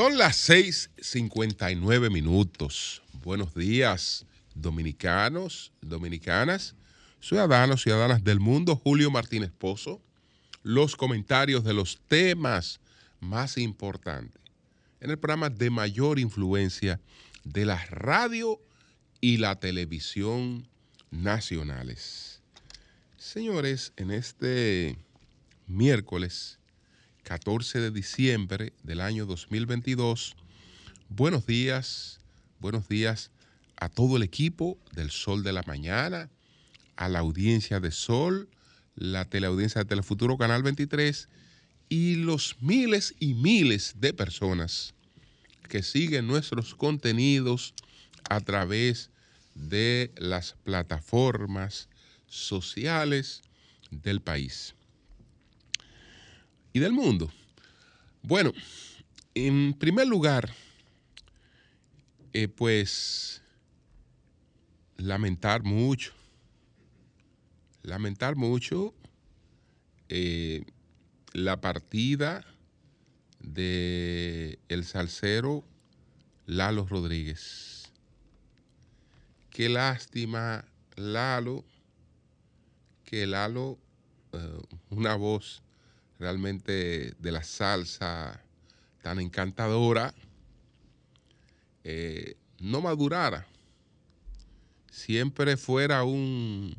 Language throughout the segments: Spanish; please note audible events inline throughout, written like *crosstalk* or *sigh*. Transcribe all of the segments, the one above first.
Son las 6:59 minutos. Buenos días, dominicanos, dominicanas, ciudadanos, ciudadanas del mundo. Julio Martínez Pozo. Los comentarios de los temas más importantes en el programa de mayor influencia de la radio y la televisión nacionales. Señores, en este miércoles 14 de diciembre del año 2022. Buenos días, buenos días a todo el equipo del Sol de la Mañana, a la audiencia de Sol, la teleaudiencia de Telefuturo Canal 23 y los miles y miles de personas que siguen nuestros contenidos a través de las plataformas sociales del país y del mundo. Bueno, en primer lugar, eh, pues lamentar mucho, lamentar mucho eh, la partida de el salsero Lalo Rodríguez. Qué lástima, Lalo, que Lalo, eh, una voz realmente de la salsa tan encantadora, eh, no madurara, siempre fuera un,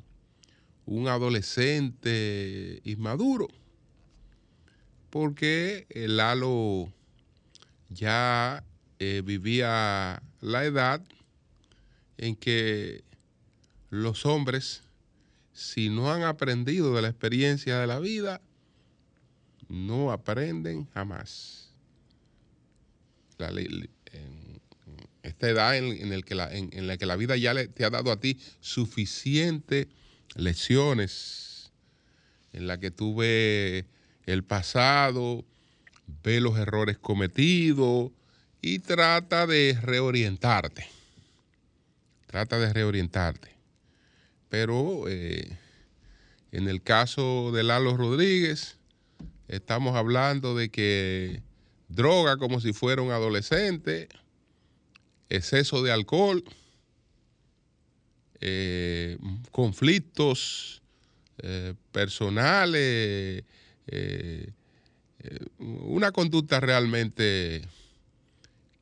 un adolescente inmaduro, porque Lalo ya eh, vivía la edad en que los hombres, si no han aprendido de la experiencia de la vida, no aprenden jamás. Esta edad en, el que la, en, la que la vida ya le- te ha dado a ti suficientes lecciones, en la que tú ves el pasado, ves los errores cometidos y trata de reorientarte. Trata de reorientarte. Pero eh, en el caso de Lalo Rodríguez, Estamos hablando de que droga como si fuera un adolescente, exceso de alcohol, eh, conflictos eh, personales, eh, una conducta realmente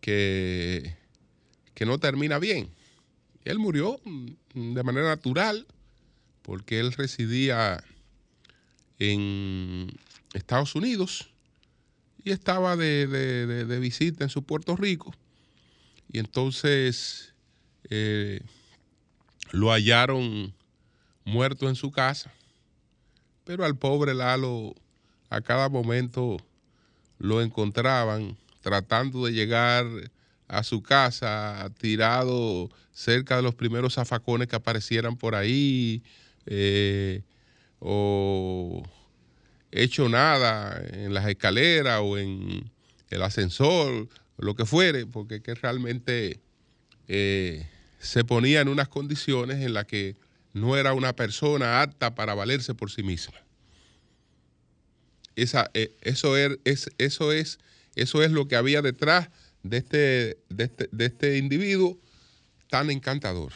que, que no termina bien. Él murió de manera natural porque él residía en Estados Unidos y estaba de, de- de- visita en su Puerto Rico. Y entonces lo hallaron muerto en su casa. Pero al pobre Lalo a cada momento lo encontraban tratando de llegar a su casa tirado cerca de los primeros zafacones que aparecieran por ahí eh, o hecho nada en las escaleras o en el ascensor, lo que fuere, porque que realmente eh, se ponía en unas condiciones en las que no era una persona apta para valerse por sí misma. Esa, eh, eso, er- es, eso, es, eso es lo que había detrás de este, de este, de este individuo tan encantador,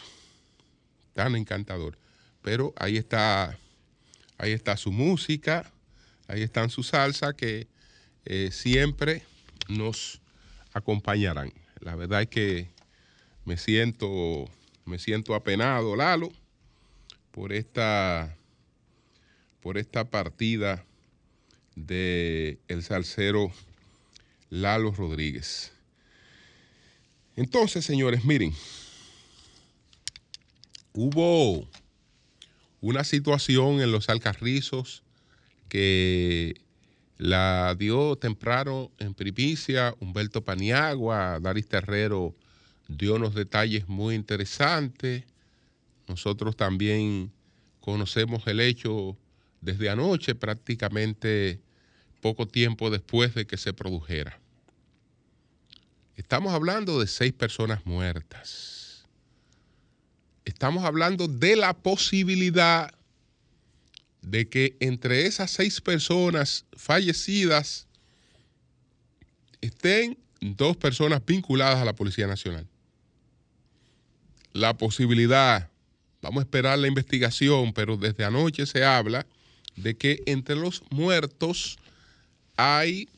tan encantador. Pero ahí está, ahí está su música, ahí están su salsa que eh, siempre nos acompañarán. La verdad es que me siento, me siento apenado, Lalo, por esta, por esta partida de el salsero Lalo Rodríguez. Entonces, señores, miren, hubo una situación en los Alcarrizos que la dio temprano en primicia Humberto Paniagua, Daris Terrero dio unos detalles muy interesantes. Nosotros también conocemos el hecho desde anoche, prácticamente poco tiempo después de que se produjera. Estamos hablando de seis personas muertas. Estamos hablando de la posibilidad de que entre esas seis personas fallecidas estén dos personas vinculadas a la Policía Nacional. La posibilidad, vamos a esperar la investigación, pero desde anoche se habla de que entre los muertos hay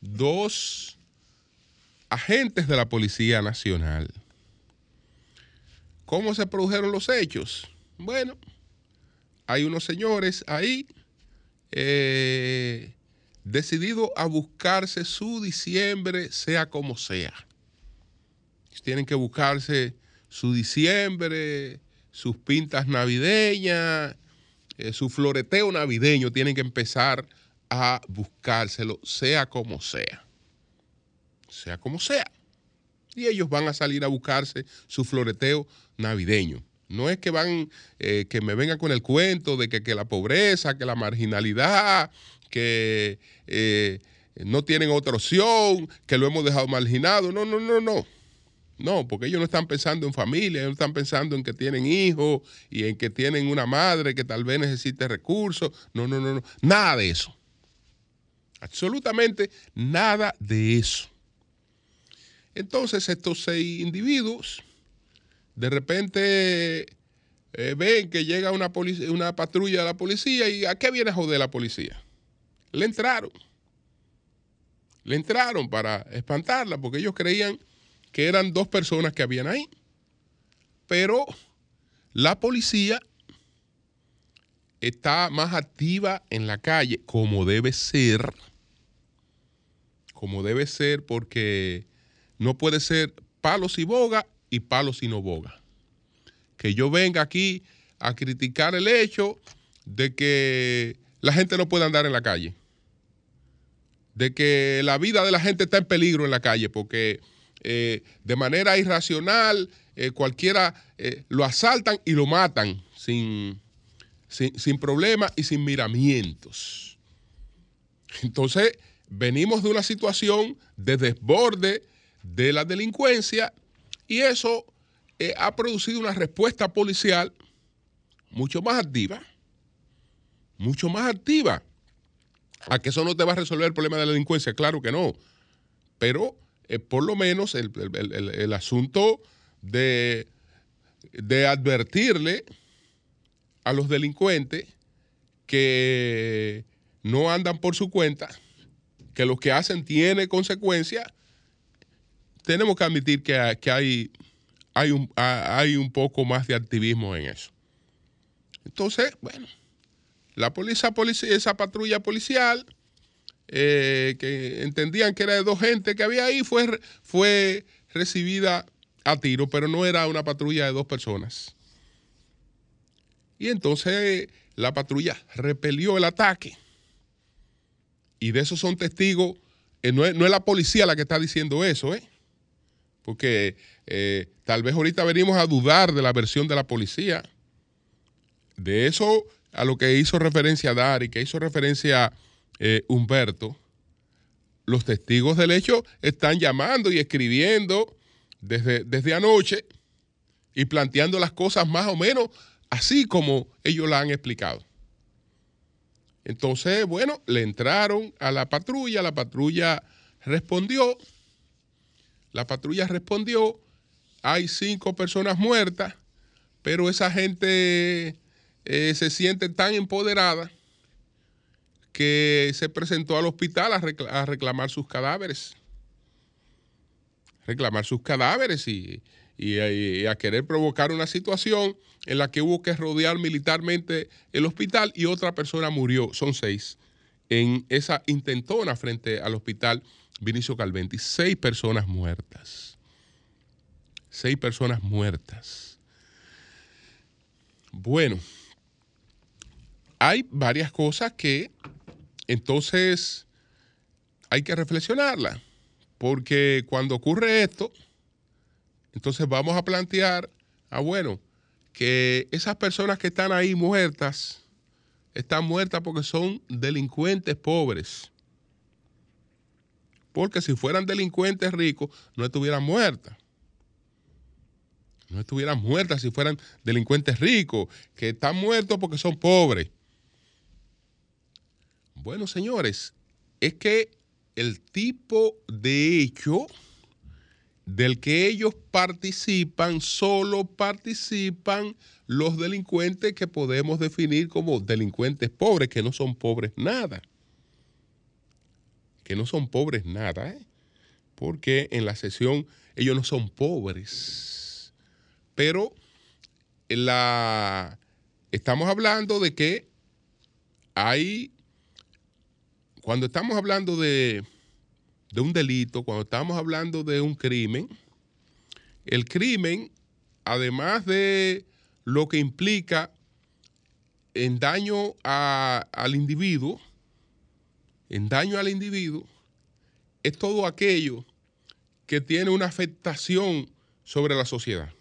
dos agentes de la Policía Nacional. ¿Cómo se produjeron los hechos? Bueno, hay unos señores ahí eh, decididos a buscarse su diciembre, sea como sea. Tienen que buscarse su diciembre, sus pintas navideñas, eh, su floreteo navideño, tienen que empezar a buscárselo, sea como sea. Sea como sea. Y ellos van a salir a buscarse su floreteo navideño. No es que van, eh, que me vengan con el cuento de que, que la pobreza, que la marginalidad, que eh, no tienen otra opción, que lo hemos dejado marginado. No, no, no, no. No, porque ellos no están pensando en familia, ellos no están pensando en que tienen hijos y en que tienen una madre que tal vez necesite recursos. No, no, no, no. Nada de eso. Absolutamente nada de eso. Entonces estos seis individuos de repente eh, ven que llega una, una patrulla de la policía y ¿a qué viene a joder la policía? Le entraron. Le entraron para espantarla porque ellos creían que eran dos personas que habían ahí. Pero la policía está más activa en la calle, como debe ser, como debe ser, porque no puede ser palos y boga y palos y no boga. Que yo venga aquí a criticar el hecho de que la gente no puede andar en la calle, de que la vida de la gente está en peligro en la calle, porque eh, de manera irracional eh, cualquiera eh, lo asaltan y lo matan sin, sin, sin problemas y sin miramientos. Entonces, venimos de una situación de desborde de la delincuencia y eso ha producido una respuesta policial mucho más activa, mucho más activa. A que eso no te va a resolver el problema de la delincuencia, claro que no. Pero por lo menos el, el asunto de, de advertirle a los delincuentes que no andan por su cuenta, que lo que hacen tiene consecuencias, tenemos que admitir que, hay, hay, un, hay un poco más de activismo en eso. Entonces, bueno, la policía, policía esa patrulla policial, eh, que entendían que era de dos gente que había ahí, fue, fue recibida a tiro, pero no era una patrulla de dos personas. Y entonces la patrulla repelió el ataque. Y de eso son testigos. Eh, no, es, la policía la que está diciendo eso, ¿eh? Porque eh, tal vez ahorita venimos a dudar de la versión de la policía. De eso a lo que hizo referencia Dari, que hizo referencia eh, Humberto, los testigos del hecho están llamando y escribiendo desde, desde anoche y planteando las cosas más o menos así como ellos la han explicado. Entonces, bueno, le entraron a la patrulla, la patrulla respondió, la patrulla respondió, hay cinco personas muertas, pero esa gente eh, se siente tan empoderada que se presentó al hospital a, reclamar sus cadáveres. Reclamar sus cadáveres y, a querer provocar una situación en la que hubo que rodear militarmente el hospital y otra persona murió. Son seis. En esa intentona frente al hospital Vinicio Calventi. Seis personas muertas. Seis personas muertas. Bueno, hay varias cosas que entonces, hay que reflexionarla, porque cuando ocurre esto, entonces vamos a plantear, ah, bueno, que esas personas que están ahí muertas, están muertas porque son delincuentes pobres. Porque si fueran delincuentes ricos, no estuvieran muertas. No estuvieran muertas si fueran delincuentes ricos, que están muertos porque son pobres. Bueno, señores, es que el tipo de hecho del que ellos participan, solo participan los delincuentes que podemos definir como delincuentes pobres, que no son pobres nada. Que no son pobres nada, ¿eh? porque en la sesión ellos no son pobres. Pero la, estamos hablando de que hay, cuando estamos hablando de, de un delito, cuando estamos hablando de un crimen, el crimen, además de lo que implica en daño a- al individuo, en daño al individuo, es todo aquello que tiene una afectación sobre la sociedad.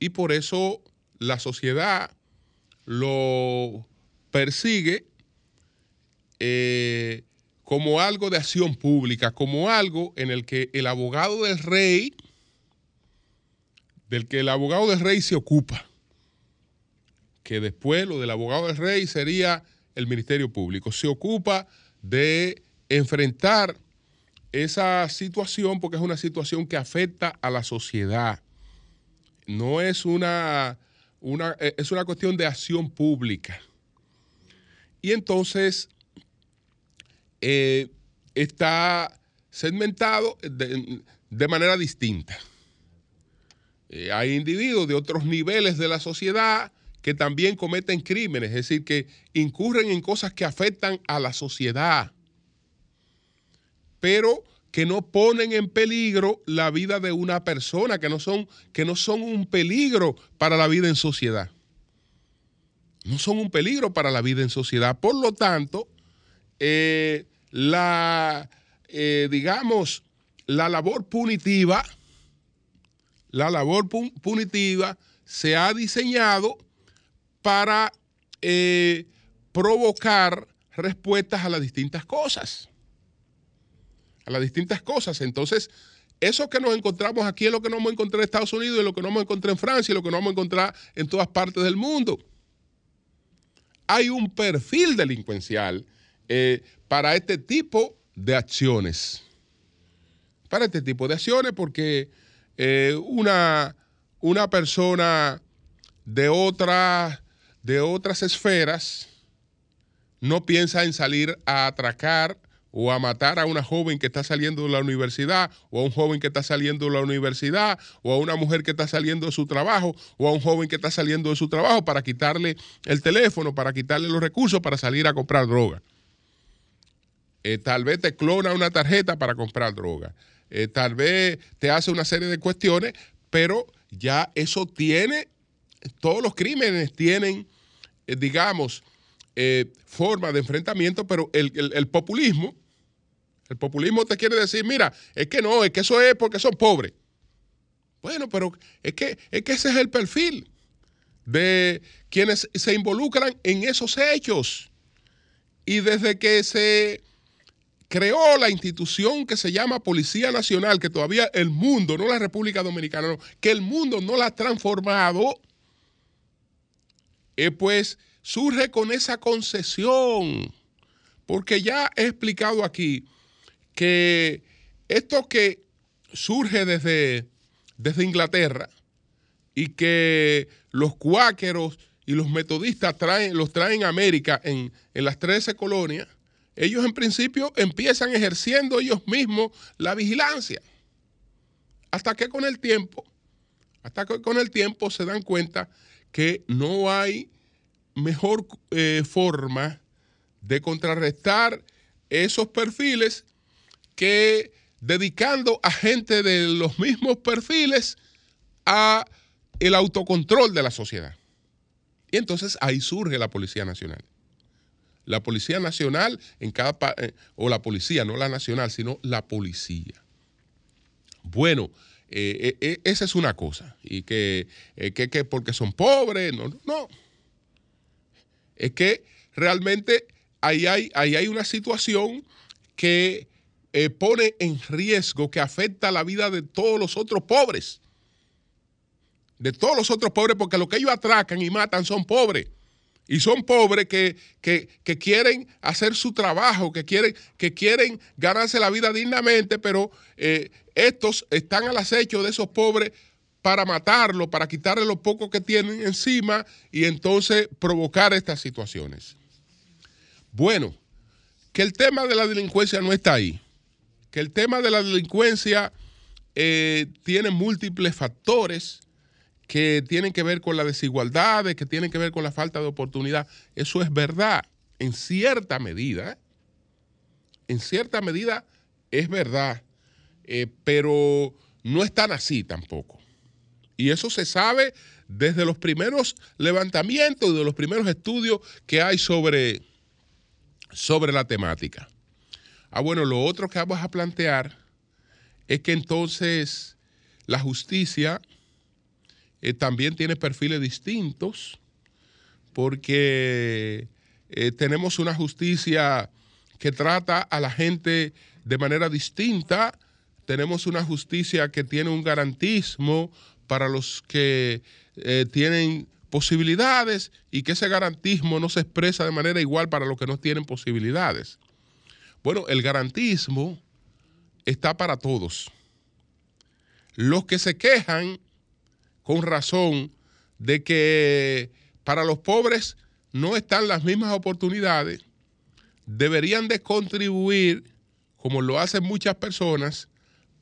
Y por eso la sociedad lo persigue eh, como algo de acción pública, como algo en el que el abogado del rey, del que el abogado del rey se ocupa, que después lo del abogado del rey sería el Ministerio Público, se ocupa de enfrentar esa situación porque es una situación que afecta a la sociedad. No es una, una, eh, es una cuestión de acción pública. Y entonces eh, está segmentado de, manera distinta. Eh, hay individuos de otros niveles de la sociedad que también cometen crímenes, es decir, que incurren en cosas que afectan a la sociedad, pero que no ponen en peligro la vida de una persona, que no son, que no son un peligro para la vida en sociedad. No son un peligro para la vida en sociedad. Por lo tanto, eh, la, eh, digamos, la labor punitiva, la labor pu- punitiva se ha diseñado para eh, provocar respuestas a las distintas cosas. A las distintas cosas. Entonces, eso que nos encontramos aquí es lo que no vamos a encontrar en Estados Unidos, es lo que no vamos a encontrar en Francia, es lo que no vamos a encontrar en todas partes del mundo. Hay un perfil delincuencial eh, para este tipo de acciones. Para este tipo de acciones, porque eh, una, una persona de, otra, de otras esferas no piensa en salir a atracar o a matar a una joven que está saliendo de la universidad, o a un joven que está saliendo de la universidad, o a una mujer que está saliendo de su trabajo, o a un joven que está saliendo de su trabajo para quitarle el teléfono, para quitarle los recursos para salir a comprar droga. Eh, tal vez te clona una tarjeta para comprar droga. Eh, tal vez te hace una serie de cuestiones, pero ya eso tiene, todos los crímenes tienen, eh, digamos, forma de enfrentamiento, pero el, el- el populismo, el populismo te quiere decir, mira, es que no, es que eso es porque son pobres. Bueno, pero es que, es que ese es el perfil de quienes se involucran en esos hechos. Y desde que se creó la institución que se llama Policía Nacional, que todavía el mundo, no la República Dominicana, no, que el mundo no la ha transformado, eh, pues surge con esa concesión. Porque ya he explicado aquí que esto que surge desde, desde Inglaterra y que los cuáqueros y los metodistas traen, los traen a América en, en las 13 colonias, ellos en principio empiezan ejerciendo ellos mismos la vigilancia. Hasta que con el tiempo, hasta que con el tiempo se dan cuenta que no hay mejor eh, forma de contrarrestar esos perfiles que dedicando a gente de los mismos perfiles a el autocontrol de la sociedad. Y entonces ahí surge la Policía Nacional. La Policía Nacional en cada eh, o la policía, no la nacional, sino la policía. Bueno, eh, eh, esa es una cosa. Y que, que, que porque son pobres, no, no, no. Es que realmente ahí hay, ahí hay una situación que pone en riesgo, que afecta la vida de todos los otros pobres. De todos los otros pobres, porque lo que ellos atracan y matan son pobres. Y son pobres que, que- quieren hacer su trabajo, que quieren, que quieren ganarse la vida dignamente, pero eh, estos están al acecho de esos pobres para matarlos, para quitarle lo poco que tienen encima y entonces provocar estas situaciones. Bueno, que el tema de la delincuencia no está ahí, que el tema de la delincuencia eh, tiene múltiples factores que tienen que ver con las desigualdades, que tienen que ver con la falta de oportunidad. Eso es verdad, en cierta medida. ¿eh? En cierta medida es verdad, eh, pero no es tan así tampoco. Y eso se sabe desde los primeros levantamientos y de los primeros estudios que hay sobre, sobre la temática. Ah, bueno, lo otro que vamos a plantear es que entonces la justicia eh, también tiene perfiles distintos porque eh, tenemos una justicia que trata a la gente de manera distinta, tenemos una justicia que tiene un garantismo para los que eh, tienen posibilidades y que ese garantismo no se expresa de manera igual para los que no tienen posibilidades. Bueno, el garantismo está para todos. Los que se quejan con razón de que para los pobres no están las mismas oportunidades, deberían de contribuir, como lo hacen muchas personas,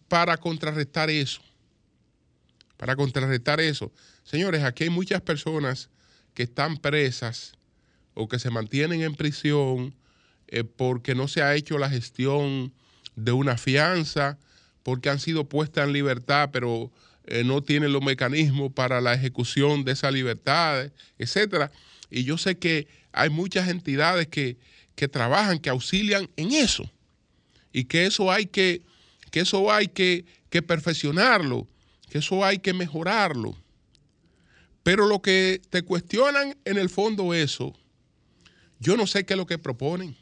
para contrarrestar eso. Para contrarrestar eso. Señores, aquí hay muchas personas que están presas o que se mantienen en prisión eh, porque no se ha hecho la gestión de una fianza, porque han sido puestas en libertad, pero eh, no tienen los mecanismos para la ejecución de esa libertad, etcétera. Y yo sé que hay muchas entidades que, que trabajan, que auxilian en eso. Y que eso hay que, que eso hay que, que perfeccionarlo, que eso hay que mejorarlo. Pero lo que te cuestionan en el fondo eso, yo no sé qué es lo que proponen.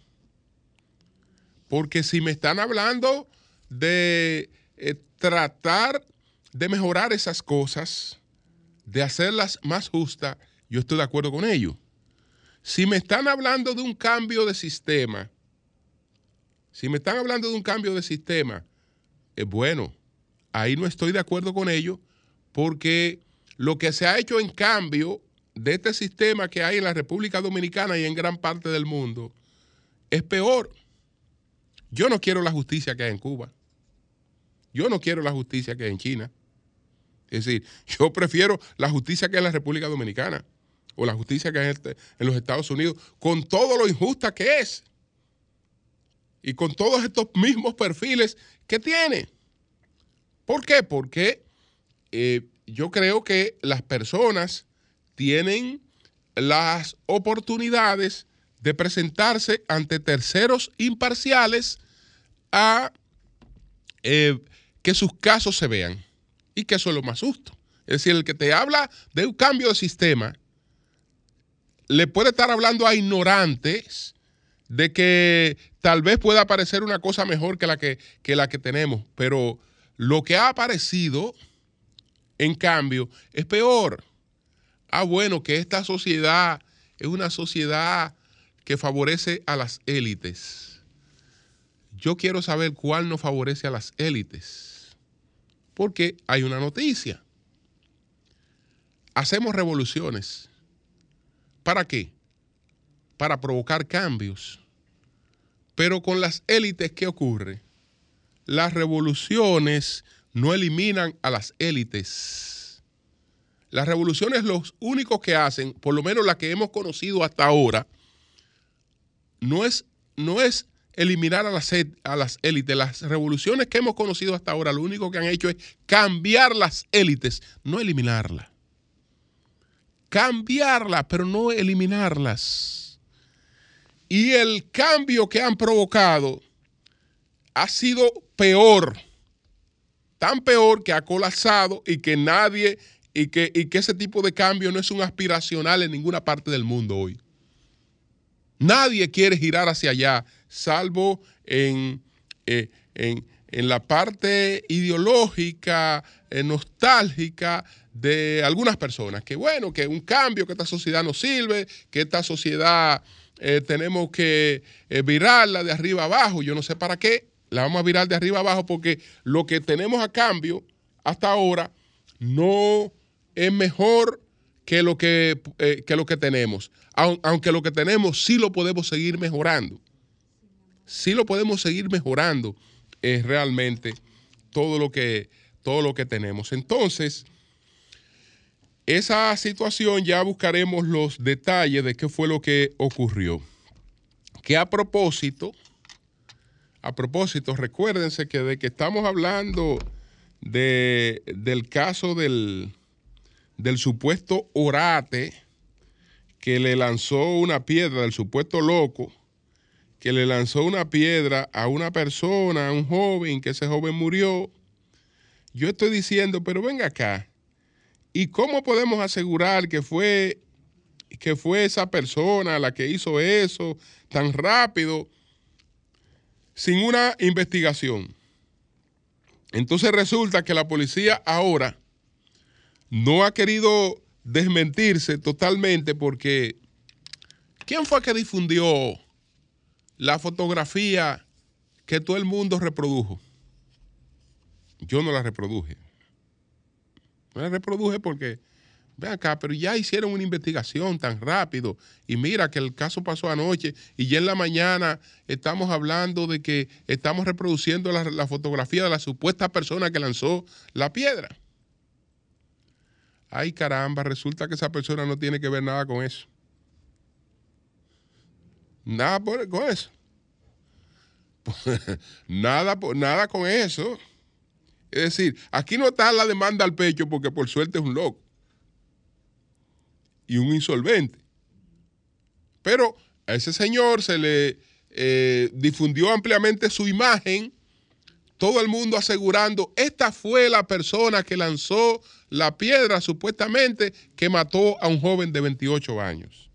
Porque si me están hablando de eh, tratar de mejorar esas cosas, de hacerlas más justas, yo estoy de acuerdo con ello. Si me están hablando de un cambio de sistema, si me están hablando de un cambio de sistema, es bueno, ahí no estoy de acuerdo con ello, porque lo que se ha hecho en cambio de este sistema que hay en la República Dominicana y en gran parte del mundo es peor. Yo no quiero la justicia que hay en Cuba. Yo no quiero la justicia que hay en China. Es decir, *laughs* yo prefiero la justicia que hay en la República Dominicana o la justicia que hay en este- en los Estados Unidos, con todo lo injusta que es y con todos estos mismos perfiles que tiene. ¿Por qué? Porque eh, yo creo que las personas tienen las oportunidades de presentarse ante terceros imparciales a eh, que sus casos se vean y que eso es lo más justo. Es decir, el que te habla de un cambio de sistema le puede estar hablando a ignorantes de que tal vez pueda aparecer una cosa mejor que la que, que la que tenemos, pero lo que ha aparecido, en cambio, es peor. Ah, bueno, que esta sociedad es una sociedad que favorece a las élites. Yo quiero saber cuál no favorece a las élites. Porque hay una noticia. Hacemos revoluciones. ¿Para qué? Para provocar cambios. Pero con las élites, ¿qué ocurre? Las revoluciones no eliminan a las élites. Las revoluciones los únicos que hacen, por lo menos las que hemos conocido hasta ahora, no es, no es eliminar a las, et- a las élites. Las revoluciones que hemos conocido hasta ahora, lo único que han hecho es cambiar las élites, no eliminarlas. Cambiarlas, pero no eliminarlas. Y el cambio que han provocado ha sido peor, tan peor que ha colapsado y que nadie, y que, y que ese tipo de cambio no es un aspiracional en ninguna parte del mundo hoy. Nadie quiere girar hacia allá, salvo en, eh, en, en la parte ideológica, eh, nostálgica de algunas personas. Que bueno, que un cambio, que esta sociedad nos sirve, que esta sociedad eh, tenemos que virarla de arriba abajo. Yo no sé para qué, la vamos a virar de arriba abajo porque lo que tenemos a cambio hasta ahora no es mejor que lo que, que lo que tenemos. Aun- aunque lo que tenemos sí lo podemos seguir mejorando. Sí lo podemos seguir mejorando eh, realmente todo lo, que, todo lo que tenemos. Entonces, esa situación ya buscaremos los detalles de qué fue lo que ocurrió. Que a propósito, a propósito, recuérdense que de que estamos hablando de, del caso del, del supuesto orate que le lanzó una piedra, del supuesto loco, que le lanzó una piedra a una persona, a un joven, que ese joven murió. Yo estoy diciendo, pero venga acá, ¿y cómo podemos asegurar que fue, que fue esa persona la que hizo eso tan rápido sin una investigación? Entonces resulta que la policía ahora no ha querido desmentirse totalmente porque ¿quién fue que difundió la fotografía que todo el mundo reprodujo? Yo no la reproduje. No la reproduje porque, ven acá, pero ya hicieron una investigación tan rápido y mira que el caso pasó anoche y ya en la mañana estamos hablando de que estamos reproduciendo la, la fotografía de la supuesta persona que lanzó la piedra. Ay, caramba, resulta que esa persona no tiene que ver nada con eso. Nada con eso. *laughs* nada, nada con eso. Es decir, aquí no está la demanda al pecho porque por suerte es un loco y un insolvente. Pero a ese señor se le eh, difundió ampliamente su imagen, todo el mundo asegurando, esta fue la persona que lanzó la piedra supuestamente que mató a un joven de 28 años.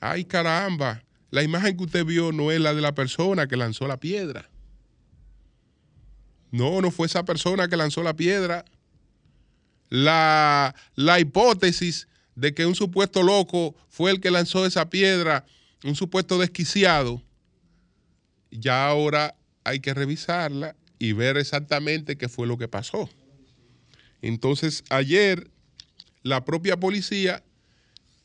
Ay caramba, la imagen que usted vio no es la de la persona que lanzó la piedra. No, no fue esa persona que lanzó la piedra. La, la hipótesis de que un supuesto loco fue el que lanzó esa piedra, un supuesto desquiciado, ya ahora hay que revisarla y ver exactamente qué fue lo que pasó. Entonces, ayer la propia policía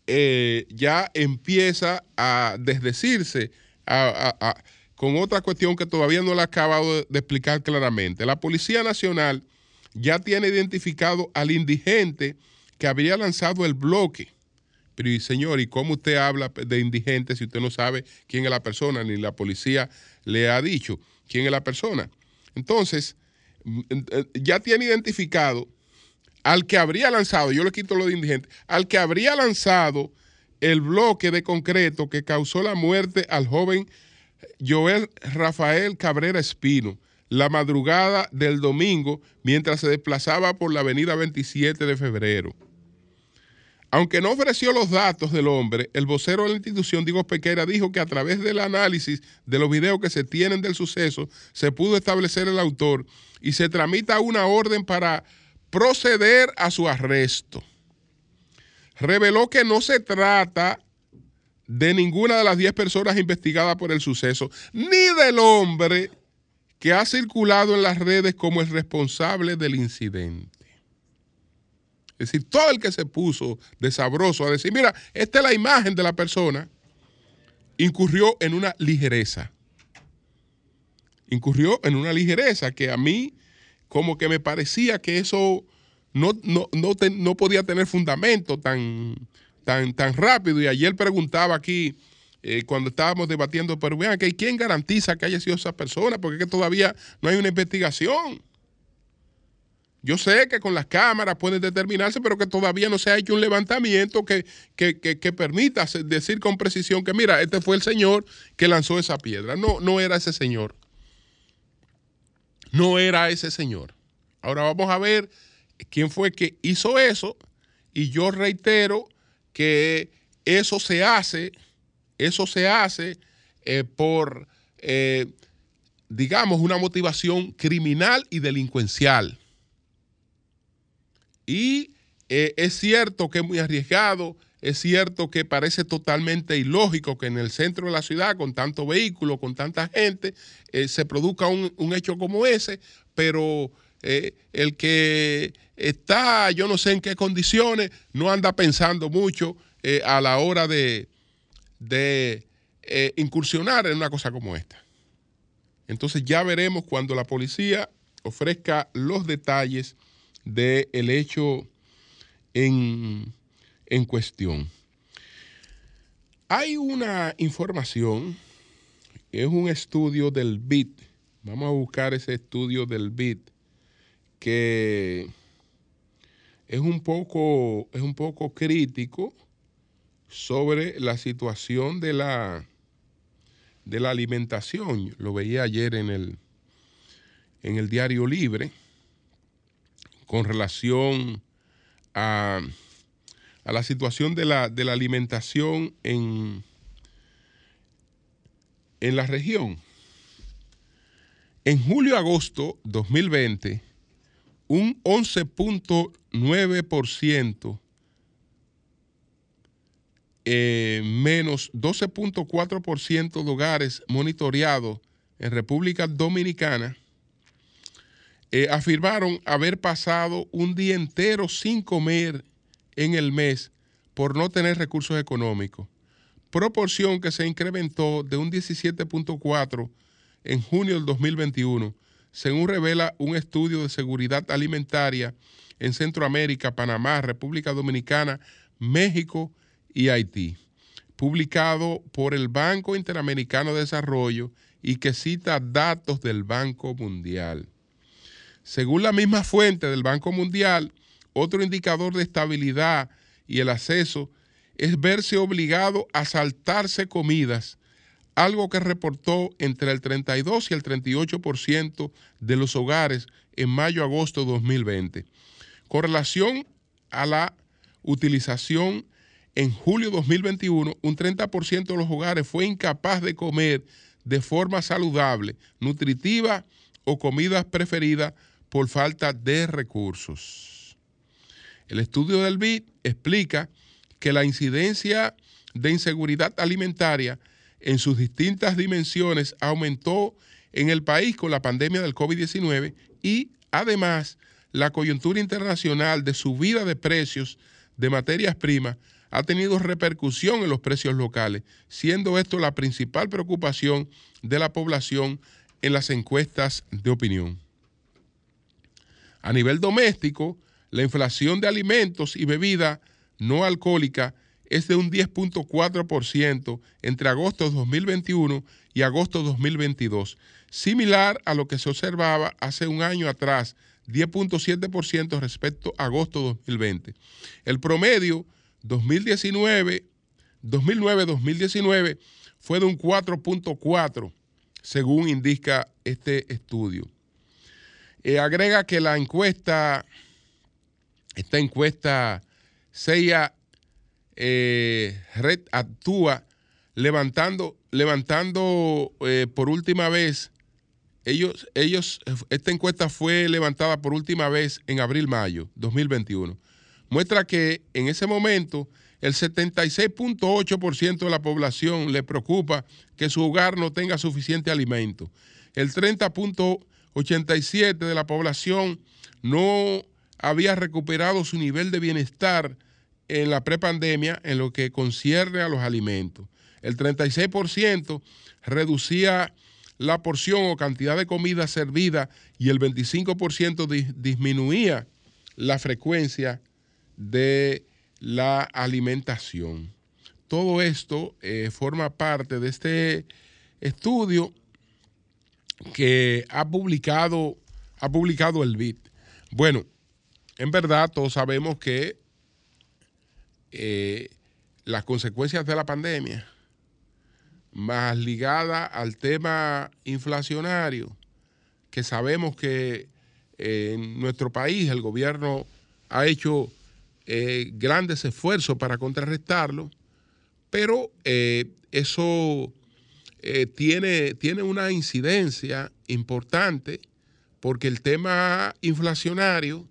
eh, ya empieza a desdecirse con otra cuestión que todavía no la acabado de, explicar claramente. La Policía Nacional ya tiene identificado al indigente que habría lanzado el bloque. Pero, señor, ¿y cómo usted habla de indigente si usted no sabe quién es la persona, ni la policía le ha dicho quién es la persona? Entonces, mm, eh, ya tiene identificado al que habría lanzado, yo le quito lo de indigente, al que habría lanzado el bloque de concreto que causó la muerte al joven Joel Rafael Cabrera Espino la madrugada del domingo mientras se desplazaba por la avenida 27 de febrero. Aunque no ofreció los datos del hombre, el vocero de la institución, Diego Pequera, dijo que a través del análisis de los videos que se tienen del suceso, se pudo establecer el autor y se tramita una orden para proceder a su arresto. Reveló que no se trata de ninguna de las 10 personas investigadas por el suceso, ni del hombre que ha circulado en las redes como el responsable del incidente. Es decir, todo el que se puso de sabroso a decir, mira, esta es la imagen de la persona, incurrió en una ligereza. Incurrió en una ligereza que a mí como que me parecía que eso no, no, no, no podía tener fundamento tan, tan, tan rápido. Y ayer preguntaba aquí, eh, cuando estábamos debatiendo, pero vean que ¿quién garantiza que haya sido esa persona? Porque es que todavía no hay una investigación. Yo sé que con las cámaras pueden determinarse, pero que todavía no se ha hecho un levantamiento que, que- que- que permita decir con precisión que, mira, este fue el señor que lanzó esa piedra. No, no era ese señor. No era ese señor. Ahora vamos a ver quién fue que hizo eso. Y yo reitero que eso se hace eso se hace eh, por, eh, digamos, una motivación criminal y delincuencial. Y eh, es cierto que es muy arriesgado, es cierto que parece totalmente ilógico que en el centro de la ciudad, con tanto vehículo, con tanta gente, eh, se produzca un, un hecho como ese, pero eh, el que está, yo no sé en qué condiciones, no anda pensando mucho eh, a la hora de, de incursionar en una cosa como esta. Entonces ya veremos cuando la policía ofrezca los detalles del hecho en, en cuestión. Hay una información, es un estudio del BIT. Vamos a buscar ese estudio del BIT que es un poco, es un poco crítico sobre la situación de la, de la alimentación. Lo veía ayer en el, en el diario Libre con relación a, a la situación de la, de la alimentación en, en la región. En julio-agosto 2020, un 11.9% eh, menos 12.4% de hogares monitoreados en República Dominicana eh, afirmaron haber pasado un día entero sin comer en el mes por no tener recursos económicos, proporción que se incrementó de un 17.4 en junio del 2021, según revela un estudio de seguridad alimentaria en Centroamérica, Panamá, República Dominicana, México y Haití, publicado por el Banco Interamericano de Desarrollo y que cita datos del Banco Mundial. Según la misma fuente del Banco Mundial, otro indicador de estabilidad y el acceso es verse obligado a saltarse comidas, algo que reportó entre el 32 y el 38% de los hogares en mayo-agosto de 2020. Con relación a la utilización en julio de 2021, un 30% de los hogares fue incapaz de comer de forma saludable, nutritiva o comidas preferidas por falta de recursos. El estudio del BID explica que la incidencia de inseguridad alimentaria en sus distintas dimensiones aumentó en el país con la pandemia del COVID-19 y además la coyuntura internacional de subida de precios de materias primas ha tenido repercusión en los precios locales, siendo esto la principal preocupación de la población en las encuestas de opinión. A nivel doméstico, la inflación de alimentos y bebida no alcohólica es de un 10.4% entre agosto de 2021 y agosto de 2022, similar a lo que se observaba hace un año atrás, 10.7% respecto a agosto de 2020. El promedio 2019, 2009-2019 fue de un 4.4, según indica este estudio. Eh, agrega que la encuesta, esta encuesta CIA eh, Red actúa levantando, levantando eh, por última vez, ellos, ellos, esta encuesta fue levantada por última vez en abril-mayo 2021. Muestra que en ese momento el 76.8% de la población le preocupa que su hogar no tenga suficiente alimento. El 30.87% de la población no había recuperado su nivel de bienestar en la prepandemia en lo que concierne a los alimentos. El 36% reducía la porción o cantidad de comida servida y el 25% di disminuía la frecuencia de la alimentación. Todo esto eh, forma parte de este estudio que ha publicado, ha publicado el BIT. Bueno, en verdad todos sabemos que eh, las consecuencias de la pandemia, más ligada al tema inflacionario, que sabemos que eh, en nuestro país el gobierno ha hecho eh, grandes esfuerzos para contrarrestarlo, pero eso tiene, tiene una incidencia importante porque el tema inflacionario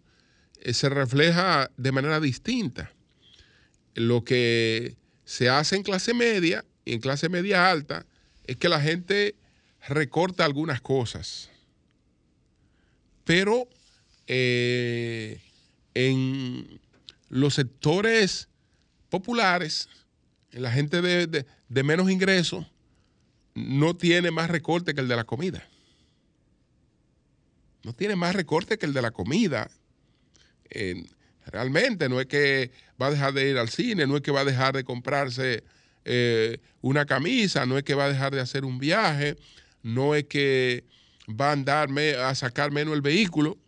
se refleja de manera distinta. Lo que se hace en clase media y en clase media alta es que la gente recorta algunas cosas, pero eh, en los sectores populares, en la gente de, de- de menos ingresos, no tiene más recorte que el de la comida. No tiene más recorte que el de la comida. Realmente no es que va a dejar de ir al cine, no es que va a dejar de comprarse eh, una camisa, no es que va a dejar de hacer un viaje, no es que va a andar a sacar menos el vehículo,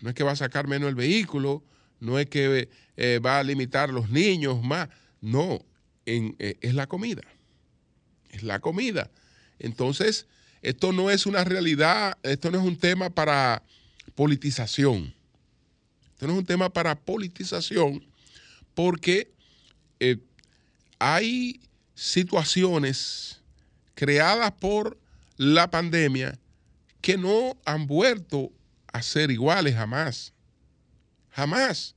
no es que va a sacar menos el vehículo, no es que eh, va a limitar los niños más, no, eh, es la comida, es la comida. Entonces, esto no es una realidad, esto no es un tema para politización. Esto no es un tema para politización porque eh, hay situaciones creadas por la pandemia que no han vuelto a ser iguales jamás. Jamás.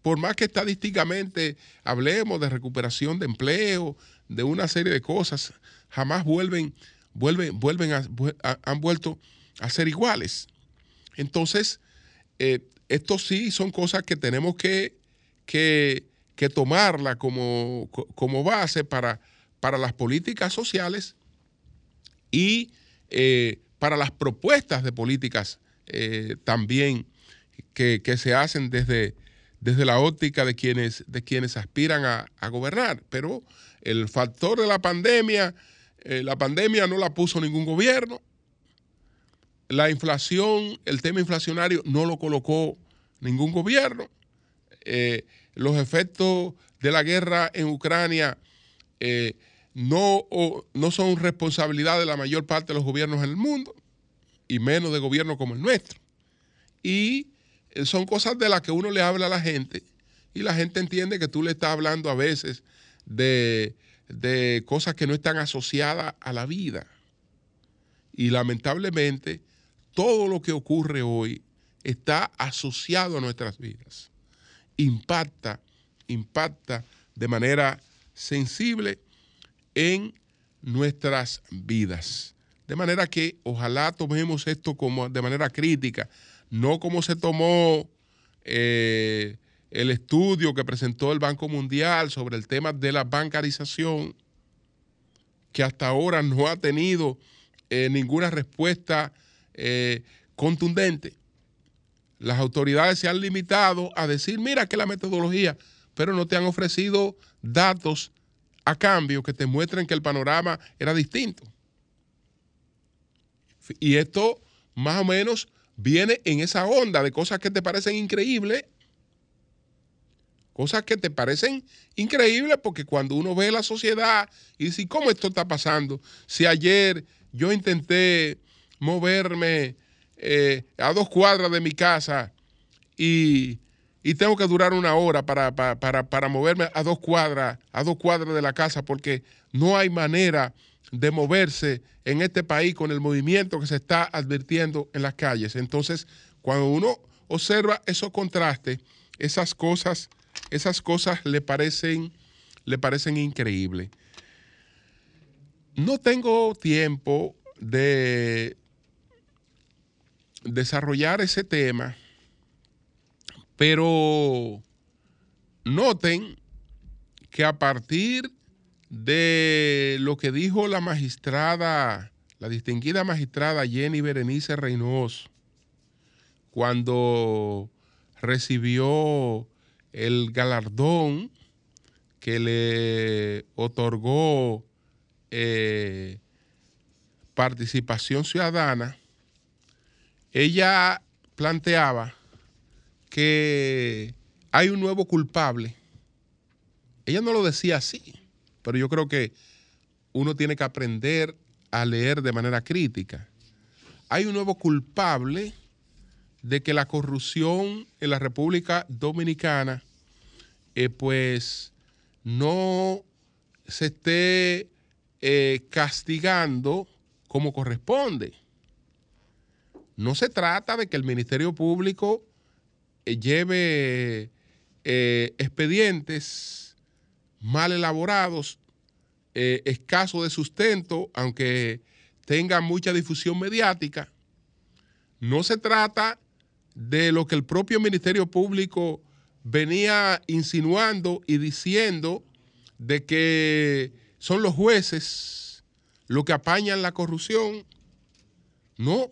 Por más que estadísticamente hablemos de recuperación de empleo, de una serie de cosas, jamás vuelven, vuelven, vuelven a- vu- a- han vuelto a ser iguales. Entonces, eh, esto sí son cosas que tenemos que, que, tomarla como, co- como base para, para las políticas sociales y eh, para las propuestas de políticas eh, también que, que se hacen desde, desde la óptica de quienes, de quienes aspiran a, a gobernar. Pero el factor de la pandemia, eh, la pandemia no la puso ningún gobierno. La inflación, el tema inflacionario no lo colocó ningún gobierno. Eh, los efectos de la guerra en Ucrania eh, no, no son responsabilidad de la mayor parte de los gobiernos en el mundo, y menos de gobiernos como el nuestro. Y eh, son cosas de las que uno le habla a la gente, y la gente entiende que tú le estás hablando a veces de, de cosas que no están asociadas a la vida. Y lamentablemente, todo lo que ocurre hoy está asociado a nuestras vidas. Impacta, impacta de manera sensible en nuestras vidas. De manera que ojalá tomemos esto como de manera crítica, no como se tomó eh, el estudio que presentó el Banco Mundial sobre el tema de la bancarización, que hasta ahora no ha tenido eh, ninguna respuesta eh, contundente. Las autoridades se han limitado a decir, mira que la metodología, pero no te han ofrecido datos a cambio que te muestren que el panorama era distinto. Y esto más o menos viene en esa onda de cosas que te parecen increíbles. Cosas que te parecen increíbles porque cuando uno ve la sociedad y dice, ¿cómo esto está pasando? Si ayer yo intenté moverme eh, a dos cuadras de mi casa y, y tengo que durar una hora para, para, para, para moverme a dos cuadras, a dos cuadras de la casa, porque no hay manera de moverse en este país con el movimiento que se está advirtiendo en las calles. Entonces, cuando uno observa esos contrastes, esas cosas, esas cosas le parecen, le parecen increíbles. No tengo tiempo de desarrollar ese tema, pero noten que a partir de lo que dijo la magistrada, la distinguida magistrada Jenny Berenice Reynoso, cuando recibió el galardón que le otorgó eh, participación ciudadana, ella planteaba que hay un nuevo culpable. Ella no lo decía así, pero yo creo que uno tiene que aprender a leer de manera crítica. Hay un nuevo culpable de que la corrupción en la República Dominicana, eh, pues, no se esté eh, castigando como corresponde. No se trata de que el Ministerio Público eh, lleve eh, expedientes mal elaborados, eh, escasos de sustento, aunque tengan mucha difusión mediática. No se trata de lo que el propio Ministerio Público venía insinuando y diciendo de que son los jueces los que apañan la corrupción. No,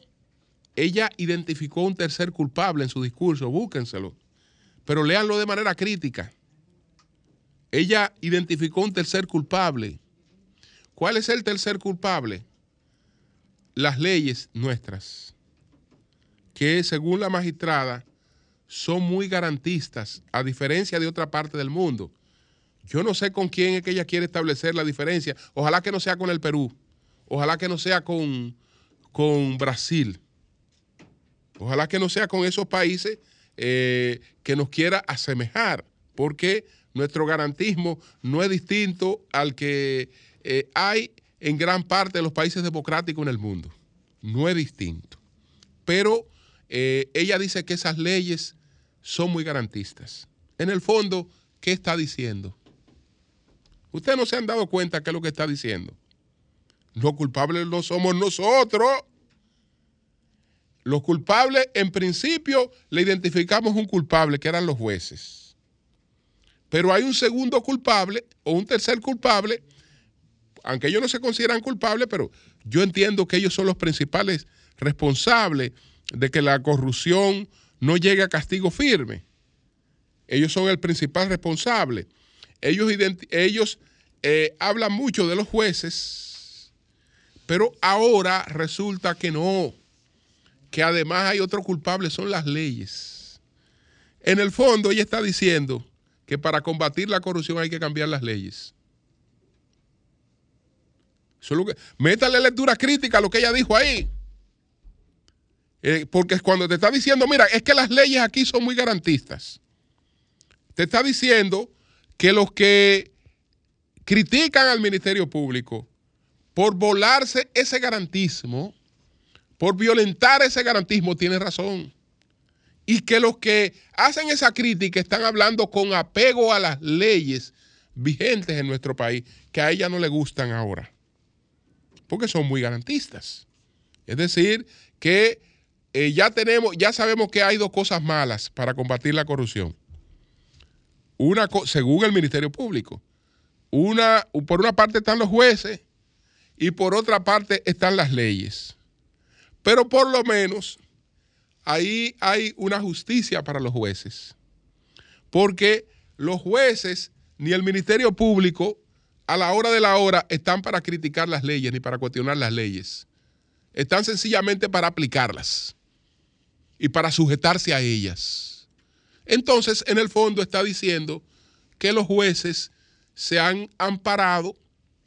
ella identificó un tercer culpable en su discurso, búsquenselo, pero léanlo de manera crítica. Ella identificó un tercer culpable. ¿Cuál es el tercer culpable? Las leyes nuestras, que según la magistrada son muy garantistas, a diferencia de otra parte del mundo. Yo no sé con quién es que ella quiere establecer la diferencia. Ojalá que no sea con el Perú. Ojalá que no sea con, con Brasil. Ojalá que no sea con esos países eh, que nos quiera asemejar, porque nuestro garantismo no es distinto al que eh, hay en gran parte de los países democráticos en el mundo. No es distinto. Pero eh, ella dice que esas leyes son muy garantistas. En el fondo, ¿qué está diciendo? Ustedes no se han dado cuenta qué es lo que está diciendo. Los culpables no somos nosotros. Los culpables, en principio, le identificamos un culpable, que eran los jueces. Pero hay un segundo culpable o un tercer culpable, aunque ellos no se consideran culpables, pero yo entiendo que ellos son los principales responsables de que la corrupción no llegue a castigo firme. Ellos son el principal responsable. Ellos, eh, hablan mucho de los jueces, pero ahora resulta que no, que además hay otro culpable, son las leyes. En el fondo, ella está diciendo que para combatir la corrupción hay que cambiar las leyes. Solo que, métale lectura crítica a lo que ella dijo ahí. Eh, porque cuando te está diciendo, mira, es que las leyes aquí son muy garantistas. Te está diciendo que los que critican al Ministerio Público por volarse ese garantismo, por violentar ese garantismo, tienen razón. Y que los que hacen esa crítica están hablando con apego a las leyes vigentes en nuestro país, que a ella no le gustan ahora. Porque son muy garantistas. Es decir, que eh, ya tenemos, ya sabemos que hay dos cosas malas para combatir la corrupción. Una, según el Ministerio Público, una, por una parte están los jueces y por otra parte están las leyes. Pero por lo menos ahí hay una justicia para los jueces. Porque los jueces ni el Ministerio Público a la hora de la hora están para criticar las leyes ni para cuestionar las leyes. Están sencillamente para aplicarlas y para sujetarse a ellas. Entonces, en el fondo está diciendo que los jueces se han amparado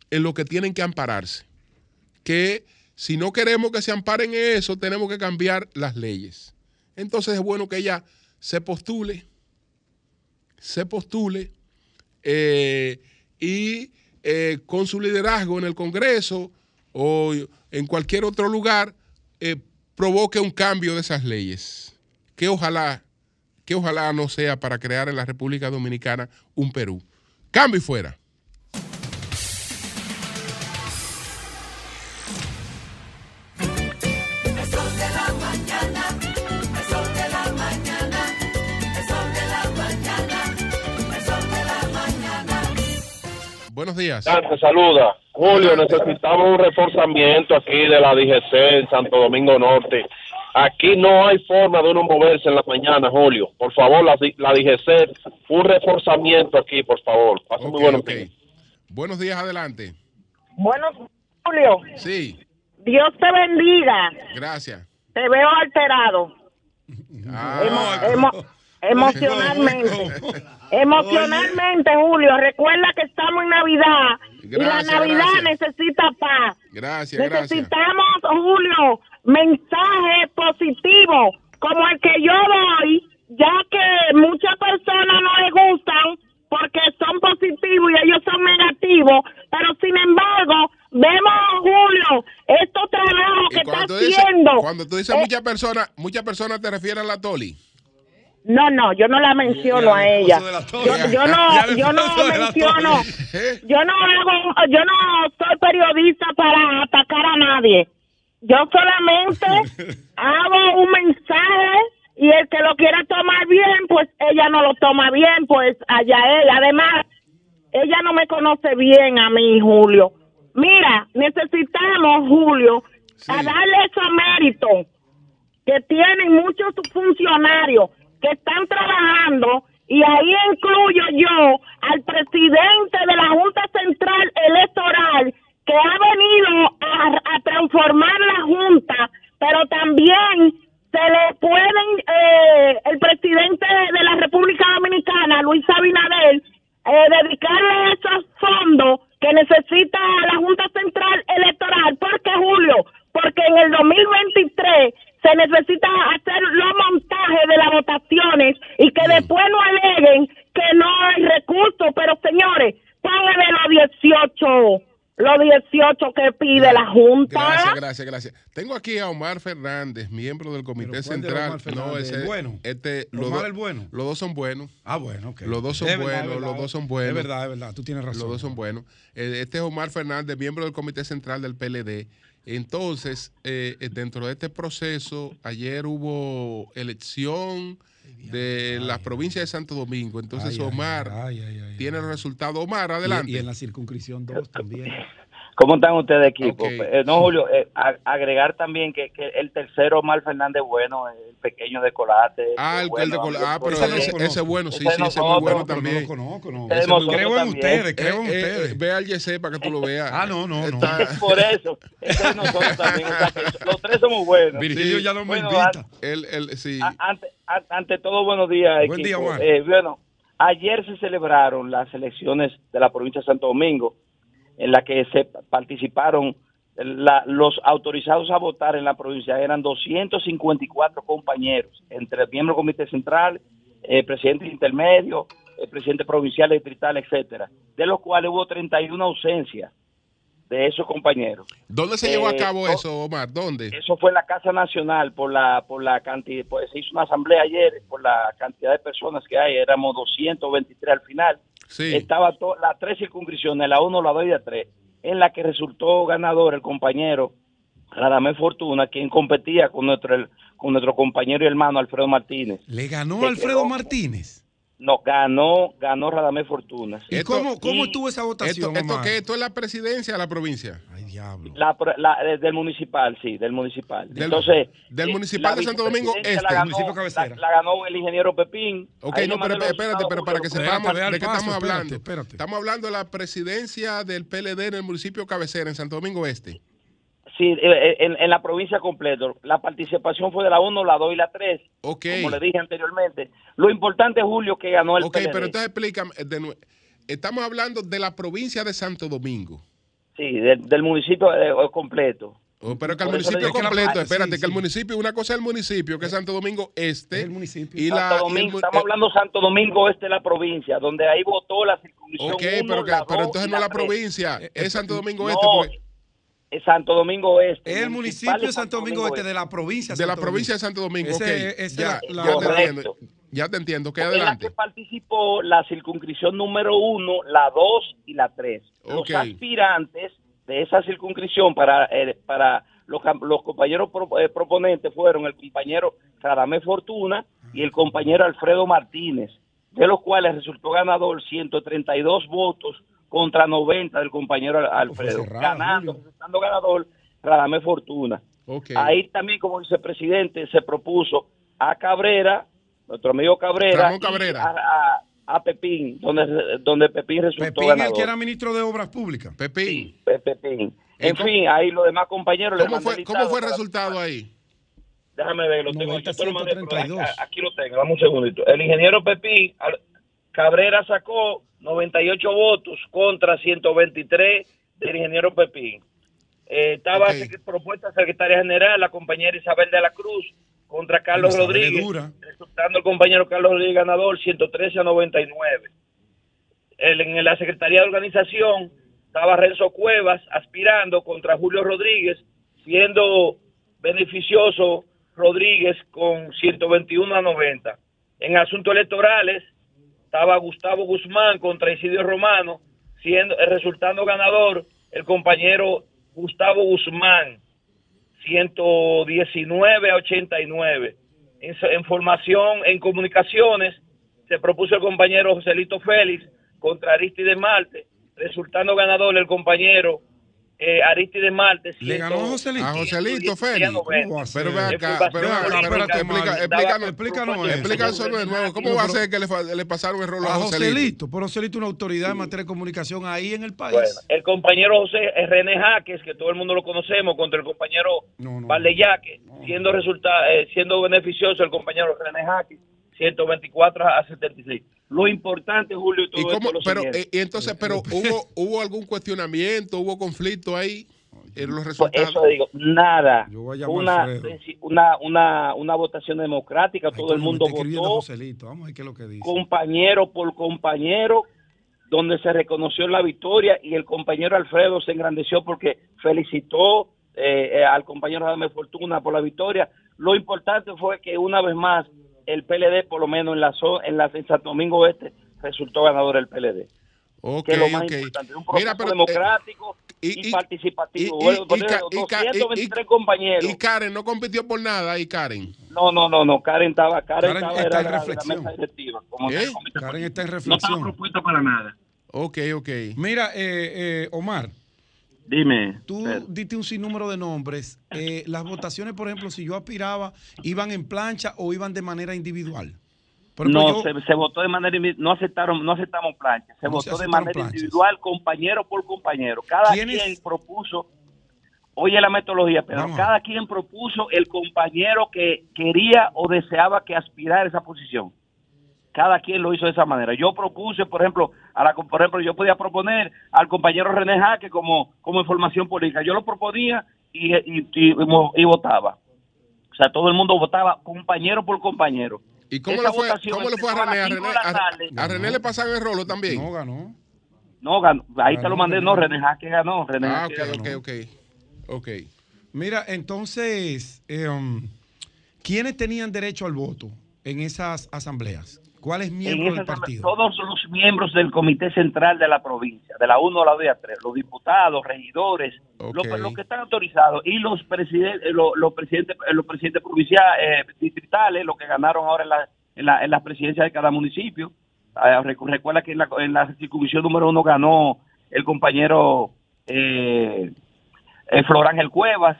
en lo que tienen que ampararse. Que si no queremos que se amparen en eso, tenemos que cambiar las leyes. Entonces es bueno que ella se postule, se postule eh, y eh, con su liderazgo en el Congreso o en cualquier otro lugar eh, provoque un cambio de esas leyes. Que ojalá, que ojalá no sea para crear en la República Dominicana un Perú. Cambio y fuera. Buenos días. Te saluda. Julio, necesitamos un reforzamiento aquí de la DGC en Santo Domingo Norte. Aquí no hay forma de uno moverse en la mañana, Julio. Por favor, la, la DGC, un reforzamiento aquí, por favor. Pasa Ok, muy buenos días. Buenos días, adelante. Bueno, Julio, Sí, Dios te bendiga. gracias. Te veo alterado. *laughs* Ah, Emo- emo- Emocionalmente. *laughs* Emocionalmente, Julio. Recuerda que estamos en Navidad. Y la Navidad necesita paz. Necesitamos. Julio, mensaje positivo como el que yo doy, ya que muchas personas no les gustan porque son positivos y ellos son negativos, pero sin embargo, vemos, Julio, estos trabajos que está haciendo. Cuando tú dices eh, muchas personas, muchas personas te refieren a la Toli. No, no, yo no la menciono a ella. Yo, yo no, yo no menciono, yo no hago, yo no soy periodista para atacar a nadie. Yo solamente *laughs* hago un mensaje y el que lo quiera tomar bien, pues ella no lo toma bien, pues allá ella. Además, ella no me conoce bien a mí, Julio. Mira, necesitamos, Julio, a darle ese mérito que tienen muchos funcionarios que están trabajando y ahí incluyo yo al presidente de la Junta Central Electoral que ha venido a, transformar la Junta, pero también se le pueden, eh, el presidente de la República Dominicana, Luis Abinader, eh, dedicarle esos fondos que necesita la Junta Central Electoral. ¿Por qué, Julio? Porque en el 2023 se necesita hacer los montajes de las votaciones y que después no aleguen que no hay recursos. Pero, señores, pónganle los 18, los 18 que pide la Junta. Gracias, gracias, gracias. Tengo aquí a Omar Fernández, miembro del Comité ¿Pero cuál de Central. No, ese ¿El bueno? Este, los ¿Omar dos- el bueno? Los dos son buenos. Ah, bueno, ok. Los dos son Es buenos, es verdad, los dos son es buenos. verdad, es verdad, tú tienes razón. Los dos son buenos. Eh, Este es Omar Fernández, miembro del Comité Central del PLD. Entonces, eh, eh, dentro de este proceso, ayer hubo elección de la provincia de Santo Domingo. Entonces, Omar tiene ay. los resultados. Omar, adelante. Y, y en la circunscripción 2 también. ¿Cómo están ustedes, equipo? Ok. Eh, no, Julio, eh, a- agregar también que, que el tercero, Omar Fernández Bueno, el pequeño de Colate. Ah, el, bueno, el de Col- amigo, ah, pero Ese no lo ese, es bueno, sí, Ese sí, ese es muy bueno Pero no también. lo conozco, no. Es bueno Creo en también. ustedes, creo en Eh, ustedes. ve al YC para que tú lo veas. *laughs* Ah, no, no, no. Está- *laughs* Por eso, ese es nosotros también. o sea, que los tres somos buenos. Virgilio ya no me Bueno, invita. él, él, sí. A- ante, a- ante todo, buenos días, Buen equipo. día, bueno, ayer se celebraron las elecciones de la provincia de Santo Domingo, en la que se participaron la- los autorizados a votar en la provincia eran 254 compañeros, entre miembros del comité central, eh, presidente intermedio, eh, presidente provincial, distrital, etcétera, de los cuales hubo 31 ausencias de esos compañeros. ¿Dónde se llevó a eh, cabo eso, Omar? ¿Dónde? Eso fue en la Casa Nacional por la por la cantidad, pues se hizo una asamblea ayer por la cantidad de personas que hay, éramos 223 al final. Sí. Estaba las tres circunscripciones, la 1, la 2 y la 3, en la que resultó ganador el compañero Radamés Fortuna, quien competía con nuestro con nuestro compañero y hermano Alfredo Martínez. Le ganó Alfredo quedó- Martínez. No, ganó, ganó Radamés Fortuna. ¿Y Esto- cómo, cómo y- estuvo esa ¿Esto, votación, esto Omar? qué? ¿Esto es la presidencia de la provincia? Ay, diablo. La, la- eh, del municipal, sí, del municipal. Del- Entonces, del eh, municipal de Santo Domingo Este, la ganó, municipio cabecera. La, la ganó el ingeniero Pepín. Ok, Ahí no, pero espérate, pero para que sepamos de qué estamos hablando. espérate, espérate. Estamos hablando de la presidencia del PLD en el municipio cabecera, en Santo Domingo Este. Sí, eh, en, en la provincia completa. La participación fue de la 1, la 2 y la 3. Ok. Como le dije anteriormente. Lo importante, Julio, que ganó el Ok, PLD. pero entonces explícame. eh, de estamos hablando de la provincia de Santo Domingo. Sí, del, del municipio eh, completo. Oh, pero que el Por municipio que la- completo, espérate, sí, que el municipio, una cosa es el municipio, que es Santo Domingo Este. Es el municipio. Y Santo la, y el Domingo, estamos eh, hablando Santo Domingo Este, la provincia, donde ahí votó la circunscripción Ok, 1, pero, que- la pero 2 entonces no la tres. provincia, Eh, es Santo Domingo No, Este. porque- es Santo Domingo Este. Es el municipio de Santo Domingo Este, de la provincia de la Santo provincia de Domingo. Santo Domingo. Ese- ok, esa ya, la- ya la- te entiendo. Ya te entiendo. Que En la adelante. que participó la circunscripción número uno, la dos y la tres. Los aspirantes de esa circunscripción para, eh, para los, los compañeros pro- eh, proponentes fueron el compañero Radamés Fortuna y el compañero Alfredo Martínez, de los cuales resultó ganador 132 votos contra 90 del compañero Al- Alfredo. ganando, Julio. resultando ganador Radamés Fortuna. Ahí también como vicepresidente se propuso a Cabrera, nuestro amigo Cabrera, Ramón y Cabrera. a, a- a Pepín, donde, donde Pepín resultó Pepín, el ganador. que era ministro de Obras Públicas. Pepín. Pe- Pepín. ¿Y En cómo- fin, ahí los demás compañeros le ¿Cómo fue, el ¿Cómo fue el para- resultado ahí? Déjame ver, lo tengo. 90, yo te lo mandé, pero 132. a- Aquí lo tengo, dame un segundito. El ingeniero Pepín, Cabrera sacó 98 votos contra 123 del ingeniero Pepín. Eh, estaba propuesta secretaria general la compañera Isabel de la Cruz contra Carlos Isabel Rodríguez, resultando el compañero Carlos Rodríguez ganador 113 a 99. El- en la Secretaría de Organización estaba Renzo Cuevas aspirando contra Julio Rodríguez, siendo beneficioso Rodríguez con 121 a 90. En asuntos electorales estaba Gustavo Guzmán contra Isidio Romano, siendo eh, resultando ganador el compañero Gustavo Guzmán, 119 a 89. En, en formación, en comunicaciones, se propuso el compañero Joselito Félix contra Aristides Marte, resultando ganador el compañero eh, Aristides Marte. Le ganó a Joselito. A Joselito Félix. Pero ve acá, pero espérate, explícanos, explícanos eso. eso de nuevo. ¿Cómo va a ser que le, le pasaron el rolo a A Joselito? Pero Joselito es una autoridad en materia de comunicación ahí en el país. Bueno, el compañero José eh, René Jaques, que todo el mundo lo conocemos, contra el compañero No, no. Valdeyaque, siendo resulta, eh, siendo beneficioso el compañero René Jaques, 124 a 76. Lo importante, Julio, y todo ¿Y esto cómo, es lo pero, eh, y entonces, pero hubo, hubo algún cuestionamiento, hubo conflicto ahí en los Pues resultados. eso digo, nada. Yo voy a Una, una, una, una votación democrática, Ay, todo el mundo votó, Joselito. Vamos a ver qué es lo que dice. compañero por compañero, donde se reconoció la victoria y el compañero Alfredo se engrandeció porque felicitó eh, eh, al compañero Dame Fortuna por la victoria. Lo importante fue que una vez más el PLD, por lo menos en la zona, en la en Santo Domingo Este, resultó ganador el PLD. Ok, que es lo más ok. importante. Un proceso Mira, pero, eh, democrático y, y- y- participativo. y- Bueno, y- por y eso, ca- y ca- y- 223 y- compañeros. Y Karen no compitió por nada, y Karen. no, no, no, no. Karen estaba, Karen, Karen estaba está era en la, la reflexión. mesa directiva. Como ¿Eh? Karen está en no estaba reflexión. propuesta para nada. Ok, ok. Mira, eh, eh, Omar, Dime. tú diste un sinnúmero de nombres. Eh, las votaciones, por ejemplo, si yo aspiraba, ¿iban en plancha o iban de manera individual? Por ejemplo, no, yo- se, se votó de manera individual, no aceptaron, no aceptamos plancha, se No se votó de manera planchas. individual, compañero por compañero. Cada ¿Quiénes? quien propuso, oye la metodología, pero Vamos cada quien propuso el compañero que quería o deseaba que aspirara a esa posición. Cada quien lo hizo de esa manera. Yo propuse, por ejemplo, a la, por ejemplo, yo podía proponer al compañero René Jaque como, como información política. Yo lo proponía y, y, y- y votaba. O sea, todo el mundo votaba compañero por compañero. ¿Y cómo le fue, votación cómo le fue a a René? A las René, cinco de la a- tarde. a René le pasaron el rolo también. no ganó. No, ganó. ahí te lo mandé. No. René Jaque ganó. René Ah, Jaque ok, ganó. ok, ok. Ok. Mira, entonces, eh, ¿quiénes tenían derecho al voto en esas asambleas? ¿Cuáles En miembros esa del partido? Todos los miembros del Comité Central de la provincia, de la 1 a la 2 y a 3, los diputados, regidores, los, los que están autorizados y los presidentes, los, los presidentes, los presidentes provinciales, eh, distritales, los que ganaron ahora en la, en la, en las presidencias de cada municipio. Ah, recu- recuerda que en la, en la circunscripción número uno ganó el compañero eh, eh, Flor Ángel Cuevas,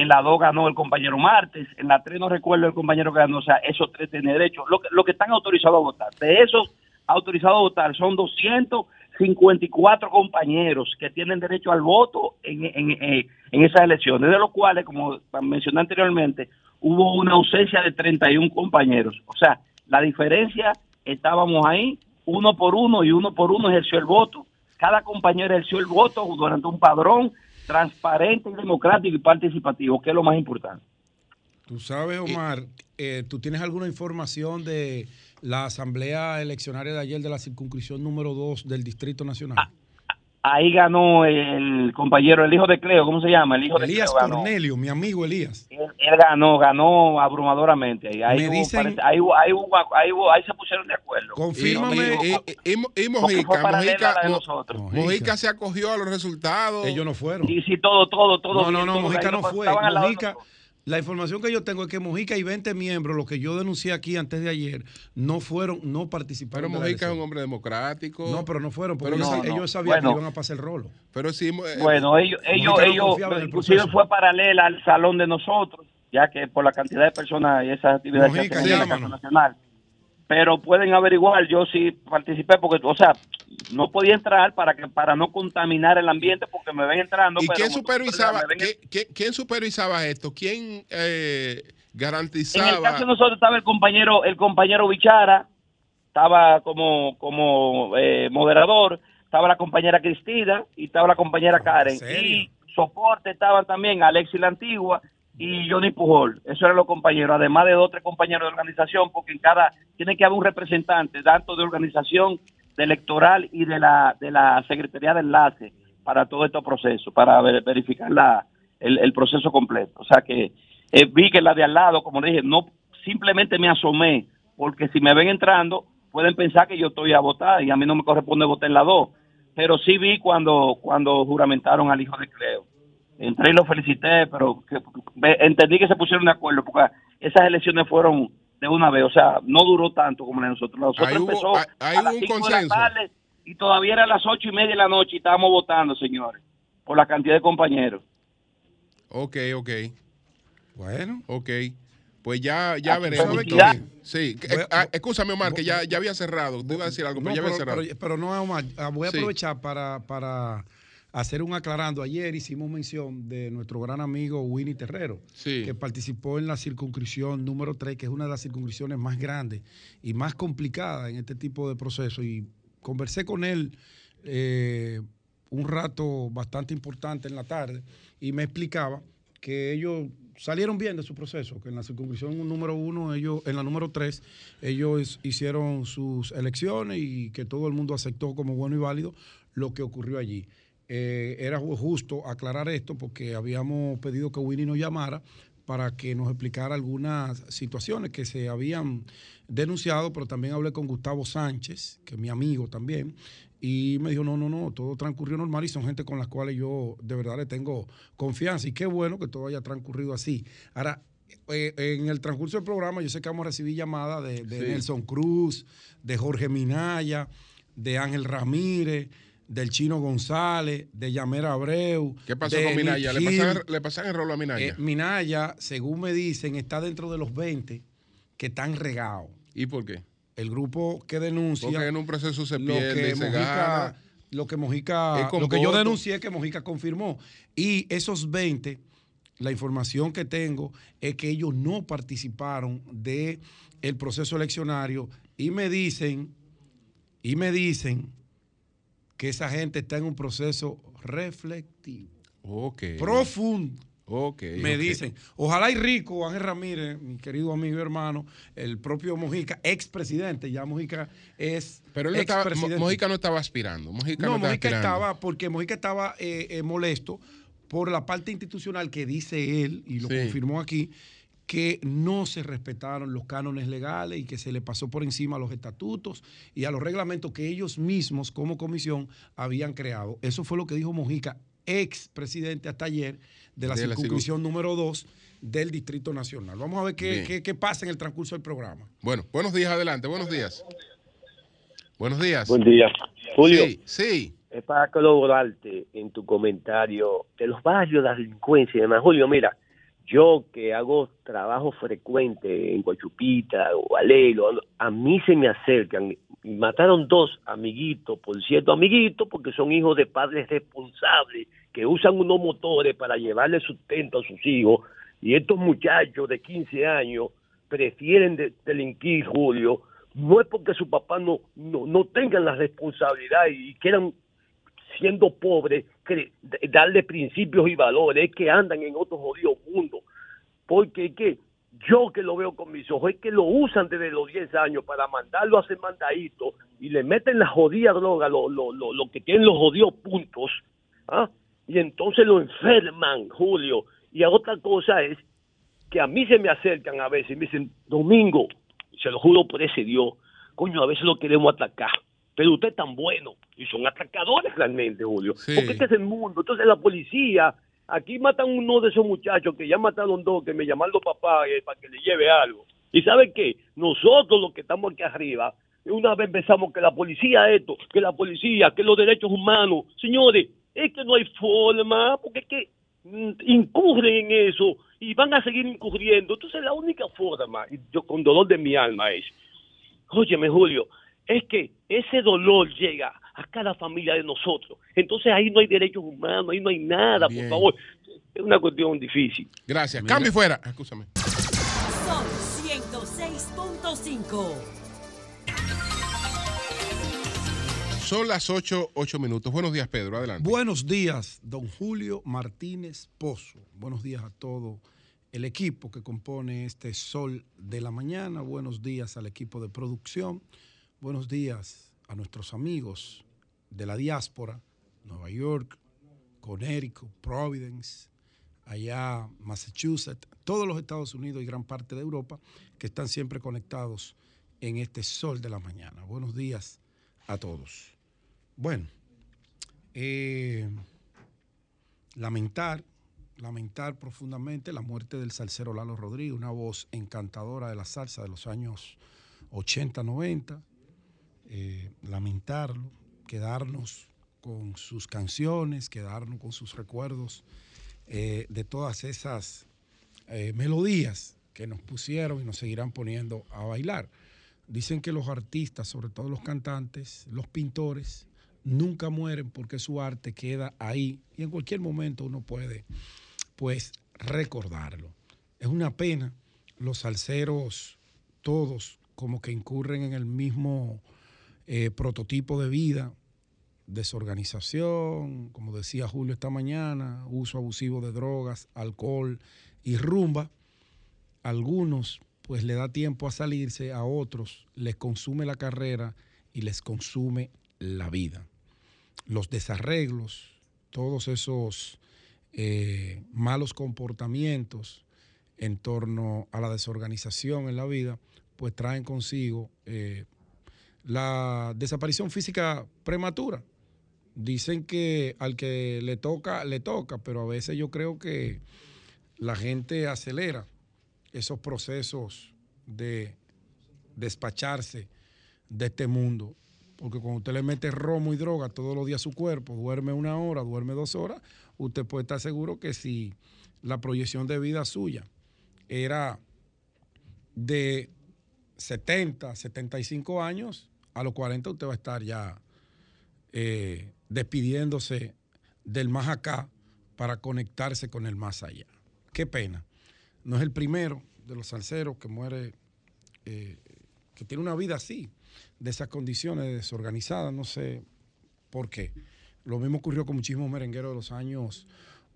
en la 2 ganó el compañero Martes, en la 3 no recuerdo el compañero que ganó, o sea, esos tres tienen derecho. Lo que, lo que están autorizados a votar, de esos autorizados a votar son 254 compañeros que tienen derecho al voto en, en, en- en esas elecciones, de los cuales, como mencioné anteriormente, hubo una ausencia de 31 compañeros. O sea, la diferencia, estábamos ahí, uno por uno y uno por uno ejerció el voto. Cada compañero ejerció el voto durante un padrón transparente y democrático y participativo, que es lo más importante. Tú sabes, Omar, eh, ¿tú tienes alguna información de la asamblea eleccionaria de ayer de la circunscripción número 2 del Distrito Nacional? Ahí ganó el compañero, el hijo de Cleo, ¿cómo se llama? El hijo Elías de Cleo ganó. Cornelio, mi amigo Elías. Él, él ganó, ganó abrumadoramente. Ahí, ahí, Me hubo, dicen- parece- ahí, hubo- ahí, hubo- ahí hubo- ahí se pusieron de acuerdo. Confírmame. y- y- y- y Porque Mojica, fue paralela Mojica, Mo- se acogió a los resultados. Ellos no fueron. Sí, sí, todo, todo, todo. No, no, bien, no, todo, Mojica no fue. Mojica. La información que yo tengo es que Mojica y 20 miembros, lo que yo denuncié aquí antes de ayer, no fueron, no Pero participaron. la Mojica es un hombre democrático. No, pero no fueron, porque Pero ellos, no, no. ellos sabían Bueno. que iban a pasar el rolo. Pero sí, eh, Bueno, ellos, ellos, no ellos, inclusive proceso. fue paralela al salón de nosotros, ya que por la cantidad de personas y esas actividades Mojica, que hacen en la Casa. Nacional. Pero pueden averiguar, yo sí participé porque, o sea, no podía entrar para que para no contaminar el ambiente porque me ven entrando. ¿Y pero quién supervisaba, ven- quién supervisaba esto? ¿Quién eh, En el garantizaba? caso de nosotros estaba el compañero, el compañero Bichara, estaba como, como eh, moderador, estaba la compañera Cristina y estaba la compañera Karen. serio? Y soporte estaban también Alexis la Antigua y Johnny Pujol. Esos eran los compañeros, además de dos o tres compañeros de organización, porque en cada, tiene que haber un representante, tanto de organización, de electoral y de la, de la Secretaría de Enlace para todo este proceso, para ver- verificar la, el, proceso completo. O sea que eh, vi que la de al lado, como le dije, no simplemente me asomé, porque si me ven entrando, pueden pensar que yo estoy a votar y a mí no me corresponde votar en la 2. Pero sí vi cuando, cuando juramentaron al hijo de Cleo. Entré y lo felicité, pero que- entendí que se pusieron de acuerdo, porque esas elecciones fueron de una vez, o sea, no duró tanto como la de nosotros. Nosotros Ahí hubo- empezó ahí- a las hubo un cinco de la consenso. tarde y todavía era las ocho y media de la noche y estábamos votando, señores, por la cantidad de compañeros. Ok, ok. Bueno. Ok. Pues ya, ya veremos. Sí. Eh, ah, escúchame, Omar, que ya, ya había cerrado. Te iba a decir algo, pero No, ya había cerrado. pero- pero no, Omar, ah, voy a Sí. aprovechar para, para hacer un aclarando. Ayer hicimos mención de nuestro gran amigo Winnie Terrero, Sí. que participó en la circunscripción número 3, que es una de las circunscripciones más grandes y más complicadas en este tipo de procesos. Y conversé con él eh, un rato bastante importante en la tarde y me explicaba que ellos salieron bien de su proceso, que en la circunscripción número uno, ellos, en la número tres, ellos hicieron sus elecciones y que todo el mundo aceptó como bueno y válido lo que ocurrió allí. Eh, era ju- justo aclarar esto porque habíamos pedido que Winnie nos llamara para que nos explicara algunas situaciones que se habían denunciado, pero también hablé con Gustavo Sánchez, que es mi amigo también, y me dijo, no, no, no, todo transcurrió normal y son gente con las cuales yo de verdad le tengo confianza y qué bueno que todo haya transcurrido así. Ahora, eh, en el transcurso del programa yo sé que vamos a recibir llamadas de, de Sí. Nelson Cruz, de Jorge Minaya, de Ángel Ramírez, del Chino González, de Yamera Abreu. ¿Qué pasó de con Minaya? ¿Le pasan, le pasan el rolo a Minaya? Eh, Minaya, según me dicen, está dentro de los 20 que están regados. ¿Y por qué? El grupo que denuncia Porque en un proceso se lo pierde, que se Mojica, gana. lo que Mojica, lo que yo denuncié que Mojica confirmó. Y esos 20, la información que tengo es que ellos no participaron de el proceso eleccionario y me dicen, y me dicen que esa gente está en un proceso reflectivo, Ok. profundo. Me dicen, ojalá y rico, Ángel Ramírez, mi querido amigo y hermano, el propio Mojica, expresidente, ya Mojica es Pero él no estaba. Mojica no estaba aspirando. Mojica no, no, estaba Mojica aspirando. estaba, porque Mojica estaba eh, eh, molesto por la parte institucional que dice él, y lo Sí. confirmó aquí, que no se respetaron los cánones legales y que se le pasó por encima a los estatutos y a los reglamentos que ellos mismos como comisión habían creado. Eso fue lo que dijo Mojica, ex presidente hasta ayer de la De la circunscripción número 2 del Distrito Nacional. Vamos a ver qué, qué- qué pasa en el transcurso del programa. Bueno, buenos días, adelante, buenos días. Buenos días. Buen día. Julio, Sí, sí. es para colaborarte en tu comentario de los barrios, la delincuencia y demás. Julio, mira, yo que hago trabajo frecuente en Cochupita o Alelo, a mí se me acercan y mataron dos amiguitos, por cierto, amiguitos porque son hijos de padres responsables que usan unos motores para llevarle sustento a sus hijos y estos muchachos de 15 años prefieren de- delinquir, Julio, no es porque su papá no, no, no tengan la responsabilidad y quieran siendo pobres, darle principios y valores, es que andan en otro jodido mundo. Porque que yo que lo veo con mis ojos, es que lo usan desde los 10 años para mandarlo a hacer mandadito y le meten la jodida droga, lo, lo, lo, lo que tienen los jodidos puntos, ¿ah? y entonces lo enferman, Julio. Y otra cosa es que a mí se me acercan a veces y me dicen, Domingo, se lo juro por ese Dios, coño, a veces lo queremos atacar, pero usted es tan bueno, y son atacadores realmente, Julio, Sí. porque este es el mundo, entonces la policía, aquí matan uno de esos muchachos que ya mataron dos, que me llaman los papás eh, para que le lleve algo, y ¿saben qué? Nosotros los que estamos aquí arriba, una vez pensamos que la policía esto, que la policía, que los derechos humanos, señores, es que no hay forma, porque es que mm, incurren en eso y van a seguir incurriendo. Entonces la única forma, y yo con dolor de mi alma es, óyeme Julio, es que ese dolor llega a cada familia de nosotros. Entonces ahí no hay derechos humanos, ahí no hay nada, Bien. por favor. Es una cuestión difícil. Gracias. Cambio y fuera. Escúchame. Son 106.5. Son las 8, 8 minutos. Buenos días, Pedro. Adelante. Buenos días, don Julio Martínez Pozo. Buenos días a todo el equipo que compone este Sol de la Mañana. Buenos días al equipo de producción. Buenos días a nuestros amigos de la diáspora, Nueva York, Connecticut, Providence, allá Massachusetts, todos los Estados Unidos y gran parte de Europa que están siempre conectados en este sol de la mañana. Buenos días a todos. Bueno, eh, lamentar, lamentar profundamente la muerte del salsero Lalo Rodríguez, una voz encantadora de la salsa de los años 80, 90. Eh, lamentarlo, quedarnos con sus canciones, quedarnos con sus recuerdos eh, de todas esas eh, melodías que nos pusieron y nos seguirán poniendo a bailar. Dicen que los artistas, sobre todo los cantantes, los pintores, nunca mueren porque su arte queda ahí y en cualquier momento uno puede pues recordarlo. Es una pena, los salseros todos como que incurren en el mismo eh, prototipo de vida, desorganización, como decía Julio esta mañana, uso abusivo de drogas, alcohol y rumba. Algunos pues le da tiempo a salirse, a otros les consume la carrera y les consume la vida. Los desarreglos, todos esos eh, malos comportamientos en torno a la desorganización en la vida, pues traen consigo eh, la desaparición física prematura. Dicen que al que le toca, le toca, pero a veces yo creo que la gente acelera esos procesos de despacharse de este mundo. Porque cuando usted le mete romo y droga todos los días a su cuerpo, duerme una hora, duerme dos horas, usted puede estar seguro que si la proyección de vida suya era de 70, 75 años, a los 40 usted va a estar ya eh, despidiéndose del más acá para conectarse con el más allá. Qué pena. No es el primero de los salseros que muere, eh, que tiene una vida así, de esas condiciones desorganizadas, no sé por qué. Lo mismo ocurrió con muchísimos merengueros de los años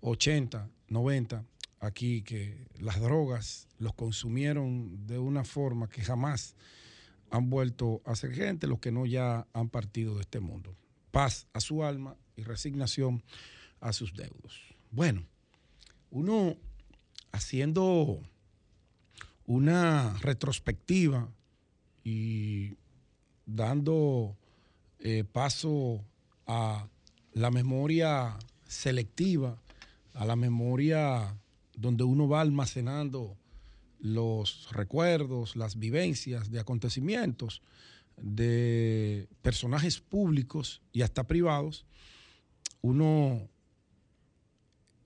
80, 90, aquí, que las drogas los consumieron de una forma que jamás han vuelto a ser gente, los que no ya han partido de este mundo paz a su alma y resignación a sus deudos. Bueno, uno haciendo una retrospectiva y dando eh, paso a la memoria selectiva, a la memoria donde uno va almacenando los recuerdos, las vivencias de acontecimientos de personajes públicos y hasta privados, uno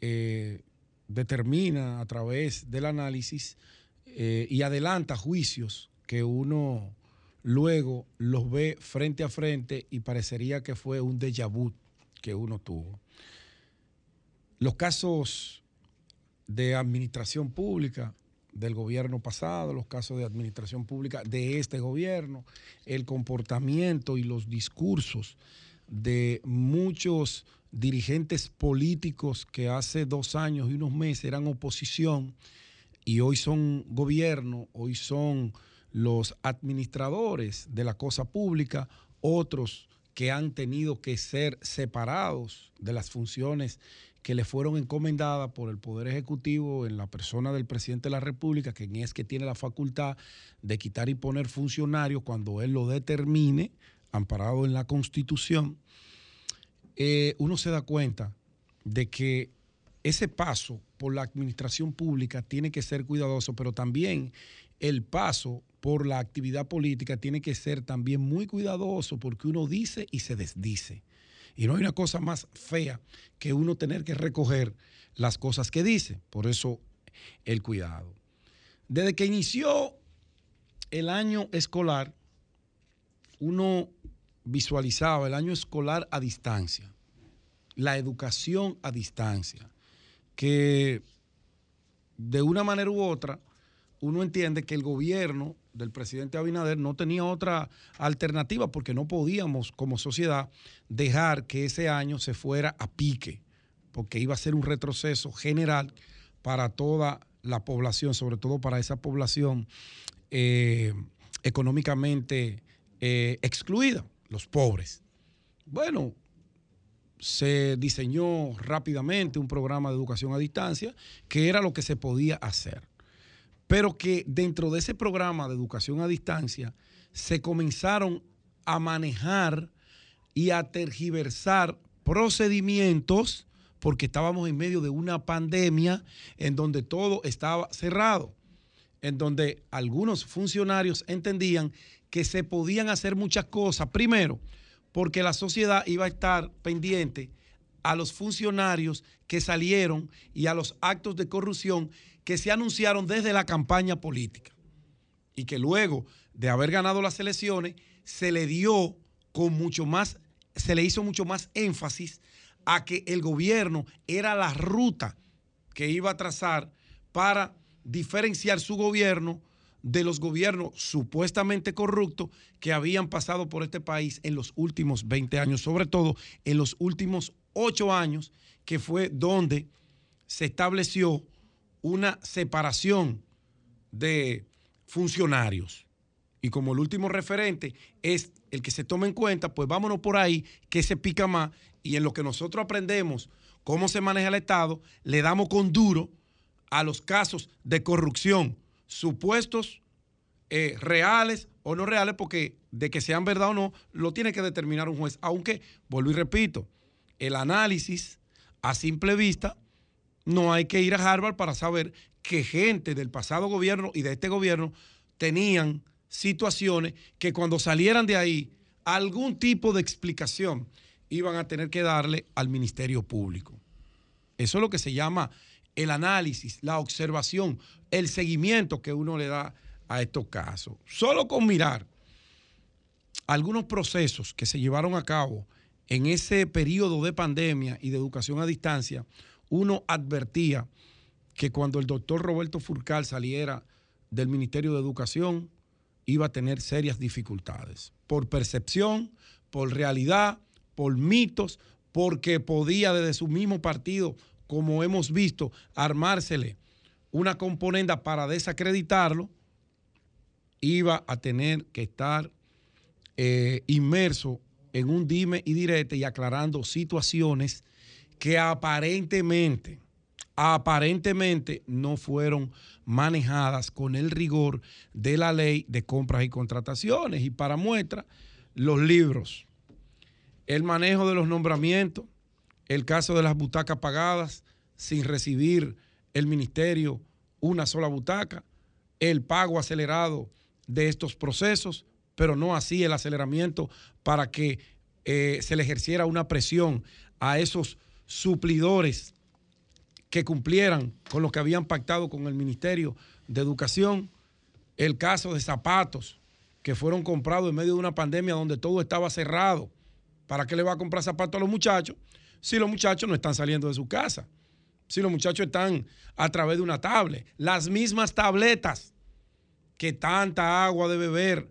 eh, determina a través del análisis eh, y adelanta juicios que uno luego los ve frente a frente y parecería que fue un déjà vu que uno tuvo. Los casos de administración pública del gobierno pasado, los casos de administración pública de este gobierno, el comportamiento y los discursos de muchos dirigentes políticos que hace dos años y unos meses eran oposición y hoy son gobierno, hoy son los administradores de la cosa pública, otros que han tenido que ser separados de las funciones que le fueron encomendadas por el Poder Ejecutivo en la persona del presidente de la República, quien es que tiene la facultad de quitar y poner funcionarios cuando él lo determine, amparado en la Constitución, eh, uno se da cuenta de que ese paso por la administración pública tiene que ser cuidadoso, pero también el paso por la actividad política tiene que ser también muy cuidadoso porque uno dice y se desdice. Y no hay una cosa más fea que uno tener que recoger las cosas que dice. Por eso el cuidado. Desde que inició el año escolar, uno visualizaba el año escolar a distancia, la educación a distancia, que de una manera u otra uno entiende que el gobierno del presidente Abinader no tenía otra alternativa porque no podíamos como sociedad dejar que ese año se fuera a pique, porque iba a ser un retroceso general para toda la población, sobre todo para esa población eh, económicamente eh, excluida, los pobres. Bueno, se diseñó rápidamente un programa de educación a distancia, que era lo que se podía hacer. Pero que dentro de ese programa de educación a distancia se comenzaron a manejar y a tergiversar procedimientos porque estábamos en medio de una pandemia en donde todo estaba cerrado, en donde algunos funcionarios entendían que se podían hacer muchas cosas. Primero, porque la sociedad iba a estar pendiente a los funcionarios que salieron y a los actos de corrupción que se anunciaron desde la campaña política. Y que luego de haber ganado las elecciones, se le dio con mucho más, se le hizo mucho más énfasis a que el gobierno era la ruta que iba a trazar para diferenciar su gobierno de los gobiernos supuestamente corruptos que habían pasado por este país en los últimos 20 años, sobre todo en los últimos 8 años, que fue donde se estableció una separación de funcionarios. Y como el último referente es el que se toma en cuenta, pues vámonos por ahí, que se pica más, y en lo que nosotros aprendemos cómo se maneja el Estado, le damos con duro a los casos de corrupción supuestos eh, reales o no reales, porque de que sean verdad o no, lo tiene que determinar un juez. Aunque, vuelvo y repito, el análisis a simple vista, no hay que ir a Harvard para saber que gente del pasado gobierno y de este gobierno tenían situaciones que cuando salieran de ahí, algún tipo de explicación iban a tener que darle al Ministerio Público. Eso es lo que se llama el análisis, la observación, el seguimiento que uno le da a estos casos. Solo con mirar algunos procesos que se llevaron a cabo en ese periodo de pandemia y de educación a distancia, uno advertía que cuando el doctor Roberto Furcal saliera del Ministerio de Educación, iba a tener serias dificultades, por percepción, por realidad, por mitos, porque podía desde su mismo partido, como hemos visto, armársele una componenda para desacreditarlo, iba a tener que estar eh, inmerso en un dime y direte y aclarando situaciones que aparentemente aparentemente no fueron manejadas con el rigor de la ley de compras y contrataciones. Y para muestra, los libros, el manejo de los nombramientos, el caso de las butacas pagadas sin recibir el ministerio una sola butaca, el pago acelerado de estos procesos, pero no así el aceleramiento para que eh, se le ejerciera una presión a esos suplidores que cumplieran con lo que habían pactado con el Ministerio de Educación. El caso de zapatos que fueron comprados en medio de una pandemia donde todo estaba cerrado. ¿Para qué le va a comprar zapatos a los muchachos si los muchachos no están saliendo de su casa? Si los muchachos están a través de una tablet. Las mismas tabletas que tanta agua de beber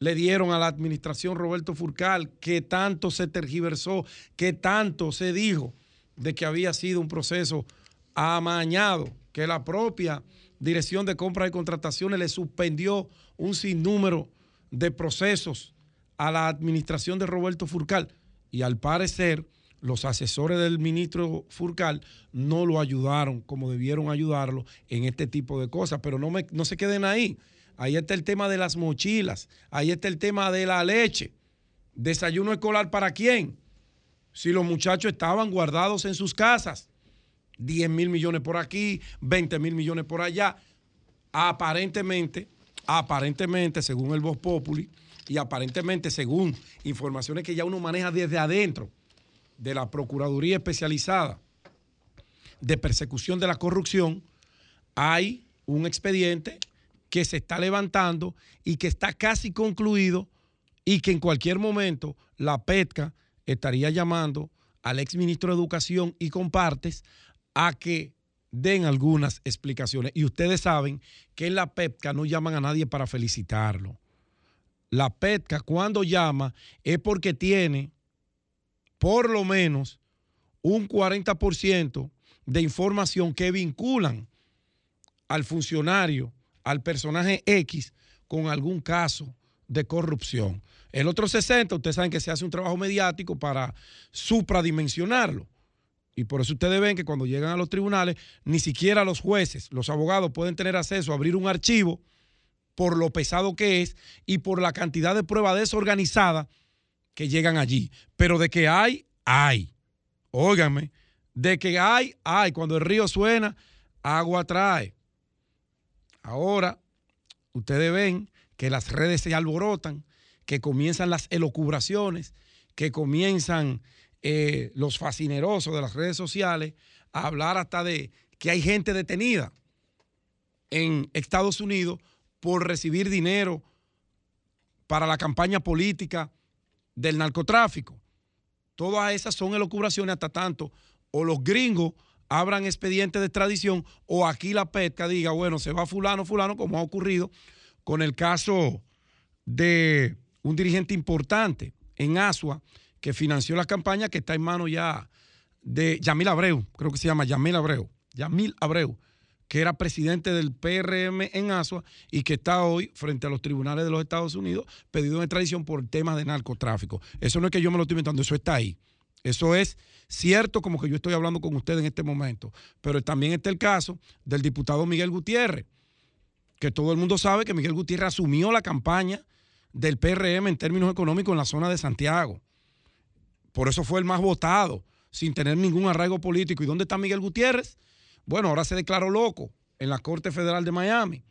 le dieron a la administración Roberto Furcal, que tanto se tergiversó, que tanto se dijo de que había sido un proceso amañado, que la propia Dirección de Compras y Contrataciones le suspendió un sinnúmero de procesos a la administración de Roberto Furcal. Y al parecer, los asesores del ministro Furcal no lo ayudaron como debieron ayudarlo en este tipo de cosas. Pero no, me, no se queden ahí. Ahí está el tema de las mochilas, ahí está el tema de la leche. ¿Desayuno escolar para quién? si los muchachos estaban guardados en sus casas. 10 mil millones por aquí, 20 mil millones por allá. Aparentemente, aparentemente, según el Voz Populi, y aparentemente según informaciones que ya uno maneja desde adentro de la Procuraduría Especializada de Persecución de la Corrupción, hay un expediente que se está levantando y que está casi concluido y que en cualquier momento la PETCA estaría llamando al ex ministro de Educación y compartes a que den algunas explicaciones. Y ustedes saben que en la PEPCA no llaman a nadie para felicitarlo. La PEPCA cuando llama es porque tiene por lo menos un 40% de información que vinculan al funcionario, al personaje X, con algún caso de corrupción. El otro 60, ustedes saben que se hace un trabajo mediático para supradimensionarlo. Y por eso ustedes ven que cuando llegan a los tribunales, ni siquiera los jueces, los abogados pueden tener acceso a abrir un archivo por lo pesado que es y por la cantidad de pruebas desorganizadas que llegan allí. Pero de que hay, hay. Óigame, de que hay, hay. Cuando el río suena, agua trae. Ahora, ustedes ven que las redes se alborotan, que comienzan las elocubraciones, que comienzan eh, los fascinerosos de las redes sociales a hablar hasta de que hay gente detenida en Estados Unidos por recibir dinero para la campaña política del narcotráfico. Todas esas son elucubraciones hasta tanto o los gringos abran expedientes de extradición o aquí la pesca diga, bueno, se va fulano, fulano, como ha ocurrido con el caso de un dirigente importante en Asua que financió la campaña que está en manos ya de Yamil Abreu, creo que se llama Yamil Abreu, Yamil Abreu, que era presidente del PRM en Asua y que está hoy frente a los tribunales de los Estados Unidos pedido en extradición por temas de narcotráfico. Eso no es que yo me lo estoy inventando, eso está ahí. Eso es cierto como que yo estoy hablando con usted en este momento, pero también está el caso del diputado Miguel Gutiérrez, que todo el mundo sabe que Miguel Gutiérrez asumió la campaña del PRM en términos económicos en la zona de Santiago. Por eso fue el más votado, sin tener ningún arraigo político. ¿Y dónde está Miguel Gutiérrez? Bueno, ahora se declaró loco en la Corte Federal de Miami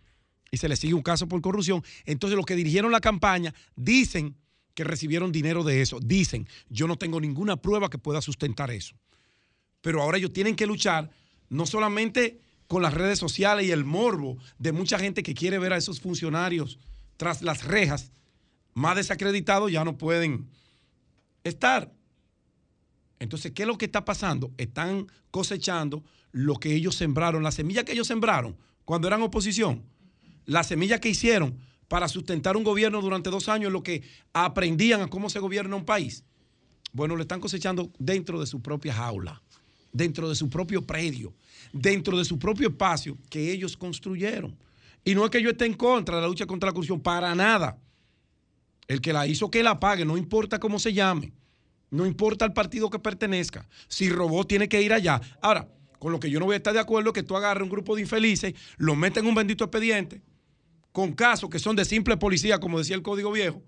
y se le sigue un caso por corrupción. Entonces los que dirigieron la campaña dicen que recibieron dinero de eso. Dicen, yo no tengo ninguna prueba que pueda sustentar eso. Pero ahora ellos tienen que luchar no solamente con las redes sociales y el morbo de mucha gente que quiere ver a esos funcionarios tras las rejas, más desacreditados ya no pueden estar. Entonces, ¿qué es lo que está pasando? Están cosechando lo que ellos sembraron, la semilla que ellos sembraron cuando eran oposición, la semilla que hicieron para sustentar un gobierno durante dos años, lo que aprendían a cómo se gobierna un país. Bueno, lo están cosechando dentro de su propia jaula, dentro de su propio predio, dentro de su propio espacio que ellos construyeron. Y no es que yo esté en contra de la lucha contra la corrupción, para nada. El que la hizo, que la pague, no importa cómo se llame. No importa el partido que pertenezca. Si robó, tiene que ir allá. Ahora, con lo que yo no voy a estar de acuerdo es que tú agarres un grupo de infelices, lo metes en un bendito expediente, con casos que son de simple policía, como decía el Código Viejo,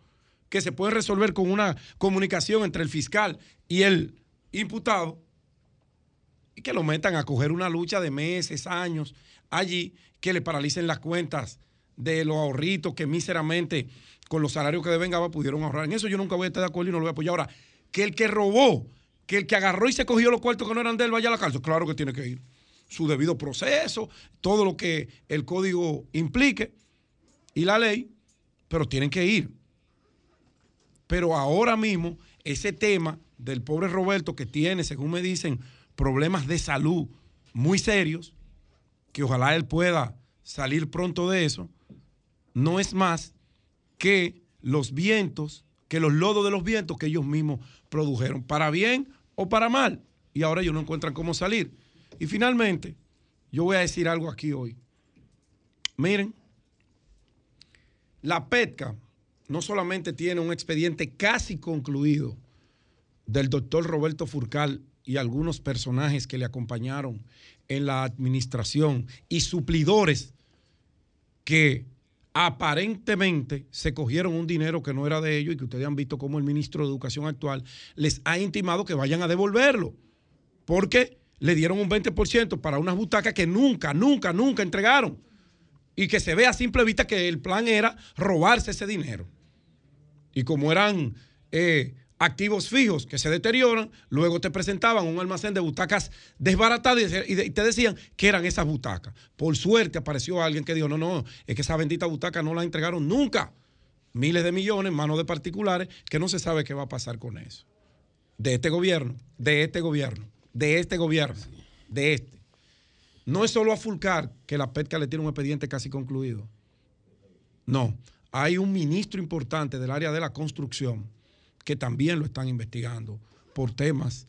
que se pueden resolver con una comunicación entre el fiscal y el imputado, y que lo metan a coger una lucha de meses, años, allí, que le paralicen las cuentas de los ahorritos que míseramente con los salarios que devengaba pudieron ahorrar. En eso yo nunca voy a estar de acuerdo y no lo voy a apoyar. Ahora, que el que robó, que el que agarró y se cogió los cuartos que no eran de él vaya a la cárcel. Claro que tiene que ir. Su debido proceso, todo lo que el código implique y la ley, pero tienen que ir. Pero ahora mismo, ese tema del pobre Roberto que tiene, según me dicen, problemas de salud muy serios, que ojalá él pueda salir pronto de eso, no es más que los vientos que los lodos de los vientos que ellos mismos produjeron, para bien o para mal. Y ahora ellos no encuentran cómo salir. Y finalmente, yo voy a decir algo aquí hoy. Miren, la PETCA no solamente tiene un expediente casi concluido del doctor Roberto Furcal y algunos personajes que le acompañaron en la administración y suplidores que aparentemente se cogieron un dinero que no era de ellos y que ustedes han visto como el ministro de Educación actual les ha intimado que vayan a devolverlo. Porque le dieron un 20% para unas butacas que nunca, nunca, nunca entregaron. Y que se ve a simple vista que el plan era robarse ese dinero. Y como eran eh, activos fijos que se deterioran, luego te presentaban un almacén de butacas desbaratadas y te decían que eran esas butacas. Por suerte apareció alguien que dijo, no, no, es que esa bendita butaca no la entregaron nunca. Miles de millones en manos de particulares que no se sabe qué va a pasar con eso. De este gobierno, de este gobierno, de este gobierno, de este. No es solo a Fulcar que la PETCA le tiene un expediente casi concluido. No, hay un ministro importante del área de la construcción que también lo están investigando por temas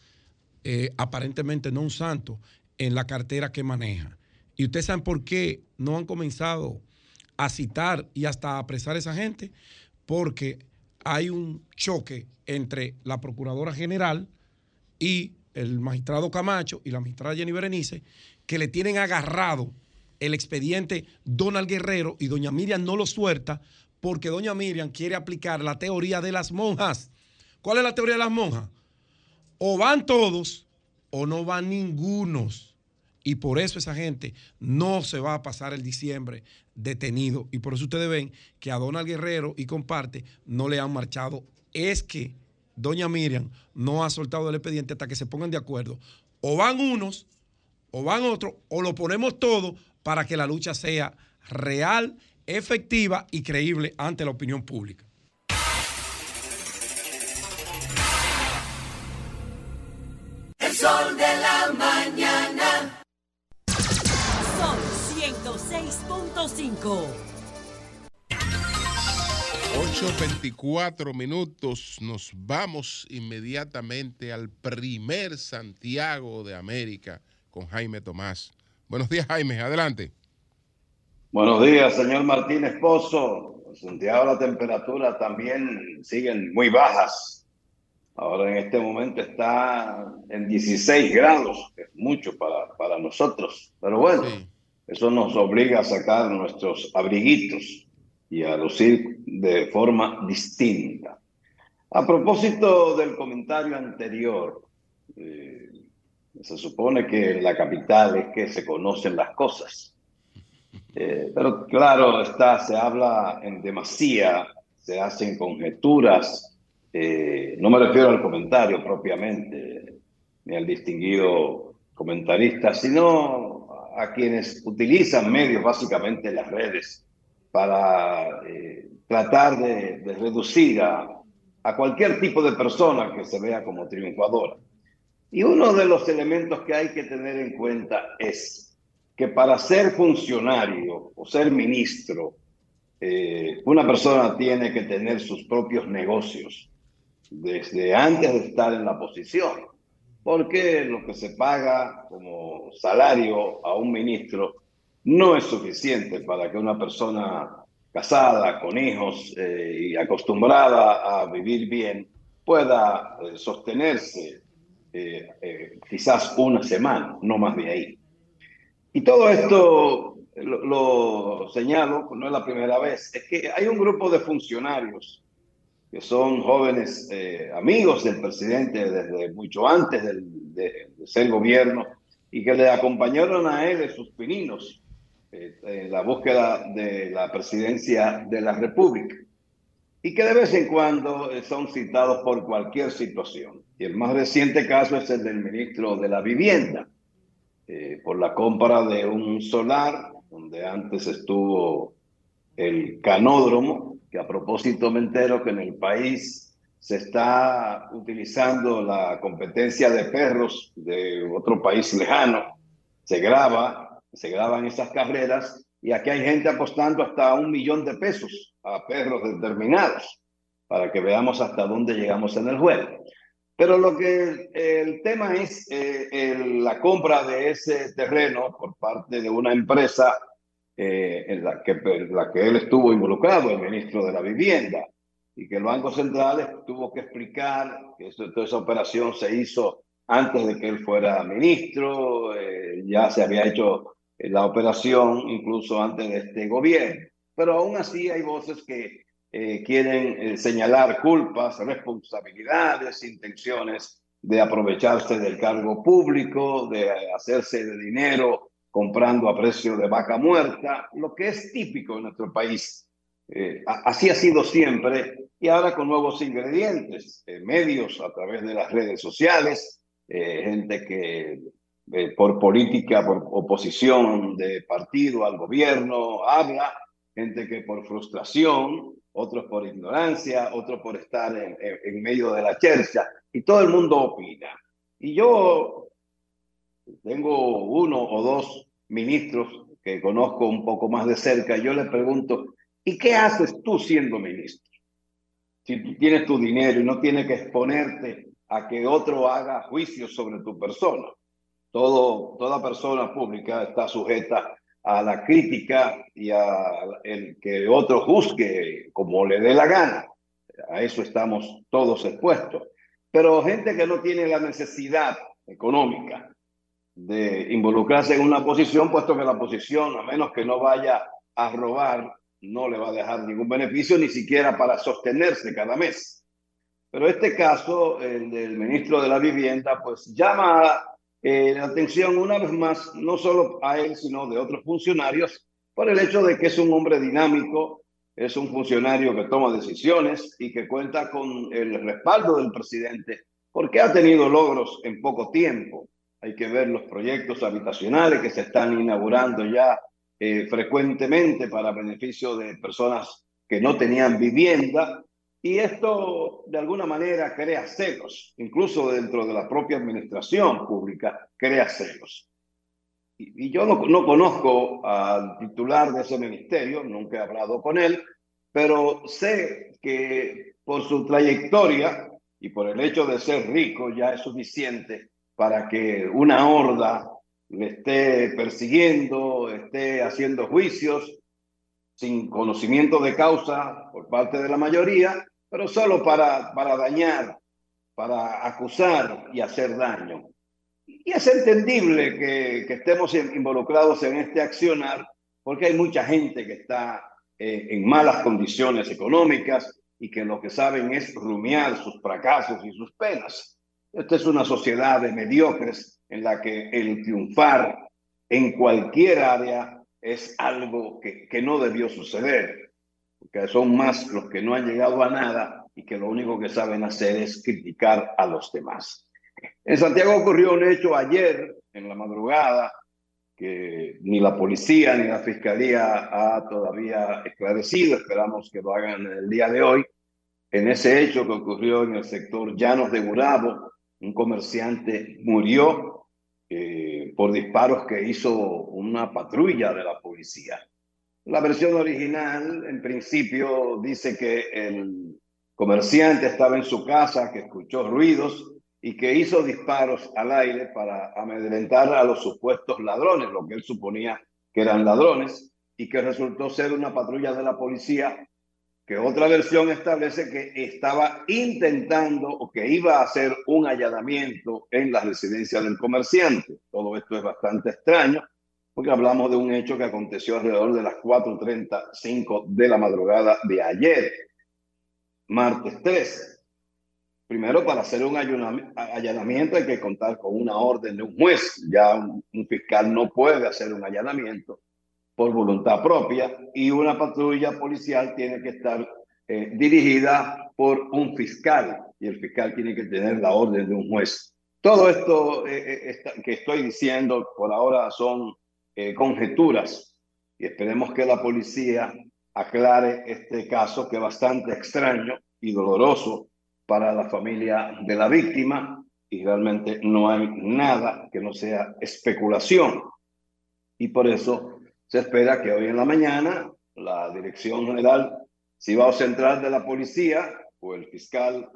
eh, aparentemente no un santo en la cartera que maneja. Y ustedes saben por qué no han comenzado a citar y hasta a apresar a esa gente, porque hay un choque entre la Procuradora General y el magistrado Camacho y la magistrada Jenny Berenice, que le tienen agarrado el expediente Donald Guerrero y doña Miriam no lo suelta porque doña Miriam quiere aplicar la teoría de las monjas. ¿Cuál es la teoría de las monjas? O van todos o no van ningunos. Y por eso esa gente no se va a pasar el diciembre detenido. Y por eso ustedes ven que a Donald Guerrero y comparte no le han marchado. Es que doña Miriam no ha soltado el expediente hasta que se pongan de acuerdo. O van unos, o van otros, o lo ponemos todo para que la lucha sea real, efectiva y creíble ante la opinión pública. El sol de la mañana. Sol 106.5. 8.24 minutos, nos vamos inmediatamente al primer Santiago de América con Jaime Tomás. Buenos días, Jaime, adelante. Buenos días, señor Martínez Pozo. En Santiago la temperatura también siguen muy bajas. Ahora en este momento está en 16 grados, que es mucho para, para nosotros. Pero bueno, eso nos obliga a sacar nuestros abriguitos y a lucir de forma distinta. A propósito del comentario anterior, eh, se supone que en la capital es que se conocen las cosas. Eh, pero claro, está, se habla en demasía, se hacen conjeturas. eh, no me refiero al comentario propiamente, ni al distinguido comentarista, sino a quienes utilizan medios, básicamente las redes, para eh, tratar de, de reducir a, a cualquier tipo de persona que se vea como triunfadora. Y uno de los elementos que hay que tener en cuenta es que para ser funcionario o ser ministro, eh, una persona tiene que tener sus propios negocios desde antes de estar en la posición, porque lo que se paga como salario a un ministro no es suficiente para que una persona casada, con hijos eh, y acostumbrada a vivir bien pueda eh, sostenerse eh, eh, quizás una semana, no más de ahí. Y todo esto lo, lo señalo, no es la primera vez, es que hay un grupo de funcionarios que son jóvenes eh, amigos del presidente desde mucho antes del- de, de ser gobierno y que le acompañaron a él en sus pininos eh, en la búsqueda de la presidencia de la República y que de vez en cuando eh, son citados por cualquier situación. Y el más reciente caso es el del ministro de la Vivienda, eh, por la compra de un solar donde antes estuvo el canódromo, que a propósito me entero que en el país se está utilizando la competencia de perros de otro país lejano, se graba, se graban esas carreras y aquí hay gente apostando hasta un millón de pesos a perros determinados para que veamos hasta dónde llegamos en el juego. Pero lo que el tema es eh, el- la compra de ese terreno por parte de una empresa eh, en la que, la que él estuvo involucrado, el ministro de la Vivienda, y que el Banco Central tuvo que explicar que eso- toda esa operación se hizo antes de que él fuera ministro, eh, ya se había hecho la operación incluso antes de este gobierno. Pero aún así hay voces que eh, quieren eh, señalar culpas, responsabilidades, intenciones de aprovecharse del cargo público, de hacerse de dinero comprando a precio de vaca muerta, lo que es típico en nuestro país. Eh, así ha sido siempre y ahora con nuevos ingredientes, eh, medios a través de las redes sociales, eh, gente que por política, por oposición de partido al gobierno habla, gente que por frustración, otros por ignorancia, otros por estar en, medio de la chercha, y todo el mundo opina. Y yo tengo uno o dos ministros que conozco un poco más de cerca, yo les pregunto, ¿y qué haces tú siendo ministro? Si tienes tu dinero y no tienes que exponerte a que otro haga juicios sobre tu persona. Todo, toda persona pública está sujeta a la crítica y a el que otro juzgue como le dé la gana. A eso estamos todos expuestos. Pero gente que no tiene la necesidad económica de involucrarse en una posición, puesto que la posición, a menos que no vaya a robar, no le va a dejar ningún beneficio, ni siquiera para sostenerse cada mes. Pero este caso, el del ministro de la Vivienda, pues llama eh, la atención una vez más, no solo a él, sino de otros funcionarios, por el hecho de que es un hombre dinámico, es un funcionario que toma decisiones y que cuenta con el respaldo del presidente, porque ha tenido logros en poco tiempo. Hay que ver los proyectos habitacionales que se están inaugurando ya eh, frecuentemente para beneficio de personas que no tenían vivienda. Y esto de alguna manera crea celos, incluso dentro de la propia administración pública, crea celos. Y, yo no conozco al titular de ese ministerio, nunca he hablado con él, pero sé que por su trayectoria y por el hecho de ser rico ya es suficiente para que una horda le esté persiguiendo, esté haciendo juicios sin conocimiento de causa por parte de la mayoría, pero solo para, para dañar, para acusar y hacer daño. Y es entendible que, que estemos involucrados en este accionar porque hay mucha gente que está eh, en malas condiciones económicas y que lo que saben es rumiar sus fracasos y sus penas. Esta es una sociedad de mediocres en la que el triunfar en cualquier área es algo que, que no debió suceder, porque son más los que no han llegado a nada y que lo único que saben hacer es criticar a los demás. En Santiago ocurrió un hecho ayer, en la madrugada, que ni la policía ni la fiscalía ha todavía esclarecido. Esperamos que lo hagan el día de hoy. En ese hecho que ocurrió en el sector Llanos de Gurabo, un comerciante murió eh, por disparos que hizo una patrulla de la policía. La versión original, en principio, dice que el comerciante estaba en su casa, que escuchó ruidos y que hizo disparos al aire para amedrentar a los supuestos ladrones, lo que él suponía que eran ladrones, y que resultó ser una patrulla de la policía, que otra versión establece que estaba intentando o que iba a hacer un allanamiento en la residencia del comerciante. Todo esto es bastante extraño, porque hablamos de un hecho que aconteció alrededor de las 4.35 de la madrugada de ayer, martes 13. Primero, para hacer un allanamiento hay que contar con una orden de un juez. Ya un, fiscal no puede hacer un allanamiento por voluntad propia y una patrulla policial tiene que estar eh, dirigida por un fiscal y el fiscal tiene que tener la orden de un juez. Todo esto eh, eh, que estoy diciendo por ahora son conjeturas y esperemos que la policía aclare este caso que es bastante extraño y doloroso para la familia de la víctima y realmente no hay nada que no sea especulación. Y por eso se espera que hoy en la mañana la Dirección General Cibao Central de la Policía o el fiscal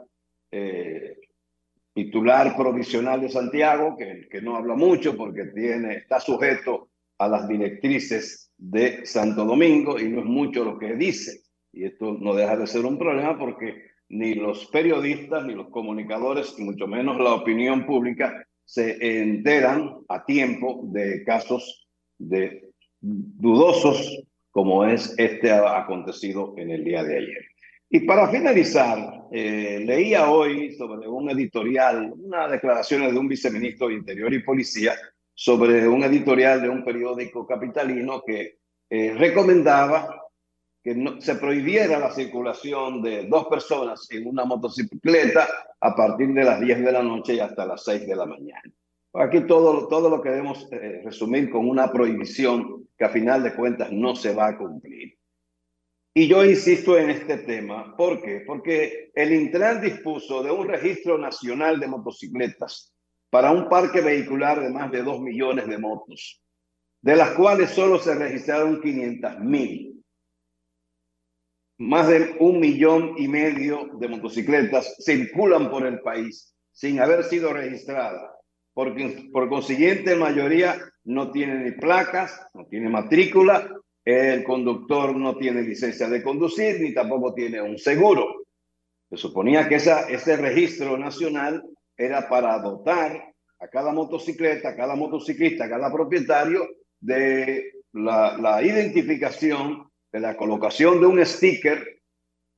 eh, titular provisional de Santiago, que, que no habla mucho porque tiene, está sujeto a las directrices de Santo Domingo y no es mucho lo que dice. Y esto no deja de ser un problema porque ni los periodistas, ni los comunicadores, y mucho menos la opinión pública, se enteran a tiempo de casos de dudosos como es este acontecido en el día de ayer. Y para finalizar, eh, leía hoy sobre un editorial, unas declaraciones de un viceministro de Interior y Policía sobre un editorial de un periódico capitalino que eh, recomendaba que no, se prohibiera la circulación de dos personas en una motocicleta a partir de las 10 de la noche y hasta las 6 de la mañana. Aquí todo, todo lo queremos eh, resumir con una prohibición que a final de cuentas no se va a cumplir. Y yo insisto en este tema, ¿por qué? Porque el Intran dispuso de un registro nacional de motocicletas para un parque vehicular de más de 2 millones de motos, de las cuales solo se registraron 500 mil más de un millón y medio de motocicletas circulan por el país sin haber sido registradas. porque por consiguiente la mayoría no tiene ni placas, no tiene matrícula, el conductor no tiene licencia de conducir ni tampoco tiene un seguro. Se suponía que ese registro nacional era para dotar a cada motocicleta, a cada motociclista, a cada propietario de la, identificación, de la colocación de un sticker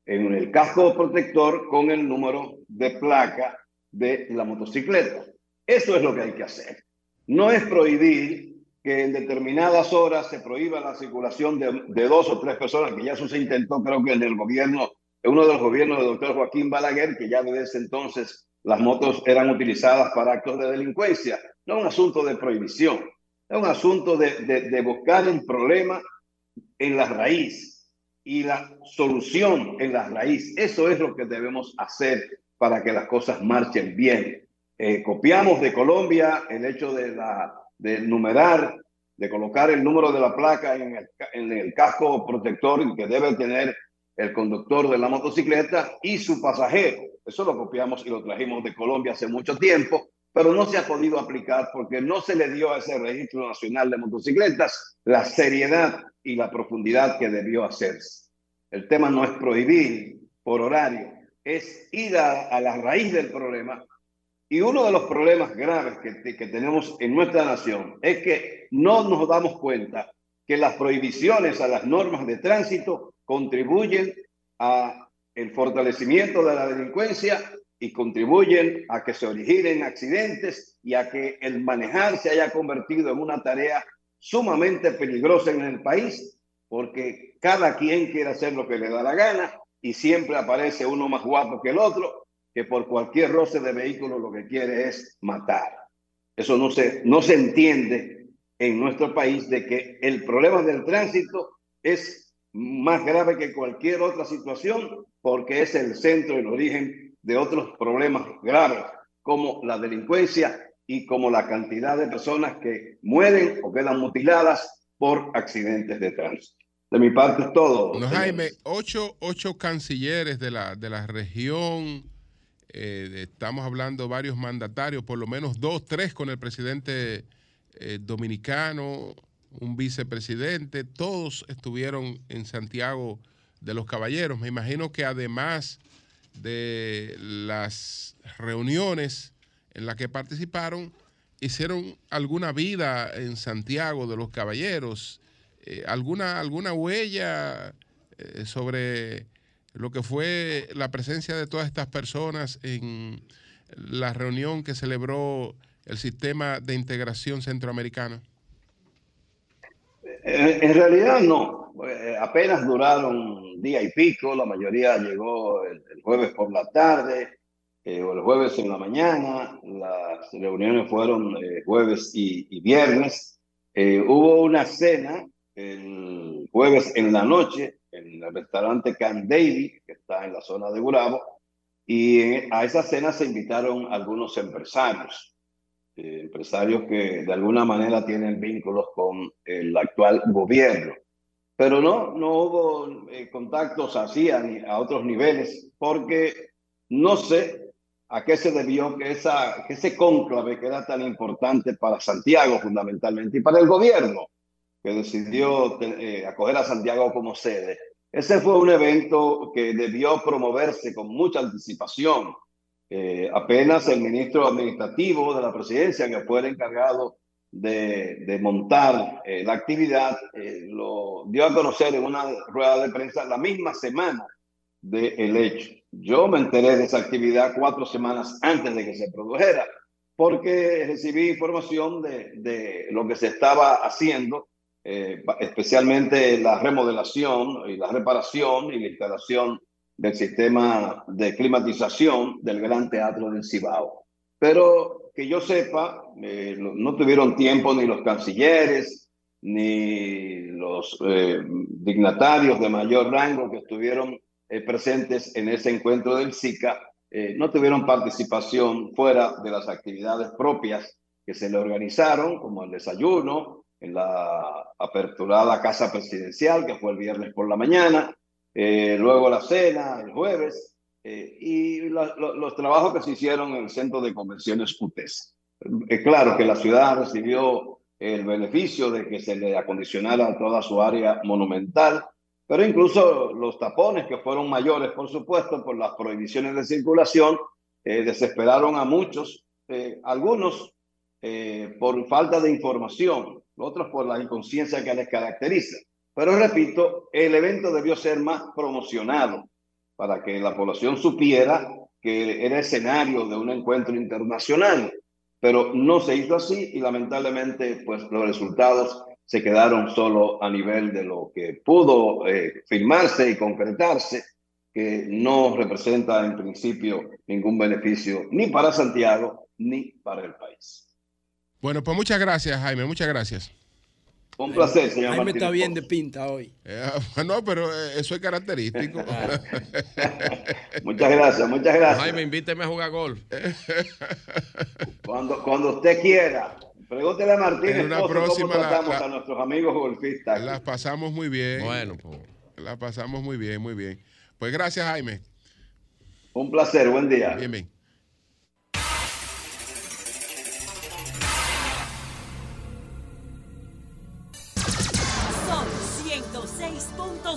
en el casco protector con el número de placa de la motocicleta. Eso es lo que hay que hacer. No es prohibir que en determinadas horas se prohíba la circulación de, de dos o tres personas, que ya eso se intentó creo que en el gobierno, en uno de los gobiernos del doctor Joaquín Balaguer, que ya desde ese entonces las motos eran utilizadas para actos de delincuencia. No es un asunto de prohibición, es un asunto de, buscar el problema en la raíz y la solución en la raíz. Eso es lo que debemos hacer para que las cosas marchen bien. Eh, copiamos de Colombia el hecho de numerar, de colocar el número de la placa en el, en el casco protector que debe tener el conductor de la motocicleta y su pasajero. Eso lo copiamos y lo trajimos de Colombia hace mucho tiempo, pero no se ha podido aplicar porque no se le dio a ese registro nacional de motocicletas la seriedad y la profundidad que debió hacerse. El tema no es prohibir por horario, es ir a, la raíz del problema y uno de los problemas graves que, que, tenemos en nuestra nación es que no nos damos cuenta que las prohibiciones a las normas de tránsito contribuyen a el fortalecimiento de la delincuencia y contribuyen a que se originen accidentes y a que el manejar se haya convertido en una tarea sumamente peligrosa en el país, porque cada quien quiere hacer lo que le da la gana y siempre aparece uno más guapo que el otro que por cualquier roce de vehículo lo que quiere es matar. Eso no se, no se entiende en nuestro país de que el problema del tránsito es más grave que cualquier otra situación porque es el centro, el origen de otros problemas graves como la delincuencia y como la cantidad de personas que mueren o quedan mutiladas por accidentes de tránsito. De mi parte es todo. No, Jaime, ocho, ocho cancilleres de la, de la región eh, estamos hablando varios mandatarios, por lo menos dos, tres con el presidente eh, dominicano, un vicepresidente, todos estuvieron en Santiago de los Caballeros. Me imagino que además de las reuniones en las que participaron, hicieron alguna vida en Santiago de los Caballeros, eh, alguna, alguna huella eh, sobre lo que fue la presencia de todas estas personas en la reunión que celebró el sistema de integración centroamericano? En, realidad no, eh, apenas duraron día y pico, la mayoría llegó el, jueves por la tarde eh, o el jueves en la mañana, las reuniones fueron eh, jueves y, viernes, eh, hubo una cena el jueves en la noche en el restaurante David, que está en la zona de Gurabo, y a esa cena se invitaron algunos empresarios, eh, empresarios que de alguna manera tienen vínculos con el actual gobierno. Pero no, no hubo eh, contactos así a, otros niveles, porque no sé a qué se debió que, esa, que ese cónclave que era tan importante para Santiago fundamentalmente y para el gobierno, que decidió eh, acoger a Santiago como sede. Ese fue un evento que debió promoverse con mucha anticipación. Eh, apenas el ministro administrativo de la presidencia, que fue el encargado de, montar eh, la actividad, eh, lo dio a conocer en una rueda de prensa la misma semana del de hecho. Yo me enteré de esa actividad cuatro semanas antes de que se produjera, porque recibí información de, lo que se estaba haciendo especialmente la remodelación y la reparación y la instalación del sistema de climatización del Gran Teatro del Cibao. Pero que yo sepa, eh, no tuvieron tiempo ni los cancilleres, ni los eh, dignatarios de mayor rango que estuvieron eh, presentes en ese encuentro del SICA, no tuvieron participación fuera de las actividades propias que se le organizaron, como el desayuno, en la aperturada casa presidencial, que fue el viernes por la mañana, eh, luego la cena el jueves, eh, y los trabajos que se hicieron en el centro de convenciones UTES. es claro que la ciudad recibió el beneficio de que se le acondicionara toda su área monumental, pero incluso los tapones que fueron mayores, por supuesto, por las prohibiciones de circulación, eh, desesperaron a muchos, eh, algunos eh, por falta de información, otros por la inconsciencia que les caracteriza. Pero repito, el evento debió ser más promocionado para que la población supiera que era escenario de un encuentro internacional, pero no se hizo así y lamentablemente pues los resultados se quedaron solo a nivel de lo que pudo eh, firmarse y concretarse, que no representa en principio ningún beneficio ni para Santiago ni para el país. Bueno, pues muchas gracias, Jaime, muchas gracias. Un placer, señor Jaime está bien de pinta hoy. Eh, *laughs* no, pero eh, eso es característico. *laughs* Muchas gracias, muchas gracias. Jaime, invíteme a jugar golf. *laughs* Cuando, cuando usted quiera. Pregúntele a Martínez En una próxima cómo tratamos la- a nuestros amigos golfistas. Las pasamos muy bien. Bueno, pues. La pasamos muy bien, muy bien. Pues gracias, Jaime. Un placer, buen día. Bien, bien.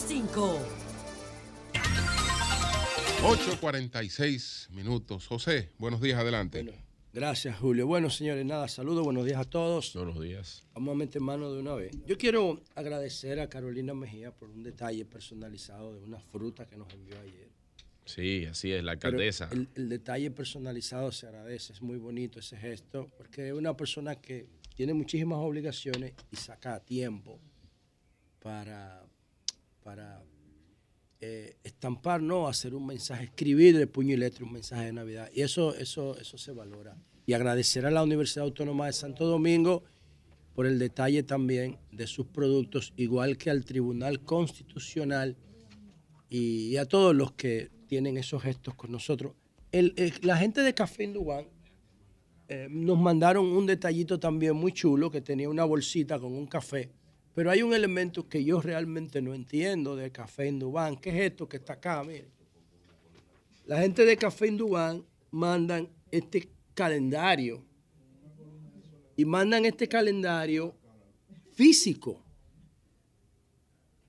106.5. 8.46 minutos. José, buenos días, adelante. Bueno, gracias, Julio. Bueno, señores, nada, saludos, buenos días a todos. Buenos días. Vamos a meter mano de una vez. Yo quiero agradecer a Carolina Mejía por un detalle personalizado de una fruta que nos envió ayer. Sí, así es, la alcaldesa. El, el detalle personalizado se agradece, es muy bonito ese gesto, porque es una persona que tiene muchísimas obligaciones y saca tiempo para, para eh, estampar, no, hacer un mensaje, escribir de puño y letra un mensaje de Navidad. Y eso, eso, eso se valora. Y agradecer a la Universidad Autónoma de Santo Domingo por el detalle también de sus productos, igual que al Tribunal Constitucional y, a todos los que tienen esos gestos con nosotros. El- el- la gente de Café Indubán eh, nos mandaron un detallito también muy chulo que tenía una bolsita con un café. Pero hay un elemento que yo realmente no entiendo de Café Indubán. ¿Qué es esto que está acá? Miren. La gente de Café Indubán mandan este calendario. Y mandan este calendario físico.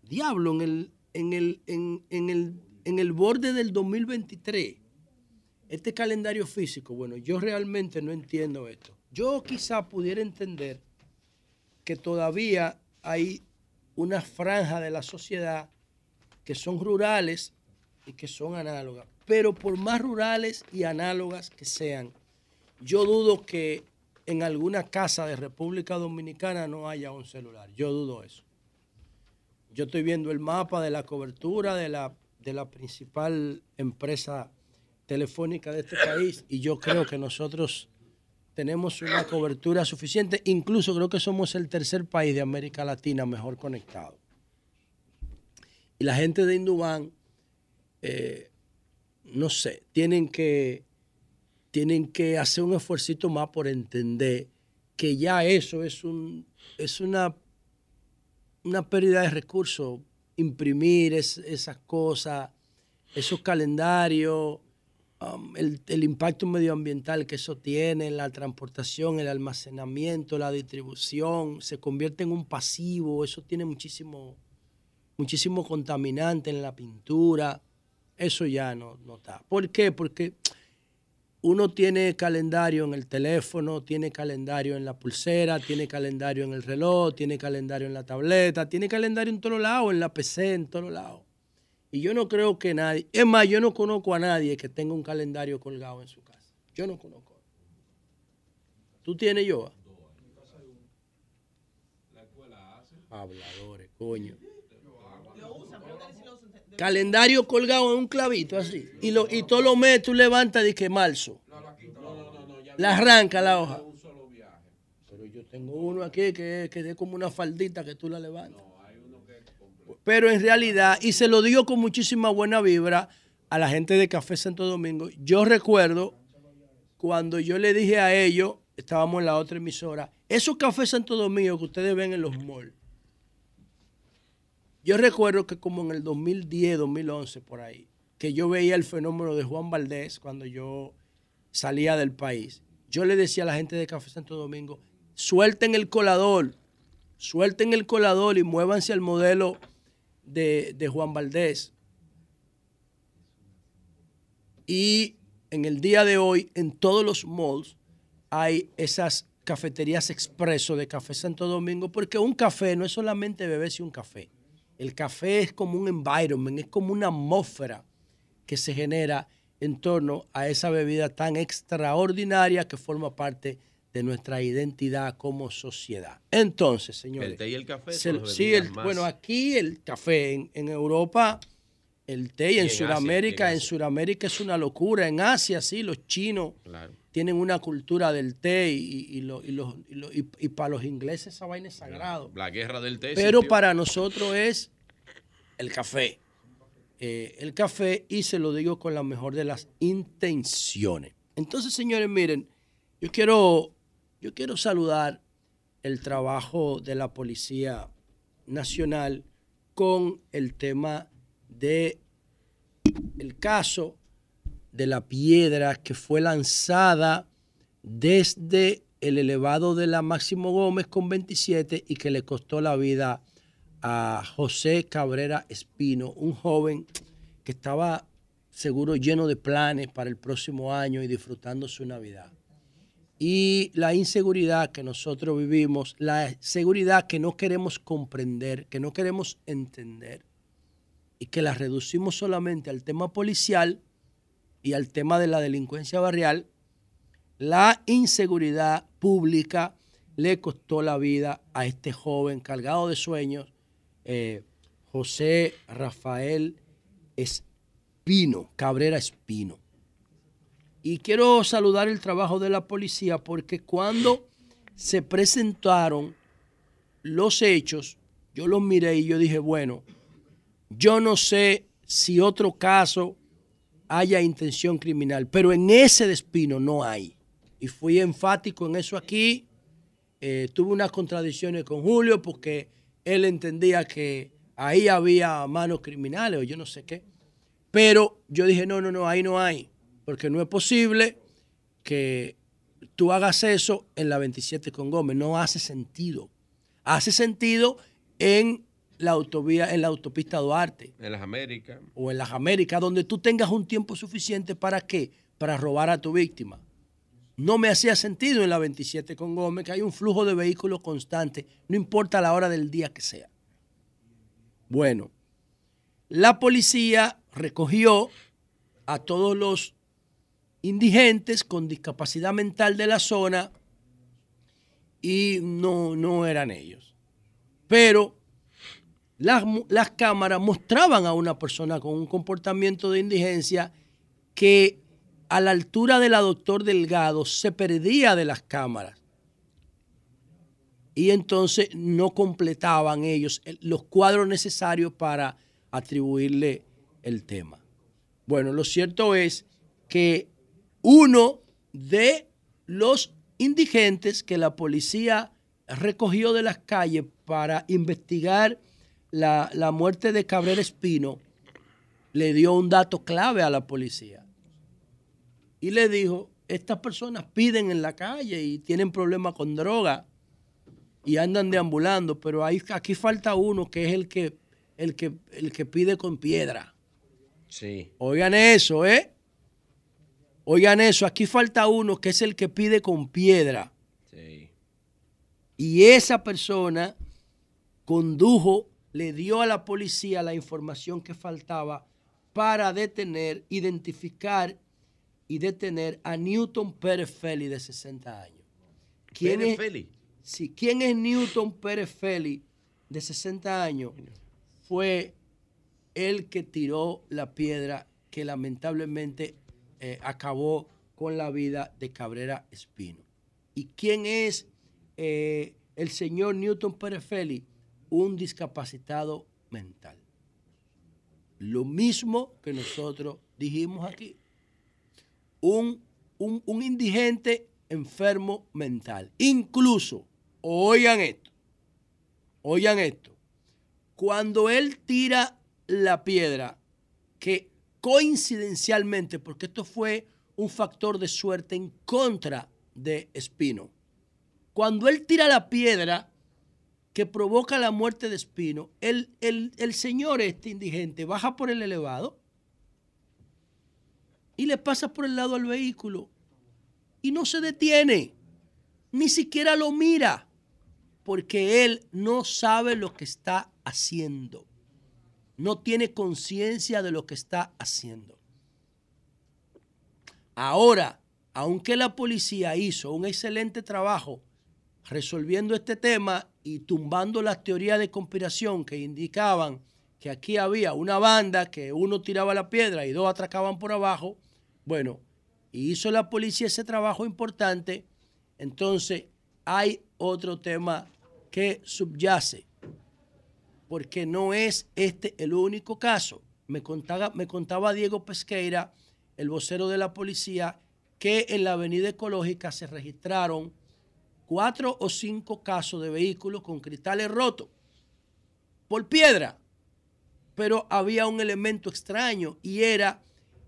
Diablo, en el, en el, en, en el, en el borde del 2023. Este calendario físico, bueno, yo realmente no entiendo esto. Yo quizá pudiera entender que todavía hay una franja de la sociedad que son rurales y que son análogas. Pero por más rurales y análogas que sean, yo dudo que en alguna casa de República Dominicana no haya un celular. Yo dudo eso. Yo estoy viendo el mapa de la cobertura de la, de la principal empresa telefónica de este país y yo creo que nosotros tenemos una cobertura suficiente. Incluso creo que somos el tercer país de América Latina mejor conectado. Y la gente de Indubán, eh, no sé, tienen que, tienen que hacer un esfuercito más por entender que ya eso es, un, es una, una pérdida de recursos. Imprimir es- esas cosas, esos calendarios, um, el, el impacto medioambiental que eso tiene, la transportación, el almacenamiento, la distribución, se convierte en un pasivo, eso tiene muchísimo, muchísimo contaminante en la pintura, eso ya no, no está. ¿Por qué? Porque uno tiene calendario en el teléfono, tiene calendario en la pulsera, tiene calendario en el reloj, tiene calendario en la tableta, tiene calendario en todos lados, en la PC, en todos lados. Y yo no creo que nadie, es más, yo no conozco a nadie que tenga un calendario colgado en su casa. Yo no conozco. ¿Tú tienes yo? Habladores, coño. Calendario colgado en un clavito así. Y, lo, y todo lo mes tú levantas de que marzo. La arranca la hoja. Pero yo tengo uno aquí que, que es como una faldita que tú la levantas. Pero en realidad, y se lo digo con muchísima buena vibra a la gente de Café Santo Domingo, yo recuerdo cuando yo le dije a ellos, estábamos en la otra emisora, esos Café Santo Domingo que ustedes ven en los malls, yo recuerdo que como en el 2010, 2011, por ahí, que yo veía el fenómeno de Juan Valdés cuando yo salía del país. yo le decía a la gente de Café Santo Domingo, suelten el colador, suelten el colador y muévanse al modelo de, Juan Valdés. Y en el día de hoy, en todos los malls, hay esas cafeterías expreso de Café Santo Domingo, porque un café no es solamente beberse un café. El café es como un environment, es como una atmósfera que se genera en torno a esa bebida tan extraordinaria que forma parte de nuestra identidad como sociedad. Entonces, señores. El té y el café. se- sí, el- bueno, aquí el café, en, en Europa, el té y en, Sudamérica, en Sudamérica es una locura. En Asia, sí, los chinos Claro. tienen una cultura del té y, y, lo- y los- y lo- y- y para los ingleses esa vaina es sagrado. La guerra del té. Pero para nosotros es el café. Eh, el café y se lo digo con la mejor de las intenciones. Entonces, señores, miren, yo quiero, yo quiero saludar el trabajo de la Policía Nacional con el tema de el caso de la piedra que fue lanzada desde el elevado de la Máximo Gómez con 27 y que le costó la vida a José Cabrera Espino, un joven que estaba seguro lleno de planes para el próximo año y disfrutando su Navidad. Y la inseguridad que nosotros vivimos, la seguridad que no queremos comprender, que no queremos entender, y que la reducimos solamente al tema policial y al tema de la delincuencia barrial, la inseguridad pública le costó la vida a este joven cargado de sueños, eh, José Rafael Espino, Cabrera Espino. Y quiero saludar el trabajo de la policía porque cuando se presentaron los hechos, yo los miré y yo dije, bueno, yo no sé si otro caso haya intención criminal, pero en ese de Espino no hay. Y fui enfático en eso aquí. Eh, tuve unas contradicciones con Julio porque él entendía que ahí había manos criminales o yo no sé qué. Pero yo dije, no, no, no, ahí no hay. Porque no es posible que tú hagas eso en la 27 con Gómez. No hace sentido. Hace sentido en la autovía, en la autopista Duarte En las Américas. o en las Américas, donde tú tengas un tiempo suficiente para qué? Para robar a tu víctima. No me hacía sentido en la 27 con Gómez que hay un flujo de vehículos constante, no importa la hora del día que sea. Bueno, la policía recogió a todos los indigentes con discapacidad mental de la zona y no, no eran ellos. Pero las, las cámaras mostraban a una persona con un comportamiento de indigencia que a la altura de la doctor Delgado se perdía de las cámaras. Y entonces no completaban ellos el- los cuadros necesarios para atribuirle el tema. Bueno, lo cierto es que uno de los indigentes que la policía recogió de las calles para investigar la, la muerte de Cabrera Espino le dio un dato clave a la policía. Y le dijo, estas personas piden en la calle y tienen problemas con droga y andan deambulando, pero aquí falta uno que es el que, el que, el que pide con piedra. Sí. Oigan eso, ¿eh? Oigan eso, aquí falta uno que es el que pide con piedra. Sí. Y esa persona condujo, le dio a la policía la información que faltaba para detener, identificar y detener a Newton Pérez Feli de 60 años. ¿Quién Pérez es, Feli. Sí, ¿quién es Newton Pérez Feli de 60 años? Fue el que tiró la piedra que lamentablemente eh, acabó con la vida de Cabrera Espino. ¿Y quién es eh, el señor Newton Pérez Feli? Un discapacitado mental. Lo mismo que nosotros dijimos aquí. Un, un, un indigente enfermo mental. Incluso, oigan esto, oigan esto, cuando él tira la piedra, que coincidencialmente, porque esto fue un factor de suerte en contra de Espino. Cuando él tira la piedra que provoca la muerte de Espino, el, el- el señor este indigente baja por el elevado y le pasa por el lado al vehículo y no se detiene, ni siquiera lo mira, porque él no sabe lo que está haciendo, no tiene conciencia de lo que está haciendo. Ahora, aunque la policía hizo un excelente trabajo resolviendo este tema y tumbando las teorías de conspiración que indicaban que aquí había una banda que uno tiraba la piedra y dos atracaban por abajo, bueno, hizo la policía ese trabajo importante, entonces hay otro tema que subyace, porque no es este el único caso. Me contaba, Diego Pesqueira, el vocero de la policía, que en la avenida ecológica se registraron cuatro o cinco casos de vehículos con cristales rotos por piedra. Pero había un elemento extraño y era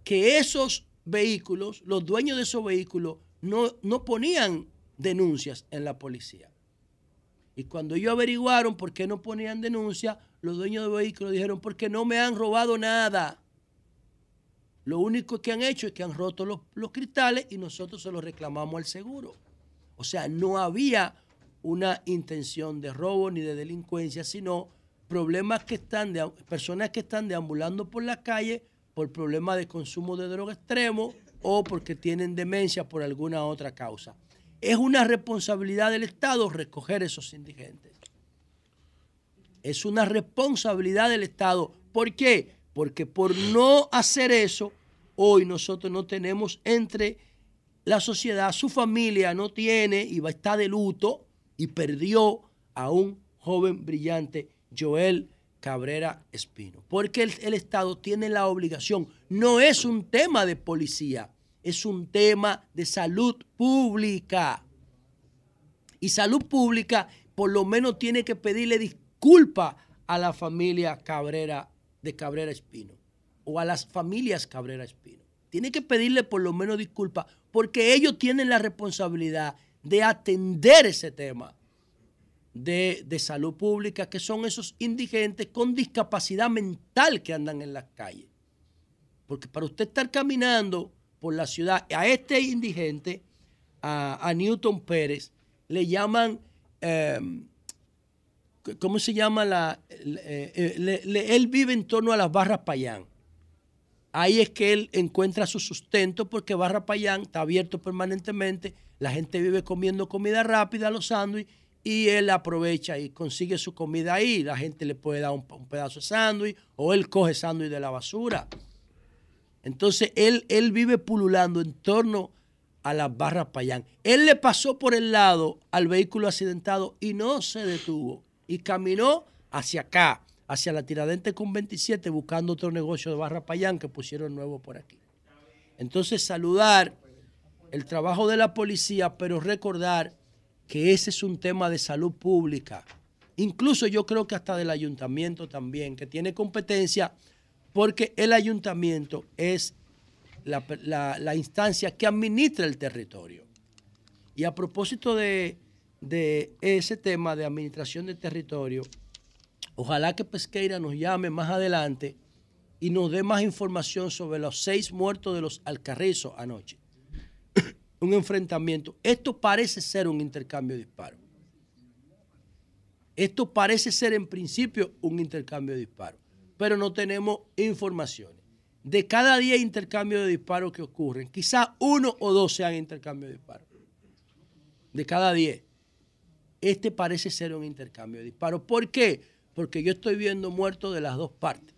que esos vehículos, los dueños de esos vehículos, no, no ponían denuncias en la policía. Y cuando ellos averiguaron por qué no ponían denuncia, los dueños de vehículos dijeron, porque no me han robado nada. Lo único que han hecho es que han roto los, cristales y nosotros se los reclamamos al seguro. O sea, no había una intención de robo ni de delincuencia, sino problemas que están de, personas que están deambulando por la calle por problemas de consumo de droga extremo o porque tienen demencia por alguna otra causa. Es una responsabilidad del Estado recoger esos indigentes. Es una responsabilidad del Estado. ¿Por qué? Porque por no hacer eso, hoy nosotros no tenemos entre la sociedad, su familia no tiene y va a estar de luto y perdió a un joven brillante, Joel Cabrera Espino. Porque el, el Estado tiene la obligación, no es un tema de policía, es un tema de salud pública. Y salud pública por lo menos tiene que pedirle disculpa a la familia Cabrera de Cabrera Espino o a las familias Cabrera Espino. Tiene que pedirle por lo menos disculpa porque ellos tienen la responsabilidad de atender ese tema de, de salud pública, que son esos indigentes con discapacidad mental que andan en las calles. Porque para usted estar caminando por la ciudad, a este indigente, a, Newton Pérez, le llaman, eh, ¿cómo se llama? La, eh, él vive en torno a las barras Payán. Ahí es que él encuentra su sustento porque Barra Payán está abierto permanentemente, la gente vive comiendo comida rápida, los sándwiches, y él aprovecha y consigue su comida ahí. La gente le puede dar un, un pedazo de sándwich o él coge sándwich de la basura. Entonces él, él vive pululando en torno a las barras Payán. Él le pasó por el lado al vehículo accidentado y no se detuvo y caminó hacia acá, hacia la Tiradente con 27, buscando otro negocio de barra Payán que pusieron nuevo por aquí. Entonces saludar el trabajo de la policía, pero recordar que ese es un tema de salud pública. Incluso yo creo que hasta del ayuntamiento también, que tiene competencia, porque el ayuntamiento es la, instancia que administra el territorio. Y a propósito de, de ese tema de administración de territorio, ojalá que Pesqueira nos llame más adelante y nos dé más información sobre los seis muertos de los Alcarrizos anoche. *coughs* un enfrentamiento. Esto parece ser un intercambio de disparos. Esto parece ser en principio un intercambio de disparos, pero no tenemos informaciones. De cada 10 intercambios de disparos que ocurren, quizá uno o dos sean intercambios de disparos. De cada 10. Este parece ser un intercambio de disparos. ¿Por qué? Porque yo estoy viendo muertos de las dos partes.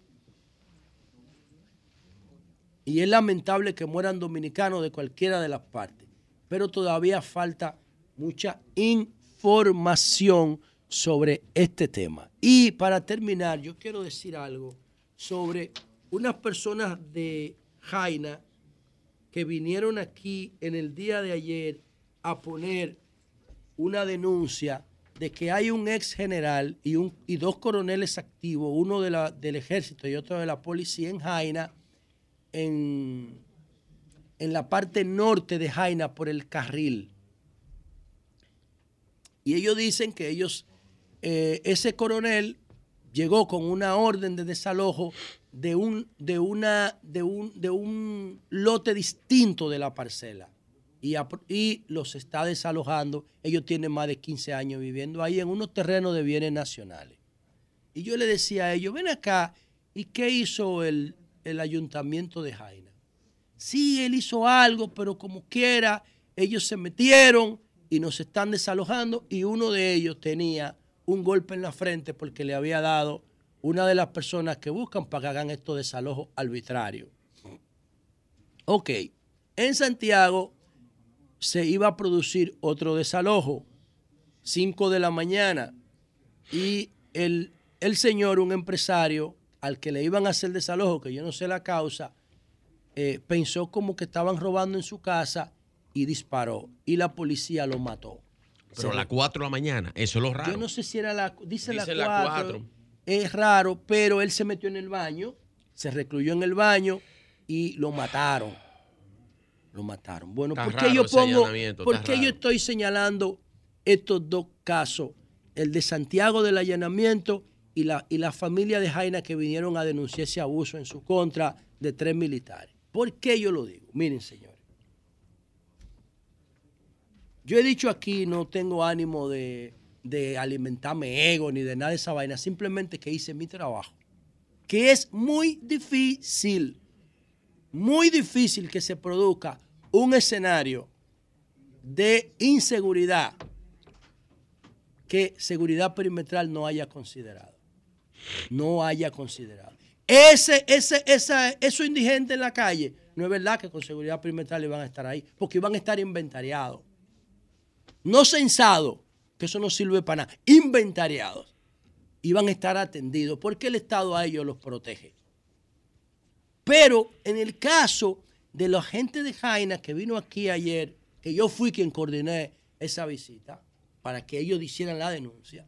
Y es lamentable que mueran dominicanos de cualquiera de las partes. Pero todavía falta mucha información sobre este tema. Y para terminar, yo quiero decir algo sobre unas personas de Jaina que vinieron aquí en el día de ayer a poner una denuncia de que hay un ex general y, un, y dos coroneles activos, uno de la- del ejército y otro de la policía en Jaina, en, en la parte norte de Jaina por el carril. Y ellos dicen que ellos, eh, ese coronel llegó con una orden de desalojo de un, de una, de un, de un lote distinto de la parcela. Y, los está desalojando. Ellos tienen más de 15 años viviendo ahí en unos terrenos de bienes nacionales. Y yo le decía a ellos, ven acá, ¿y qué hizo el, el ayuntamiento de Jaina? Sí, él hizo algo, pero como quiera, ellos se metieron y nos están desalojando y uno de ellos tenía un golpe en la frente porque le había dado una de las personas que buscan para que hagan estos desalojos arbitrarios. Ok, en Santiago se iba a producir otro desalojo, 5 de la mañana, y el, el señor, un empresario, al que le iban a hacer desalojo, que yo no sé la causa, eh, pensó como que estaban robando en su casa y disparó. Y la policía lo mató. Pero a las 4 de la mañana, eso es lo raro. Yo no sé si era la. Dice, Dice la la 4. cuatro. Es raro, pero él se metió en el baño, se recluyó en el baño y lo mataron. Lo mataron. Bueno, Está ¿por qué yo pongo. ¿Por qué yo estoy señalando estos dos casos? El de Santiago del allanamiento y la, y la familia de Jaina que vinieron a denunciar ese abuso en su contra de tres militares. ¿Por qué yo lo digo? Miren, señores. Yo he dicho aquí, no tengo ánimo de, alimentarme ego ni de nada de esa vaina, simplemente que hice mi trabajo. Que es muy difícil, muy difícil que se produzca un escenario de inseguridad que seguridad perimetral no haya considerado. No haya considerado. Ese, ese, esa, esos indigentes en la calle, no es verdad que con seguridad perimetral iban a estar ahí, porque iban a estar inventariados. No censados, que eso no sirve para nada, inventariados. Iban a estar atendidos, porque el Estado a ellos los protege. Pero en el caso de la gente de Jaina que vino aquí ayer, que yo fui quien coordiné esa visita para que ellos hicieran la denuncia.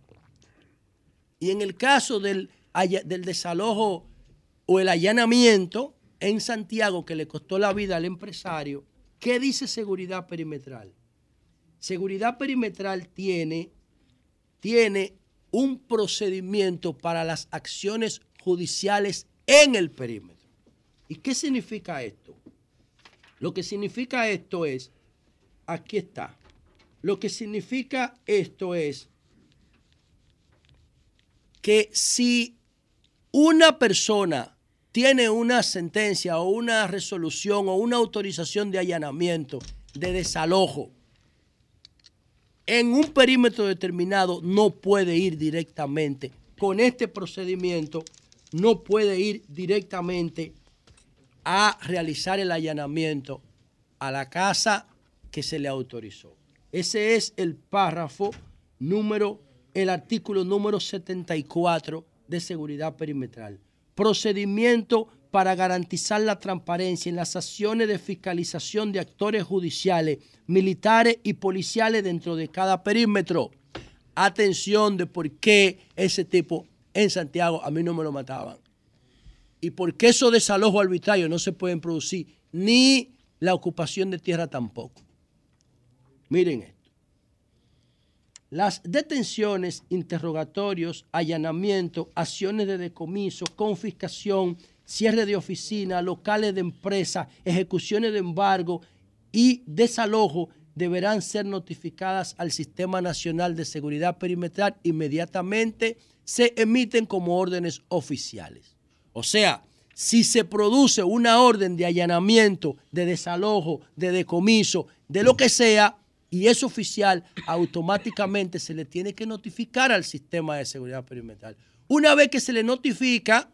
Y en el caso del, del desalojo o el allanamiento en Santiago que le costó la vida al empresario, ¿qué dice seguridad perimetral? Seguridad perimetral tiene, tiene un procedimiento para las acciones judiciales en el perímetro. ¿Y qué significa esto? Lo que significa esto es, aquí está, lo que significa esto es que si una persona tiene una sentencia o una resolución o una autorización de allanamiento, de desalojo, en un perímetro determinado no puede ir directamente. Con este procedimiento no puede ir directamente a realizar el allanamiento a la casa que se le autorizó. Ese es el párrafo número, el artículo número 74 de seguridad perimetral. Procedimiento para garantizar la transparencia en las acciones de fiscalización de actores judiciales, militares y policiales dentro de cada perímetro. Atención de por qué ese tipo en Santiago a mí no me lo mataban. Y por qué esos desalojos arbitrarios no se pueden producir, ni la ocupación de tierra tampoco. Miren esto. Las detenciones, interrogatorios, allanamientos, acciones de decomiso, confiscación, cierre de oficina, locales de empresa, ejecuciones de embargo y desalojo deberán ser notificadas al Sistema Nacional de Seguridad Perimetral inmediatamente se emiten como órdenes oficiales. O sea, si se produce una orden de allanamiento, de desalojo, de decomiso, de lo que sea, y es oficial, automáticamente se le tiene que notificar al sistema de seguridad perimetral. Una vez que se le notifica,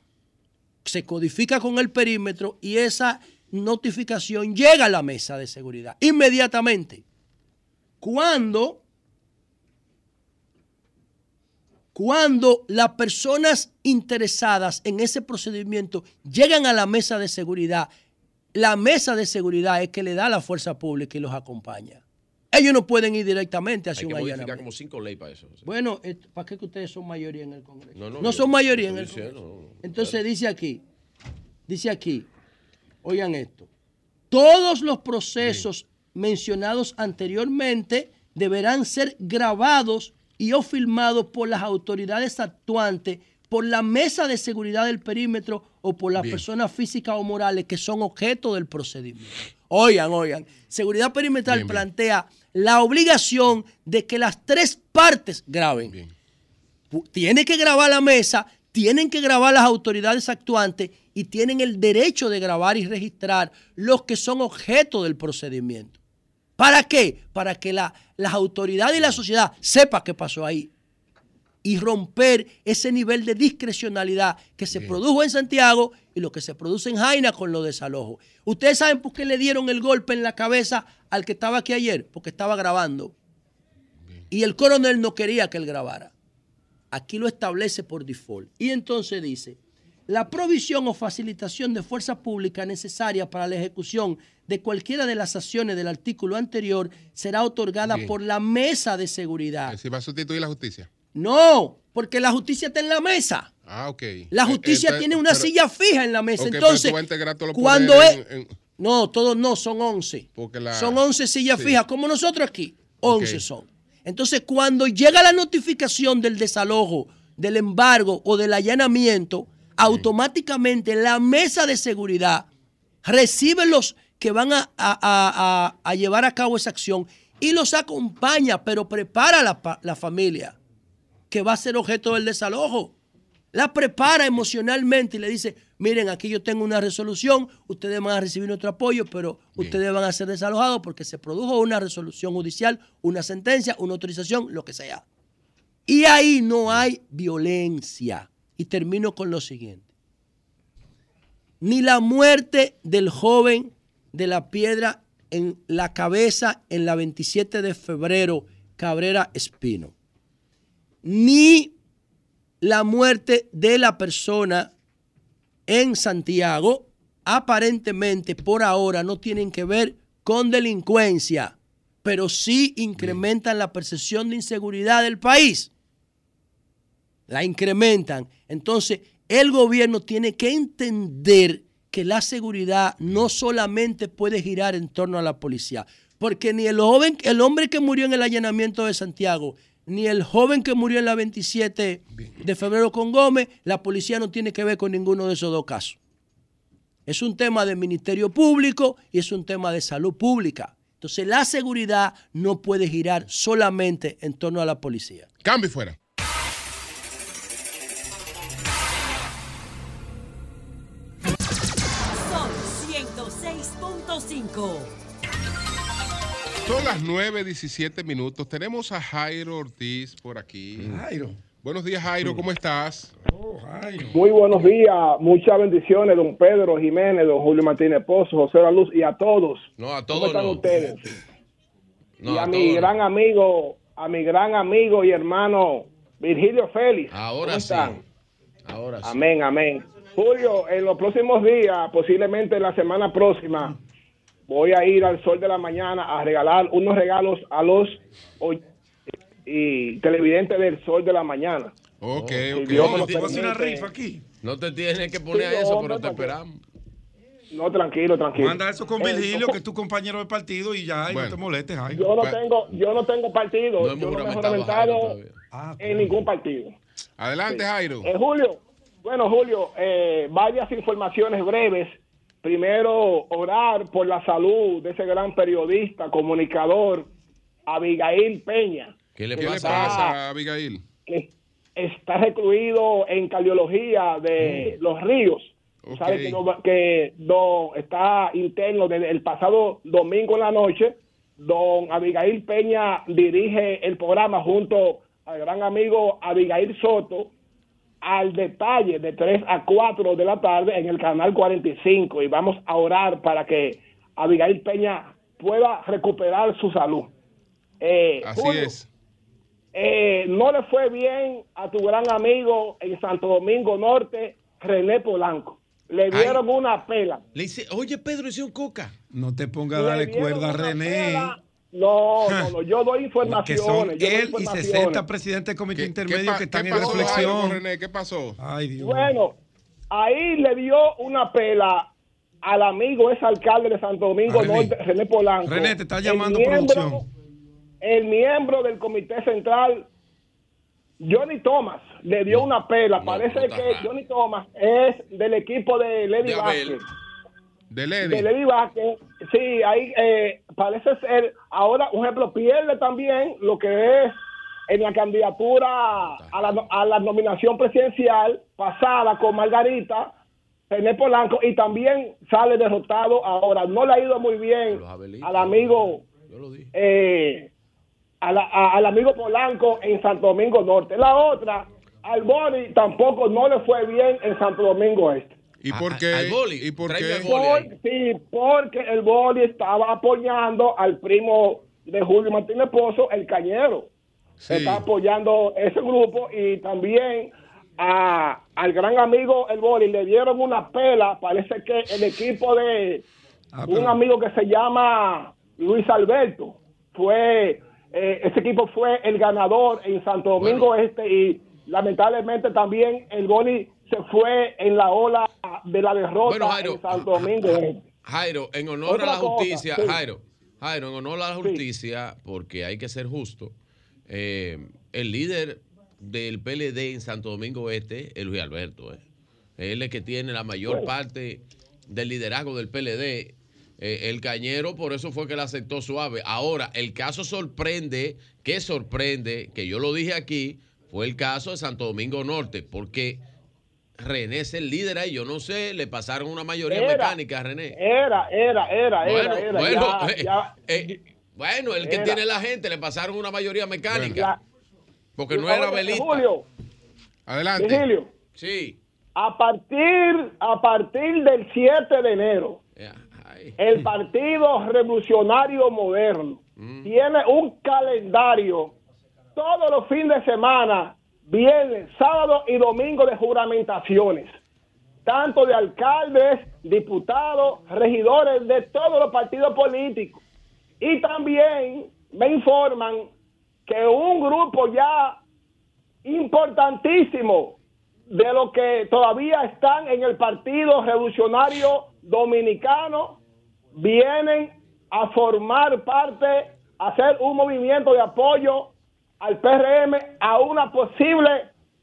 se codifica con el perímetro y esa notificación llega a la mesa de seguridad inmediatamente. Cuando, cuando las personas interesadas en ese procedimiento llegan a la mesa de seguridad, la mesa de seguridad es que le da la fuerza pública y los acompaña. Ellos no pueden ir directamente hacia Hay que un modificar allanamiento. como cinco leyes para eso. Bueno, eh, ¿para qué que ustedes son mayoría en el Congreso? No, No, no, yo- son mayoría en el Congreso. Entonces dice aquí, dice aquí, oigan esto, todos los procesos mencionados anteriormente deberán ser grabados y o filmados por las autoridades actuantes, por la mesa de seguridad del perímetro o por las Bien. personas físicas o morales que son objeto del procedimiento. Oigan, oigan, seguridad perimetral plantea la obligación de que las tres partes graben. Pu- Tiene que grabar la mesa, tienen que grabar las autoridades actuantes y tienen el derecho de grabar y registrar los que son objeto del procedimiento. ¿Para qué? Para que la- las autoridades y la sociedad sepa qué pasó ahí y romper ese nivel de discrecionalidad que se produjo en Santiago y lo que se produce en Jaina con los desalojos. Ustedes saben por qué le dieron el golpe en la cabeza al que estaba aquí ayer, porque estaba grabando. Y el coronel no quería que él grabara. Aquí lo establece por default. Y entonces dice, la provisión o facilitación de fuerza pública necesaria para la ejecución de cualquiera de las acciones del artículo anterior será otorgada Bien. por la mesa de seguridad. Si va a sustituir la justicia. No, porque la justicia está en la mesa. Ah, ok. La justicia Entonces, tiene una pero- silla fija en la mesa. Entonces, cuando es... poderes en- en- No, todos no, son 11. Porque la- Son 11 sillas Sí. fijas, como nosotros aquí. 11 Ok. son. Entonces, cuando llega la notificación del desalojo, del embargo o del allanamiento, automáticamente la mesa de seguridad recibe los que van a, a- a- a- a llevar a cabo esa acción y los acompaña, pero prepara la, la familia que va a ser objeto del desalojo. La prepara emocionalmente y le dice, miren, aquí yo tengo una resolución, ustedes van a recibir nuestro apoyo, pero ustedes van a ser desalojados porque se produjo una resolución judicial, una sentencia, una autorización, lo que sea. Y ahí no hay violencia. Y termino con lo siguiente. Ni la muerte del joven de la piedra en la cabeza en la 27 de febrero, Cabrera Espino, ni la muerte de la persona en Santiago, aparentemente por ahora no tienen que ver con delincuencia, pero sí incrementan la percepción de inseguridad del país. La incrementan. Entonces, el gobierno tiene que entender que la seguridad no solamente puede girar en torno a la policía, porque ni el joven, el hombre que murió en el allanamiento de Santiago, ni el joven que murió en la 27 de febrero con Gómez, la policía no tiene que ver con ninguno de esos dos casos. Es un tema de Ministerio Público y es un tema de salud pública. Entonces la seguridad no puede girar solamente en torno a la policía. Cambio y fuera. Sol 106.5. Son las 9.17 minutos. Tenemos a Jairo Ortiz por aquí. Jairo. Buenos días, Jairo. ¿Cómo estás? Muy buenos días, muchas bendiciones, don Pedro Jiménez, don Julio Martínez Pozo, José La Luz y a todos. No, a ¿Cómo todos están no. ustedes? No, y a, a mi gran amigo, a mi gran amigo y hermano Virgilio Félix. Ahora ¿Cómo sí. están? Ahora sí. Amén, amén. Julio, en los próximos días, posiblemente la semana próxima, voy a ir al sol de la mañana a regalar unos regalos a los y televidentes del sol de la mañana. Ok, ok. Dios me lo ¿Tú vas a hacer una rifa aquí? No te tienes que poner Sí, a eso, no, pero no, te esperamos. No, tranquilo, tranquilo. Manda eso con Eh, Virgilio, que es tu compañero de partido, y ya, y no te molestes, Jairo. Yo no tengo, yo no tengo partido, No hemos yo no me he juramentado a Jairo juramentado todavía. en ningún partido. Adelante, Jairo. Eh, Julio, bueno, Julio, eh, varias informaciones breves. Primero, orar por la salud de ese gran periodista, comunicador, Abigail Peña. ¿Qué le ¿Qué le pasa? pasa, Abigail? que está recluido en cardiología de los ríos. Tú Ok. Sabes que, no- que don, está interno desde el pasado domingo en la noche. Don Abigail Peña dirige el programa junto al gran amigo Abigail Soto al detalle de 3 a 4 de la tarde en el canal 45 y vamos a orar para que Abigail Peña pueda recuperar su salud. Eh, Así Julio, es. eh, no le fue bien a tu gran amigo en Santo Domingo Norte, René Polanco. Le dieron una pela. Le dice, oye, Pedro, hice un coca. No te pongas a Le darle cuerda a René. pela. No, no, no, yo doy *laughs* Que informaciones. son yo doy él y informaciones. 60 presidentes del comité ¿Qué, intermedio que están qué en reflexión. René? ¿Qué pasó? Ay, Dios. Bueno, ahí le dio una pela al amigo, ese alcalde de Santo Domingo René. Norte, René Polanco. René, te está el llamando miembro- producción. el miembro del comité central, Johnny Thomas, le dio una pela. Parece que Johnny Thomas es del equipo de Lady De. Vázquez. De Lady. De Lady Vázquez. Sí, ahí eh, parece ser, ahora, un ejemplo, pierde también lo que es en la candidatura a la, a la nominación presidencial pasada con Margarita, René Polanco, y también sale derrotado ahora. No le ha ido muy bien al amigo eh, a la- a- al amigo Polanco en Santo Domingo Norte. La otra, al Boni tampoco no le fue bien en Santo Domingo Este. ¿Y por qué? ¿Y por qué? Por- sí, porque el Boli estaba apoyando al primo de Julio Martínez Pozo, el Cañero. Está apoyando ese grupo y también a, al gran amigo el Boli le dieron una pela. Parece que el equipo de un amigo que se llama Luis Alberto fue, eh, ese equipo fue el ganador en Santo Domingo Este y lamentablemente también el Boli se fue en la ola de la derrota Bueno, Jairo, en Santo Domingo. Jairo, en honor Otra a la cosa, justicia, sí. Jairo, Jairo, en honor a la justicia, porque hay que ser justo, eh, el líder del PLD en Santo Domingo Este es Luis Alberto. eh. Él es que tiene la mayor Bueno. parte del liderazgo del PLD. Eh, el cañero, por eso fue que le aceptó suave. Ahora, el caso sorprende, que sorprende, que yo lo dije aquí, fue el caso de Santo Domingo Norte, porque René es el líder ahí. Yo no sé, le pasaron una mayoría Era. mecánica a René. Era, era, era, Bueno, era, era. bueno, ya- eh, ya- eh, bueno, el que Era. tiene la gente le pasaron una mayoría mecánica. porque no era velista. Julio, Adelante. Virgilio, Sí. a partir, a partir del 7 de enero, el Partido Revolucionario Moderno Mm. tiene un calendario todos los fines de semana, viernes, sábado y domingo de juramentaciones, tanto de alcaldes, diputados, regidores de todos los partidos políticos. Y también me informan que un grupo ya importantísimo de los que todavía están en el Partido Revolucionario Dominicano vienen a formar parte, a hacer un movimiento de apoyo al PRM a una posible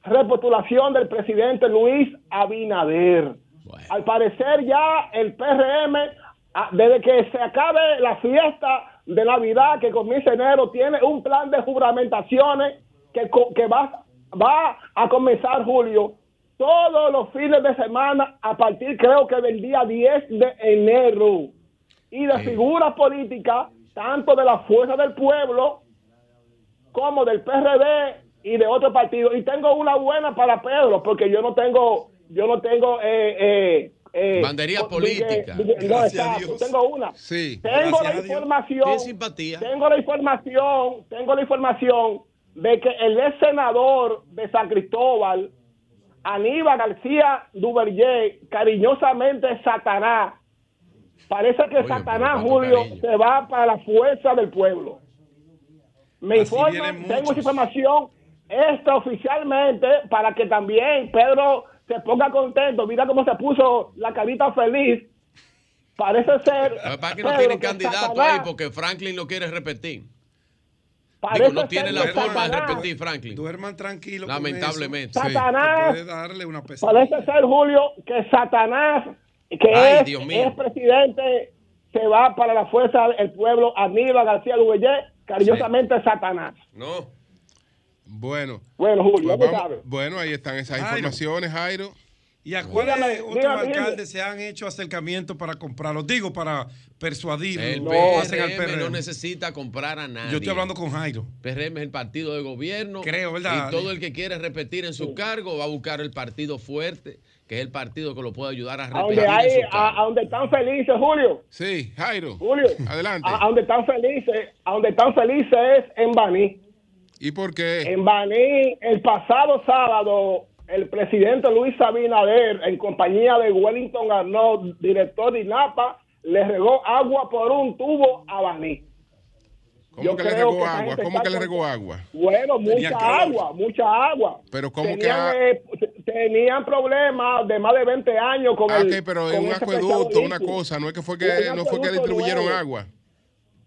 repostulación del presidente Luis Abinader. Al parecer ya el PRM, ah, desde que se acabe la fiesta de Navidad que comienza enero, tiene un plan de juramentaciones que, va, va a comenzar julio. Todos los fines de semana a partir creo que del día 10 de enero. Y de figuras políticas tanto de la fuerza del pueblo como del PRD y de otros partidos y tengo una buena para Pedro porque yo no tengo yo no tengo eh, eh, eh, Bandería política. dije- no, Gracias a exacto, Dios. tengo una Sí. tengo la información simpatía. tengo la información tengo la información de que el ex senador de San Cristóbal Aníbal García Duvergé cariñosamente Satanás parece que Satanás Julio se va para la fuerza del pueblo me informan, tengo información extraoficialmente para que también Pedro se ponga contento. Mira cómo se puso la carita feliz. Parece ser. Lo que no tienen que candidato Satanás- ahí porque Franklin lo quiere repetir. Parece Digo, no tiene la forma de repetir, Franklin. Duerman tranquilo. con Lamentablemente. eso. Satanás- Que puede darle una pesadilla. Parece ser, Julio, que Satanás, que Ay, es, Dios mío. es presidente, se va para la fuerza del pueblo. Aníbal García Duvergé, cariñosamente Satanás. No. Bueno. Bueno, Julio, Pues vamos- sabes. bueno, ahí están esas Jairo. informaciones, Jairo. ¿Y a cuáles otros dígame, dígame. alcaldes se han hecho acercamientos para comprarlos? Digo, para persuadirlos. El al PRM no necesita comprar a nadie. Yo estoy hablando con Jairo. PRM es el partido de gobierno. Creo, ¿verdad? Y todo el que quiere repetir en su cargo va a buscar el partido fuerte, que es el partido que lo puede ayudar a A repetir donde, hay, a, cargo. a donde están felices, Julio. Sí, Jairo. Julio. Adelante. A, a donde están felices, a donde están felices es en Baní. ¿Y por qué? En Baní, el pasado sábado, el presidente Luis Abinader, en compañía de Wellington Arnaud, director de INAPA, le regó agua por un tubo a Baní. ¿Cómo Yo que le regó que agua? ¿Cómo que le regó agua? Bueno, mucha agua, mucha agua. Pero ¿cómo que tenían, eh, tenían problemas de más de 20 años con Ah, el ok, pero con en un acueducto, una cosa, no es que fue que no fue que distribuyeron nuevo. agua.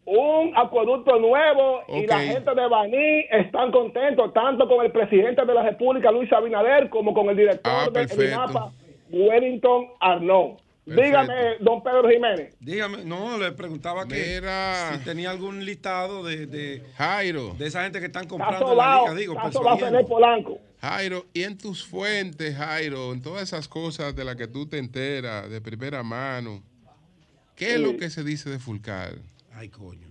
un acueducto nuevo y la gente de Baní están contentos tanto con el presidente de la República, Luis Abinader, como con el director Ah, de. INAPA, Wellington Arnaud. Perfecto. Dígame, don Pedro Jiménez. Dígame, no, le preguntaba que si tenía algún listado de, de Jairo. de esa gente que están Está comprando la liga, digo. Felipe Polanco. Jairo, y en tus fuentes, Jairo, en todas esas cosas de las que tú te enteras de primera mano, ¿qué es lo que se dice de Fulcar? Ay, coño.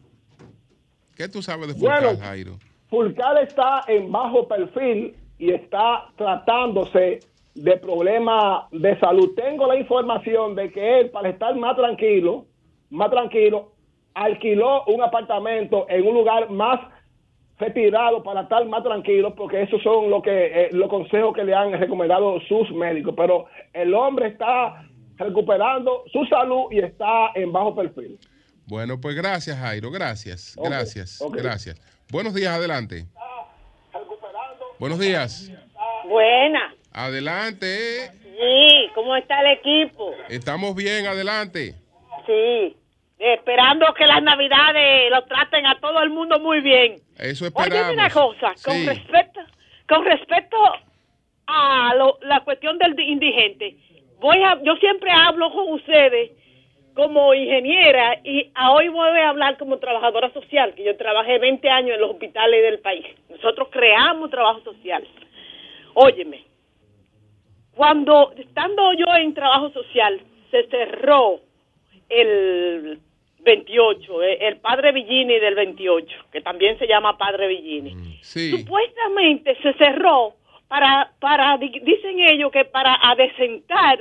¿Qué tú sabes de Fulcar, Bueno. Jairo? Fulcar está en bajo perfil y está tratándose de problemas de salud. Tengo la información de que él, para estar más tranquilo, más tranquilo, alquiló un apartamento en un lugar más retirado para estar más tranquilo, porque esos son lo que, eh, los consejos que le han recomendado sus médicos. Pero el hombre está recuperando su salud y está en bajo perfil. Bueno, pues gracias, Jairo, gracias, gracias, gracias. Buenos días, adelante. Buenos días. Buena. Adelante. Sí, ¿cómo está el equipo? Estamos bien, adelante. Sí. Esperando que las navidades lo traten a todo el mundo muy bien. Eso Oye, esperamos. una cosa, con Sí. respecto, con respecto a lo- la cuestión del di- indigente, voy a, yo siempre hablo con ustedes como ingeniera y a hoy voy a hablar como trabajadora social, que yo trabajé 20 años en los hospitales del país. Nosotros creamos trabajo social. Óyeme, cuando estando yo en trabajo social, se cerró el 28, eh, el padre Villini del 28, que también se llama padre Villini. Sí. Supuestamente se cerró para, para di- dicen ellos que para adecentar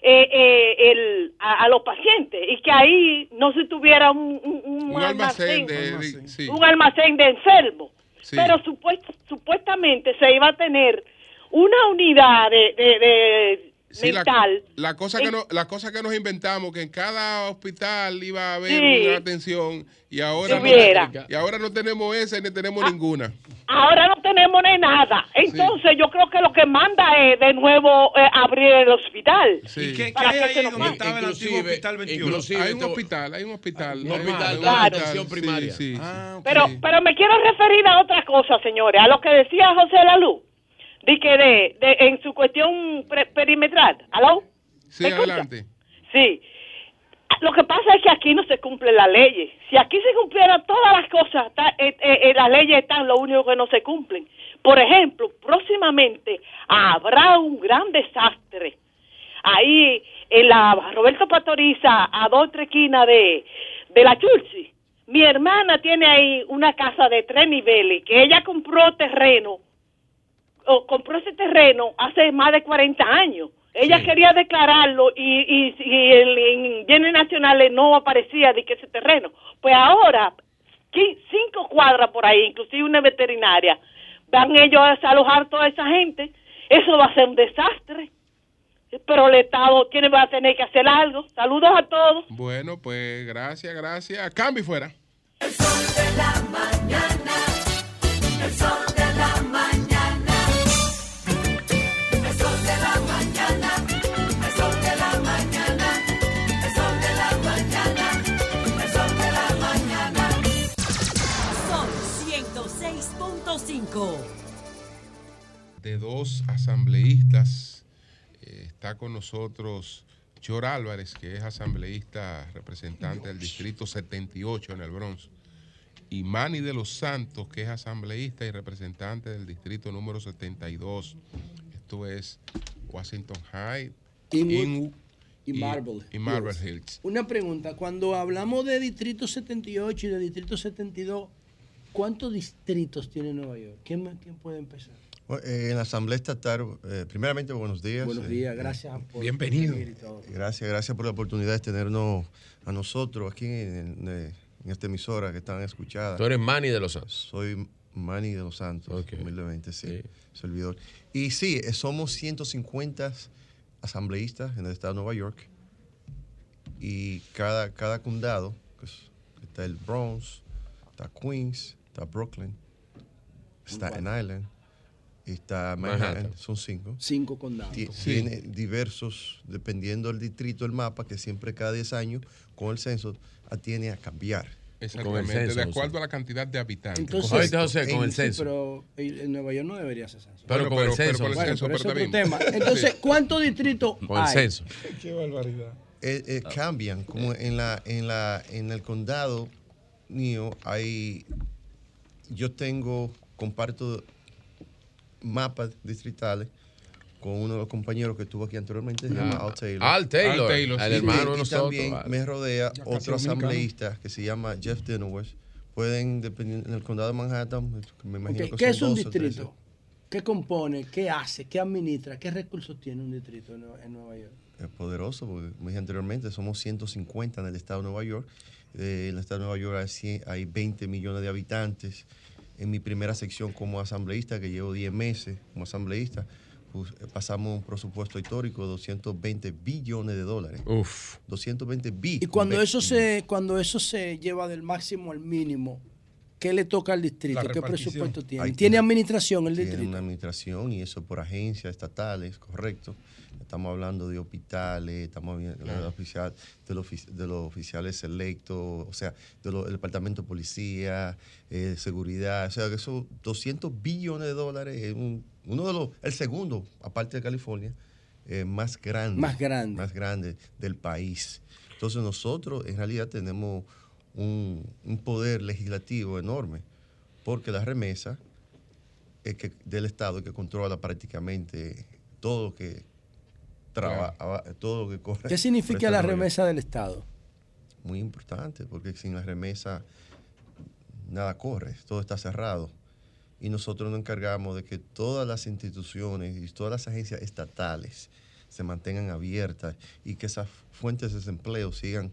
eh, eh, el, a, a los pacientes y que ahí no se tuviera un, un- un Un almacén almacén, de... de- sí. un almacén de enfermos. Sí. Pero supuest- supuestamente se iba a tener una unidad de, de- de Sí, la, mental. la cosa que no, la cosa que nos inventamos que en cada hospital iba a haber Sí. una atención y ahora no, y ahora no tenemos esa ni tenemos Ah. ninguna. Ahora no tenemos ni nada. Entonces yo creo que lo que manda es de nuevo eh, abrir el hospital. Sí. ¿Qué, qué Para hay que ahí se nos donde estaba el antiguo hospital 21? inclusive- hay un hospital, hay un hospital, Un hay hospital de Claro. atención primaria. sí, sí. Ah. Pero, pero me quiero referir a otra cosa, señores, a lo que decía José Lalú, de que de, de- en su cuestión pre- perimetral. ¿Aló? Sí, adelante. Sí. Lo que pasa es que aquí no se cumplen las leyes. Si aquí se cumplieran todas las cosas, ta- eh, eh, eh, las leyes están, lo único que no se cumplen. Por ejemplo, próximamente habrá un gran desastre ahí en la Roberto Pastoriza, a dos tres esquinas de, de la Churchi. Mi hermana tiene ahí una casa de tres niveles que ella compró terreno, o compró ese terreno hace más de 40 años. Ella Sí. quería declararlo y, y, y el, en bienes nacionales no aparecía de que ese terreno. Pues ahora, cinco cuadras por ahí, inclusive una veterinaria, van ellos a desalojar toda esa gente. Eso va a ser un desastre. Pero el Estado tiene va a tener que hacer algo. Saludos a todos. Bueno, pues gracias, gracias. Cambio y fuera. El sol de la mañana. El sol 106.5. De dos asambleístas eh, está con nosotros Chor Álvarez, que es asambleísta representante del distrito 78 en el Bronx, y Manny de los Santos, que es asambleísta y representante del distrito número 72. Esto es Washington High, Inwood Inwood y Marble y Marble Hills. Hills. Una pregunta, cuando hablamos de Distrito 78 y de Distrito 72, ¿cuántos distritos tiene Nueva York? ¿Quién, quién puede empezar? Bueno, eh, en la Asamblea Estatal, eh, primeramente buenos días. Buenos eh, días, eh, gracias por Bienvenido. venir y todo. Gracias, gracias por la oportunidad de tenernos a nosotros aquí en, en- en esta emisora que están escuchadas. Tú eres Manny de los Santos. Soy Manny de los Santos, Ok. humildemente, sí, Sí. servidor. Y sí, somos 150 asambleístas en el estado de Nueva York. Y cada, cada condado, que es- está el Bronx, está Queens, está Brooklyn, Staten Island, y está Manhattan, Manhattan. son cinco. Cinco condados. Sí. Tiene diversos, dependiendo del distrito, el mapa, que siempre cada 10 años, con el censo, tiene a cambiar. Exactamente, censo, de acuerdo a la cantidad de habitantes. Entonces, Oíste, José, con el Sí, censo. pero en Nueva York no debería ser censo. Pero con el censo. con el Bueno, censo, pero pero es tema. Entonces, ¿cuántos distritos Con el hay? censo. Qué barbaridad. Eh, eh, cambian, como en la, en la, en el condado mío hay, yo tengo, comparto mapas distritales con uno de los compañeros que estuvo aquí anteriormente, se llama Ah, Al Taylor. Al Taylor, Al Taylor, el hermano de y nosotros, también vale. me rodea Ya otro dominicano. asambleísta que se llama Jeff Dinowitz. Pueden, dependiendo en el condado de Manhattan, me imagino Ok, que ¿Qué son es un 12 o 13. distrito? ¿Qué compone? ¿Qué hace? ¿Qué administra? ¿Qué recursos tiene un distrito en Nue- en Nueva York? es poderoso, porque como dije anteriormente, somos 150 en el estado de Nueva York. Eh, en el estado de Nueva York hay, 100 hay 20 millones de habitantes. En mi primera sección como asambleísta, que llevo 10 meses como asambleísta, pues, eh, pasamos un presupuesto histórico de 220 billones de dólares. Uf. 220 billones. Y cuando eso se cuando eso se lleva del máximo al mínimo, ¿qué le toca al distrito? ¿Qué presupuesto tiene? Ahí ¿Tiene tiene- administración el Tiene distrito? una administración y eso por agencias estatales, correcto. Estamos hablando de hospitales, estamos hablando de, Claro. oficial- de, los, de los oficiales selectos, o sea, del departamento de policía, eh, seguridad, o sea, que esos 200 billones de dólares es un- uno de los, el segundo, aparte de California, eh, más grande. Más grande. Más grande del país. Entonces nosotros en realidad tenemos un, un poder legislativo enorme, porque la remesa es que, del Estado que controla prácticamente todo lo que todo lo que corre. ¿Qué *laughs* significa la remesa del Estado? Muy importante, porque sin la remesa nada corre, todo está cerrado. Y nosotros nos encargamos de que todas las instituciones y todas las agencias estatales se mantengan abiertas y que esas fuentes de desempleo sigan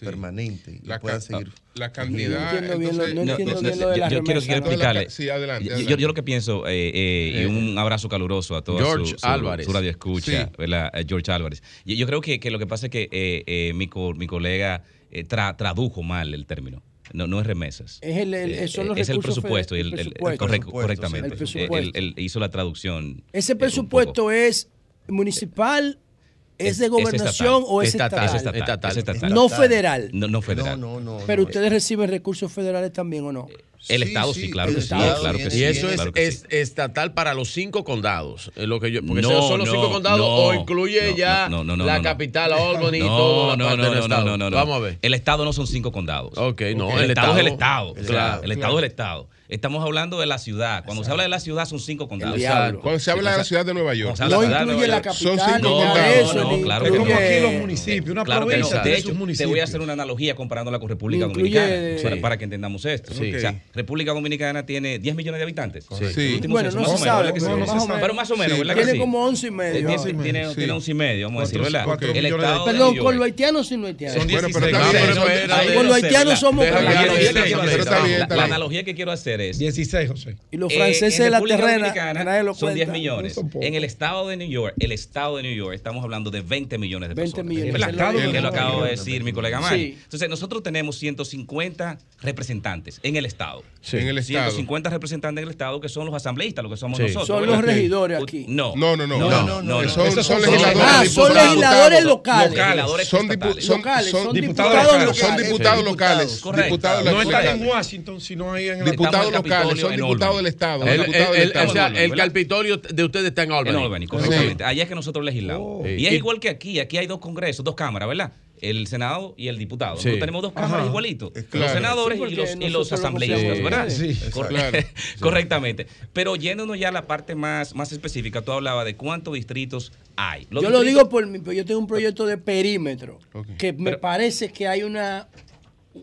permanentes y La puedan seguir. la cantidad, No entiendo bien lo- no entonces- entiendo No, bien lo de la yo, yo quiero, explicarle. sí, adelante, Yo- adelante. Yo, yo lo que pienso, eh, eh, y Eh, un abrazo caluroso a toda George su, su, Álvarez. su radio escucha, Sí. ¿verdad? Eh, George Álvarez. Yo, yo creo que, que lo que pasa es que eh, eh, mi, co- mi colega eh, tra- tradujo mal el término. No, no es remesas. Es el- el- Eh, son los es el presupuesto. y el, presupuesto. correctamente. El presupuesto. hizo la traducción. ¿Ese eh, presupuesto es municipal, es, de gobernación o es estatal? Es estatal. es estatal. No federal. No, no federal. Pero ustedes reciben recursos federales también o no? El Estado sí, claro que sí, claro que sí. Y eso es, claro que es estatal para los cinco condados. Es lo que yo, porque No, son los cinco no, condados no, o incluye no, ya no, no, no, la no, no. capital, Albany y No, todo no, no, no, no, no, no. Vamos a ver. El Estado no son cinco condados. Ok, no, el, el Estado, es el Estado- Estado. Claro, el Estado es el Estado. Estamos hablando de la ciudad. Cuando se habla de la ciudad son cinco condados. Cuando se habla de la ciudad de Nueva York. No la incluye Nueva la capital, Son cinco nada condados. de eso, No, claro que no. Como aquí los municipios, una Claro que provincia no. De hecho, te voy a hacer una analogía comparándola con República Incluye- Dominicana para, Sí. para que entendamos esto. Sí. O sea, República Dominicana tiene 10 millones de habitantes. Sí. Bueno, censo, no más se sabe, pero más o menos. Pero más o menos, Sí, ¿verdad tiene como 11 y medio Tiene, ahora. tiene, Sí. tiene 11 y medio, vamos a decir, ¿verdad? Perdón, New con York. los haitianos y no haitianos. Son Bueno, 16. pero está bien, No, pero- espérate, Con los haitianos somos la analogía que quiero hacer. Es 16, José. Y los eh, franceses en de la República terrena, lo son 10 cuenta. millones. No son. En el estado de New York, el estado de New York, estamos hablando de 20 millones de 20 personas. millones. ¿Verdad? Estado de Que lo acabo de decir mi colega Manny. Sí. Entonces, nosotros tenemos 150 representantes en el estado. Sí. En el estado. 150 representantes en el estado que son los asambleístas, lo que somos Sí. nosotros. Son ¿verdad? los regidores aquí. No. No, no, no. No, no, no, no, Eh, no. Son, Esos son son- legisladores. Ah, son legisladores locales. Son, dipu- son, Locales, son diputados, locales. Son diputados locales. Correcto. Diputados No están en Washington, sino ahí en el Diputados locales. Capitolio Son diputados Albany. del Estado. El, el, diputados del el- Estado. o sea, Albany, el. Capitolio de ustedes está en En Albany. Albany, correctamente. Allá es que nosotros legislamos. Sí. Y es Y- igual que aquí. Aquí hay dos congresos, dos cámaras, ¿verdad? El Senado y el diputado. Sí. Nosotros tenemos dos cámaras Ajá. igualitos. Los senadores Sí, y los, y asambleístas, confiamos ¿verdad? Cor- Claro. *laughs* Correctamente. Pero yéndonos ya a la parte más, más específica, tú hablabas de cuántos distritos hay. Los Yo lo digo por mí, pero yo tengo un proyecto de perímetro que me Pero- parece que hay una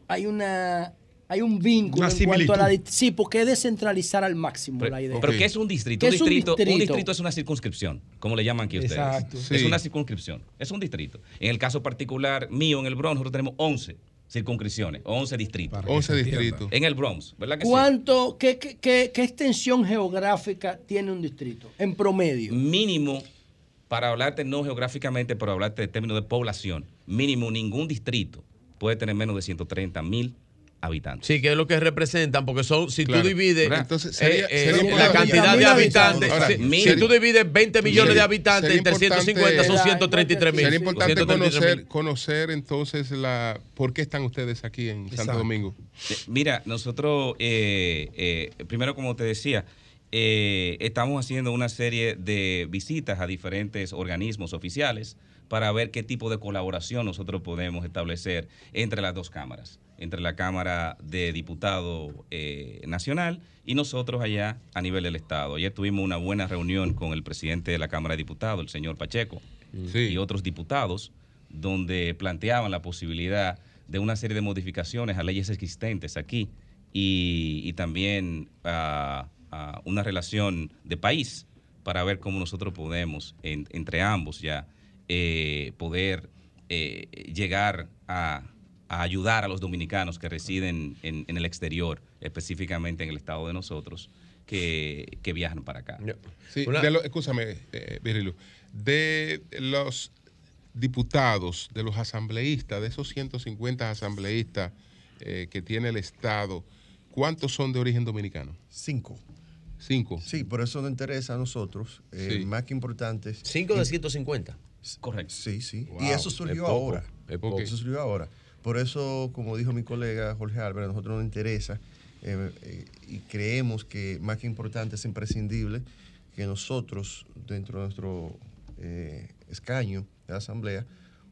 hay una hay un vínculo Una en cuanto a la sí, porque es descentralizar al máximo Pero, la idea. pero. ¿qué es un distrito? ¿Qué Un es un distrito, un distrito? distrito es una circunscripción, como le llaman aquí ustedes. Exacto. Es Sí. una circunscripción, es un distrito. En el caso particular mío, en el Bronx, nosotros tenemos 11 circunscripciones, 11 distritos. Para que 11 se entienda. distritos. En el Bronx, ¿verdad que sí? ¿Cuánto qué, qué, qué- qué extensión geográfica tiene un distrito en promedio? Mínimo, para hablarte no geográficamente, pero hablarte de términos de población, mínimo ningún distrito puede tener menos de 130 mil habitantes. Sí, que es lo que representan, porque son, si Claro. tú divides. Entonces, sería- eh, eh, la cantidad de habitantes, Ahora, si, tú divides 20 millones de habitantes entre 150 son importante- 133 mil. Sería importante 133 conocer, conocer entonces la por qué están ustedes aquí en Santo. Domingo. Eh, Mira, nosotros, eh, eh, primero como te decía, eh, estamos haciendo una serie de visitas a diferentes organismos oficiales para ver qué tipo de colaboración nosotros podemos establecer entre las dos cámaras, entre la Cámara de Diputados eh, Nacional y nosotros allá a nivel del Estado. Ayer tuvimos una buena reunión con el presidente de la Cámara de Diputados, el señor Pacheco, y otros diputados, donde planteaban la posibilidad de una serie de modificaciones a leyes existentes aquí y, y también a, a una relación de país para ver cómo nosotros podemos, en- entre ambos ya, eh, poder eh, llegar a, a ayudar a los dominicanos que residen en, en el exterior, específicamente en el estado de nosotros, que, que viajan para acá. Sí, de lo- escúchame, eh, Virilu, de los diputados, de los asambleístas, de esos 150 asambleístas eh, que tiene el Estado, ¿cuántos son de origen dominicano? Cinco. Cinco. Sí, por eso nos interesa a nosotros, eh, Sí. más que importantes. ¿Cinco de 150? Correcto. Sí, sí. Wow, y eso es surgió poco, ahora. es poco. Eso surgió ahora. Por eso, como dijo mi colega Jorge Álvarez, a nosotros nos interesa eh, eh, y creemos que más que importante es imprescindible que nosotros, dentro de nuestro eh, escaño de la Asamblea,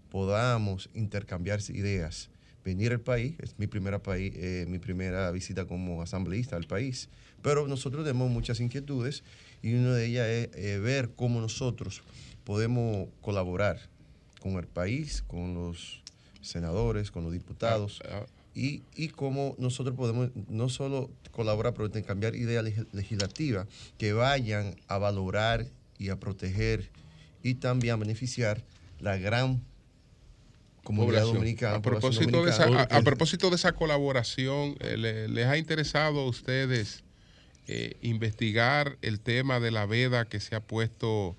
podamos intercambiar ideas. Venir al país, es mi primera, país, mi primera visita como asambleísta al país, pero nosotros tenemos muchas inquietudes y una de ellas es ver cómo nosotros podemos colaborar con el país, con los senadores, con los diputados, y, y cómo nosotros podemos no solo colaborar, pero intercambiar ideas leg- legislativas que vayan a valorar y a proteger y también a beneficiar la gran comunidad Población. dominicana. A propósito, de esa, a propósito de esa colaboración, eh, le- ¿les ha interesado a ustedes eh, investigar el tema de la veda que se ha puesto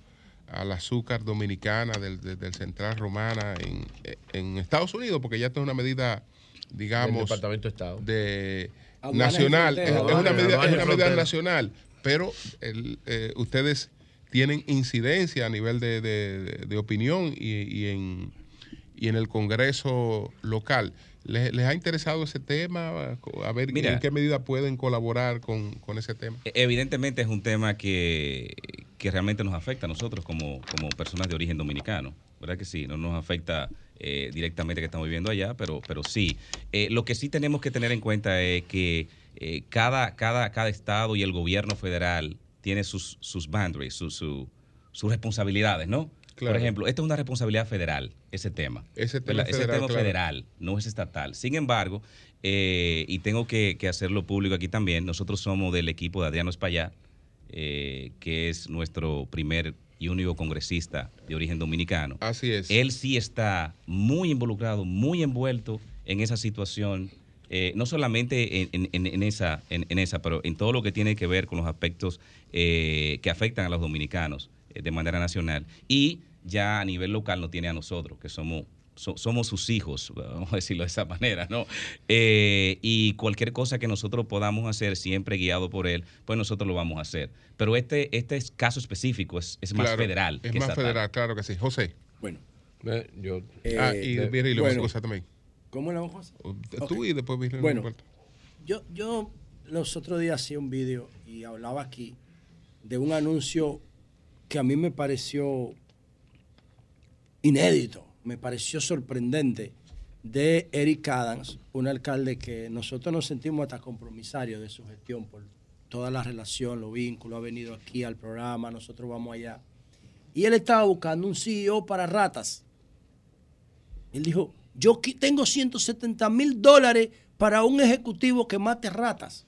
al azúcar dominicana del, del- del Central Romana en, en Estados Unidos? Porque ya esto es una medida, digamos, Del Departamento de Estado. de nacional, es, una medida, es una medida nacional, pero el, eh, ustedes tienen incidencia a nivel de, de- de opinión y, y en, y en el Congreso local. ¿Les, les ha interesado ese tema? A ver Mira. en qué medida pueden colaborar con, con ese tema. Evidentemente es un tema que, que realmente nos afecta a nosotros como, como personas de origen dominicano. ¿Verdad que sí? No nos afecta eh, directamente que estamos viviendo allá, pero, pero sí. Eh, lo que sí tenemos que tener en cuenta es que eh, cada, cada, cada estado y el gobierno federal tiene sus, sus boundaries, sus su- sus responsabilidades, ¿no? Claro. Por ejemplo, esta es una responsabilidad federal, ese tema. Ese tema ¿verdad? Ese federal, tema claro. federal, no es estatal. Sin embargo, eh, y tengo que, que hacerlo público aquí también, nosotros somos del equipo de Adriano Espaillat, eh, que es nuestro primer y único congresista de origen dominicano. Así es. Él sí está muy involucrado, muy envuelto en esa situación, eh, no solamente en, en- en- en esa, en, en esa, pero en todo lo que tiene que ver con los aspectos eh, que afectan a los dominicanos eh, de manera nacional. Y ya a nivel local no tiene a nosotros, que somos, so- somos sus hijos, *laughs* vamos a decirlo de esa manera, ¿no? Eh, y cualquier cosa que nosotros podamos hacer, siempre guiado por él, pues nosotros lo vamos a hacer. Pero este, este es caso específico es, es más federal. Es que más estatal. federal, claro que sí. José. Bueno. yo, ah, Eh, y de- Virgilio, bueno. también. ¿Cómo la vamos hacer? Tú Ok. y después Virgilio. Bueno, yo, yo los otros días hacía un vídeo y hablaba aquí de un anuncio que a mí me pareció inédito, me pareció sorprendente de Eric Adams, un alcalde que nosotros nos sentimos hasta compromisarios de su gestión por toda la relación, los vínculos, ha venido aquí al programa, nosotros vamos allá. Y él estaba buscando un CEO para ratas. Él dijo, yo tengo 170 mil dólares para un ejecutivo que mate ratas.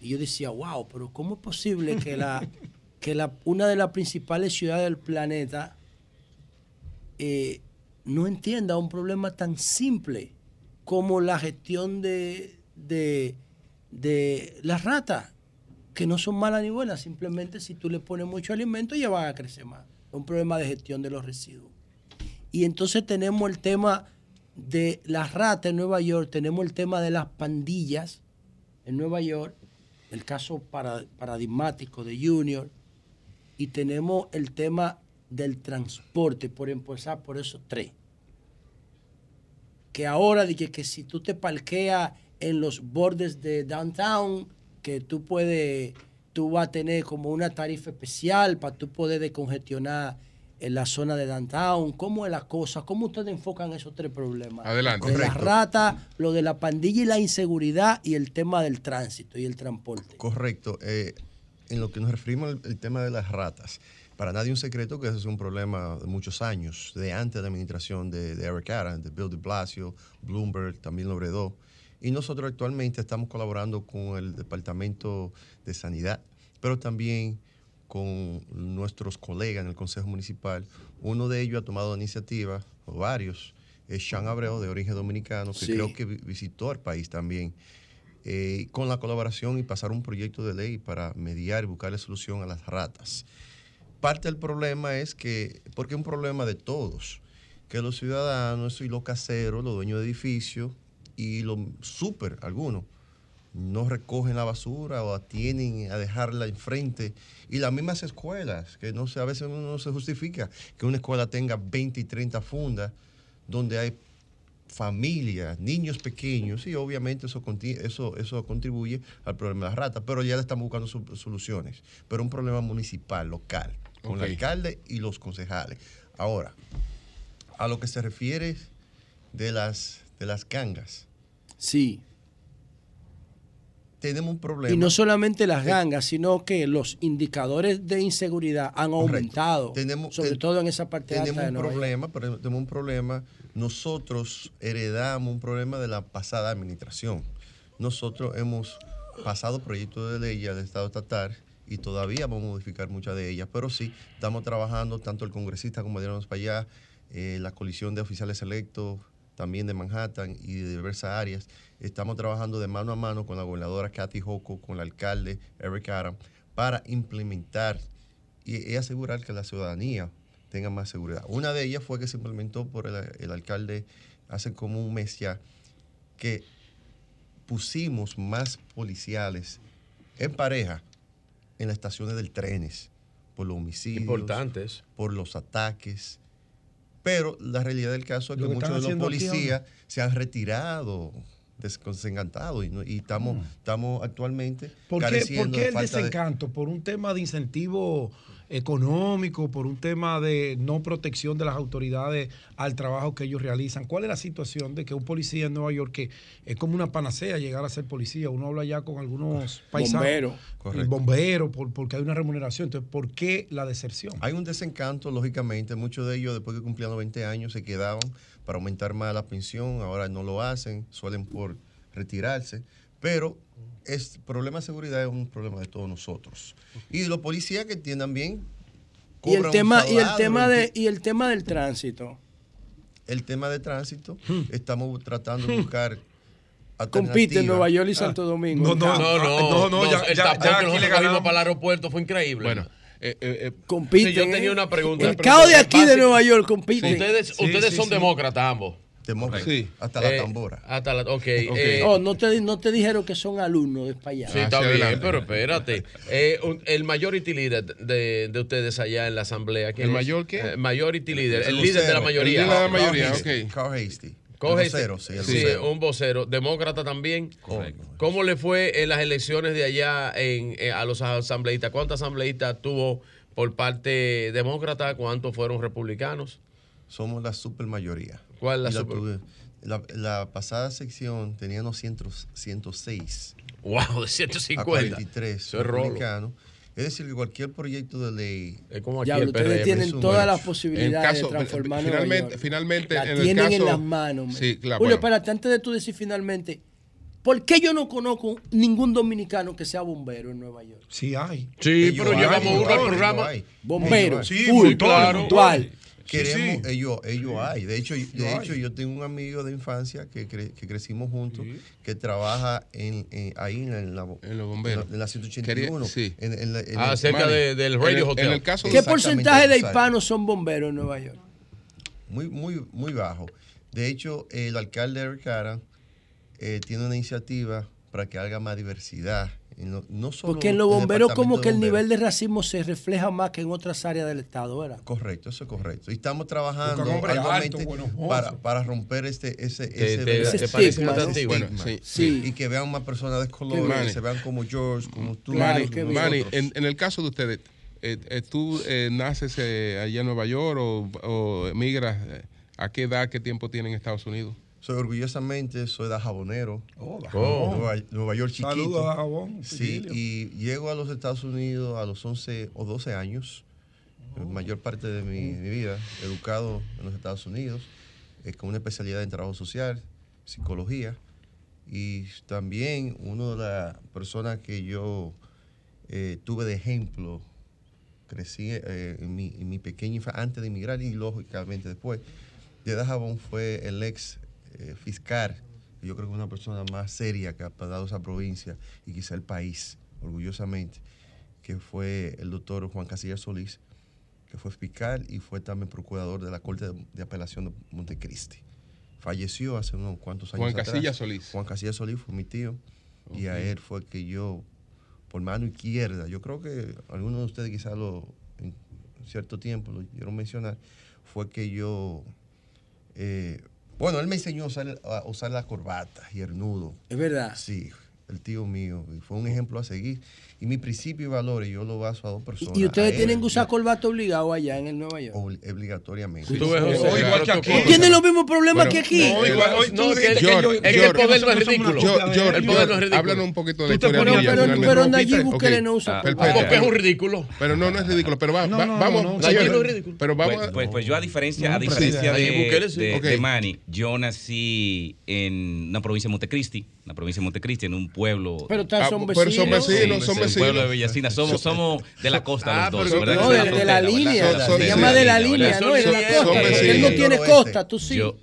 Y yo decía, wow, pero ¿cómo es posible que, la, *laughs* que la, una de las principales ciudades del planeta eh, no entienda un problema tan simple como la gestión de, de, de las ratas, que no son malas ni buenas, simplemente si tú le pones mucho alimento ya van a crecer más. Es un problema de gestión de los residuos. Y entonces tenemos el tema de las ratas en Nueva York, tenemos el tema de las pandillas en Nueva York, el caso para- paradigmático de Junior, y tenemos el tema del transporte, por empezar por esos tres. Que ahora dije que si tú te parqueas en los bordes de downtown, que tú puedes, tú vas a tener como una tarifa especial para tú poder descongestionar en la zona de downtown. ¿Cómo es la cosa? ¿Cómo ustedes enfocan esos tres problemas? Adelante. De la Correcto. rata, lo de la pandilla y la inseguridad y el tema del tránsito y el transporte. Correcto. Eh, en lo que nos referimos al tema de las ratas, para nadie un secreto que ese es un problema de muchos años, de antes de la administración de, de Eric Adams, de Bill de Blasio, Bloomberg, también lo heredó. Y nosotros actualmente estamos colaborando con el Departamento de Sanidad, pero también con nuestros colegas en el Consejo Municipal. Uno de ellos ha tomado la iniciativa, o varios, es Sean Abreu, de origen dominicano, que Sí. creo que vi- visitó el país también eh, con la colaboración y pasar un proyecto de ley para mediar y buscarle solución a las ratas. Parte del problema es que, porque es un problema de todos, que los ciudadanos y los caseros, los dueños de edificios y los super, algunos, no recogen la basura o atienden a dejarla enfrente. Y las mismas escuelas, que no sé, a veces uno no se justifica que una escuela tenga 20 y 30 fundas donde hay familias, niños pequeños, y obviamente eso, eso, eso contribuye al problema de las ratas, pero ya le estamos buscando soluciones. Pero un problema municipal, local, con el alcalde y los concejales. Ahora, a lo que se refiere de las, de las gangas. Sí. Tenemos un problema. Y no solamente las gangas, sino que los indicadores de inseguridad han aumentado, sobre ten- todo en esa parte tenemos alta de un Nueva problema, pero tenemos un problema. Nosotros heredamos un problema de la pasada administración. Nosotros hemos pasado proyectos de ley al Estado estatal y todavía vamos a modificar muchas de ellas, pero sí estamos trabajando tanto el congresista como Adriano para allá, eh, la coalición de oficiales electos también de Manhattan y de diversas áreas. Estamos trabajando de mano a mano con la gobernadora Kathy Hochul, con el alcalde Eric Adams, para implementar y, y asegurar que la ciudadanía tenga más seguridad. Una de ellas fue que se implementó por el, el alcalde hace como un mes ya, que pusimos más policiales en pareja en las estaciones del trenes por los homicidios, Importantes. por los ataques. Pero la realidad del caso es que Lo que muchos de los policías se han retirado des- desencantados y, no- y estamos, estamos actualmente Mm. ¿Por qué, careciendo por qué de el de- desencanto? ¿Por un tema de incentivo económico? ¿Por un tema de no protección de las autoridades al trabajo que ellos realizan? ¿Cuál es la situación de que un policía en Nueva York, que es como una panacea llegar a ser policía, uno habla ya con algunos paisanos, Bomberos. bomberos, por- porque hay una remuneración. Entonces, ¿por qué la deserción? Hay un desencanto, lógicamente. Muchos de ellos, después que cumplían los 20 años, se quedaban para aumentar más la pensión. Ahora no lo hacen, suelen por retirarse. Pero el problema de seguridad es un problema de todos nosotros. Y los policías que tienen bien. Y el tema y el tema de y el tema del tránsito. el tema de tránsito, Hmm. estamos tratando de buscar. Compite en. Nueva York y Santo Domingo. No, no, no, no, ya- el ya- tapón ya que aquí nosotros le cogimos ganamos. para el aeropuerto fue increíble. Bueno, eh, eh, eh, Compiten. Sí, yo tenía una pregunta. El caos de aquí de Nueva York compite. Ustedes, Sí, ustedes sí, son sí. demócratas ambos. Demócratas. Sí. Hasta la Eh, tambora. Hasta la, ok. eh, Oh, no te, no te dijeron que son alumnos de para allá. Sí, está bien, pero espérate. *laughs* Eh, un- el majority leader de, de ustedes allá en la asamblea. ¿quién ¿El es? mayor qué? Eh, majority leader, el, El líder de la mayoría. El líder de la mayoría, Carl. Carl Hasty. Coge vocero, sí, sí, un vocero, demócrata también. Correcto. ¿Cómo le fue en las elecciones de allá en, a los asambleístas? ¿Cuántos asambleístas tuvo por parte demócrata? ¿Cuántos fueron republicanos? Somos la supermayoría. ¿Cuál es la Y super- tuve- la, la pasada sección teníamos 100 106. Wow, de A 150. 43 Eso es rolo. republicanos. Es decir, que cualquier proyecto de ley. Es como aquí Diablo, el ustedes PRM. tienen todas las posibilidades de transformar Nueva finalmente- York. finalmente, La en el tienen en las manos. man. Sí, claro, Julio, bueno. espérate, antes de tú decir finalmente, ¿por qué yo no conozco ningún dominicano que sea bombero en Nueva York? Sí hay. Sí, pero llevamos uno al programa. Bombero, Sí, full, montones, puntual. Queremos, Sí, sí. ellos, ellos hay. De hecho, de hecho yo tengo un amigo de infancia que, cre- que crecimos juntos, que trabaja en, en- ahí en la, en la, En los bomberos. en la- en la 181. Quería- sí. En, en la- en Ah, el- cerca de- del en Radio el- Hotel. En el caso ¿Qué porcentaje de hispanos son bomberos en Nueva York? muy, muy, muy bajo. De hecho, el alcalde Eric Cara eh, tiene una iniciativa para que haga más diversidad. Y no, no solo Porque en los bomberos como que el nivel de racismo se refleja más que en otras áreas del Estado, ¿verdad? Correcto, eso es correcto. Y estamos trabajando mozos. para, para romper este, ese, Te- ese, te- ese te estigma, Bueno, sí. Y que vean más personas de color, que se vean como George, como tú. Manny, como Manny, en, en el caso de ustedes, eh, eh, ¿tú eh, naces eh, allá en Nueva York o, o emigras? eh, ¿A qué edad, qué tiempo tienen en Estados Unidos? Soy orgullosamente, soy de Jabonero. Oh, Dajabón. Nueva, Nueva York chiquito. Saludos a Dajabón, Sí, y llego a los Estados Unidos a los 11 o 12 años. La mayor parte de mi, mi vida educado en los Estados Unidos, eh, con una especialidad en trabajo social, psicología. Y también una de las personas que yo eh, tuve de ejemplo, crecí eh, en, mi, en mi pequeña infancia, antes de emigrar y lógicamente después, de Dajabón fue el ex eh, fiscal, que yo creo que es una persona más seria que ha dado esa provincia y quizá el país, orgullosamente, que fue el doctor Juan Casillas Solís, que fue fiscal y fue también procurador de la Corte de, de Apelación de Montecristi. Falleció hace unos cuantos años. Juan. Casillas Solís. Juan Casillas Solís fue mi tío y a él fue que yo, por mano izquierda, yo creo que algunos de ustedes quizás lo, en cierto tiempo lo oyeron mencionar, fue que yo, eh, bueno, él me enseñó a usar, a usar la corbata y el nudo. Es verdad. Sí, el tío mío, y fue un ejemplo a seguir. Y mi principio y valores yo lo baso a dos personas. Y ustedes tienen que usar corbata obligado allá en el Nueva York. obli- obligatoriamente. Sí, que aquí. Tienen los mismos problemas que aquí. No, igual- no, es que- es que George, el- poder no es ridículo. El poder no es ridículo. Háblanos un poquito de la historia pones- pero- finalmente. pero Nayib. Bukele no usa. Porque es un ridículo. Pero no, no es ridículo. Pero va, No, va- no, no, vamos. no, señores, Nayib no es ridículo. Pero vamos pues, a- pues, pues yo a diferencia, a pero diferencia sí. de, sí. de- Manny, yo nací en una provincia de Montecristi, una provincia de Montecristi, en un pueblo. Pero Ah, pero son vecinos. son vecinos. Pueblo de Villacina. Somos, somos de la costa Ah, los dos, pero- ¿verdad? no, de- de la línea, se llama de la línea, ¿no? De la costa. Él no tiene costa, tú sí. Yo,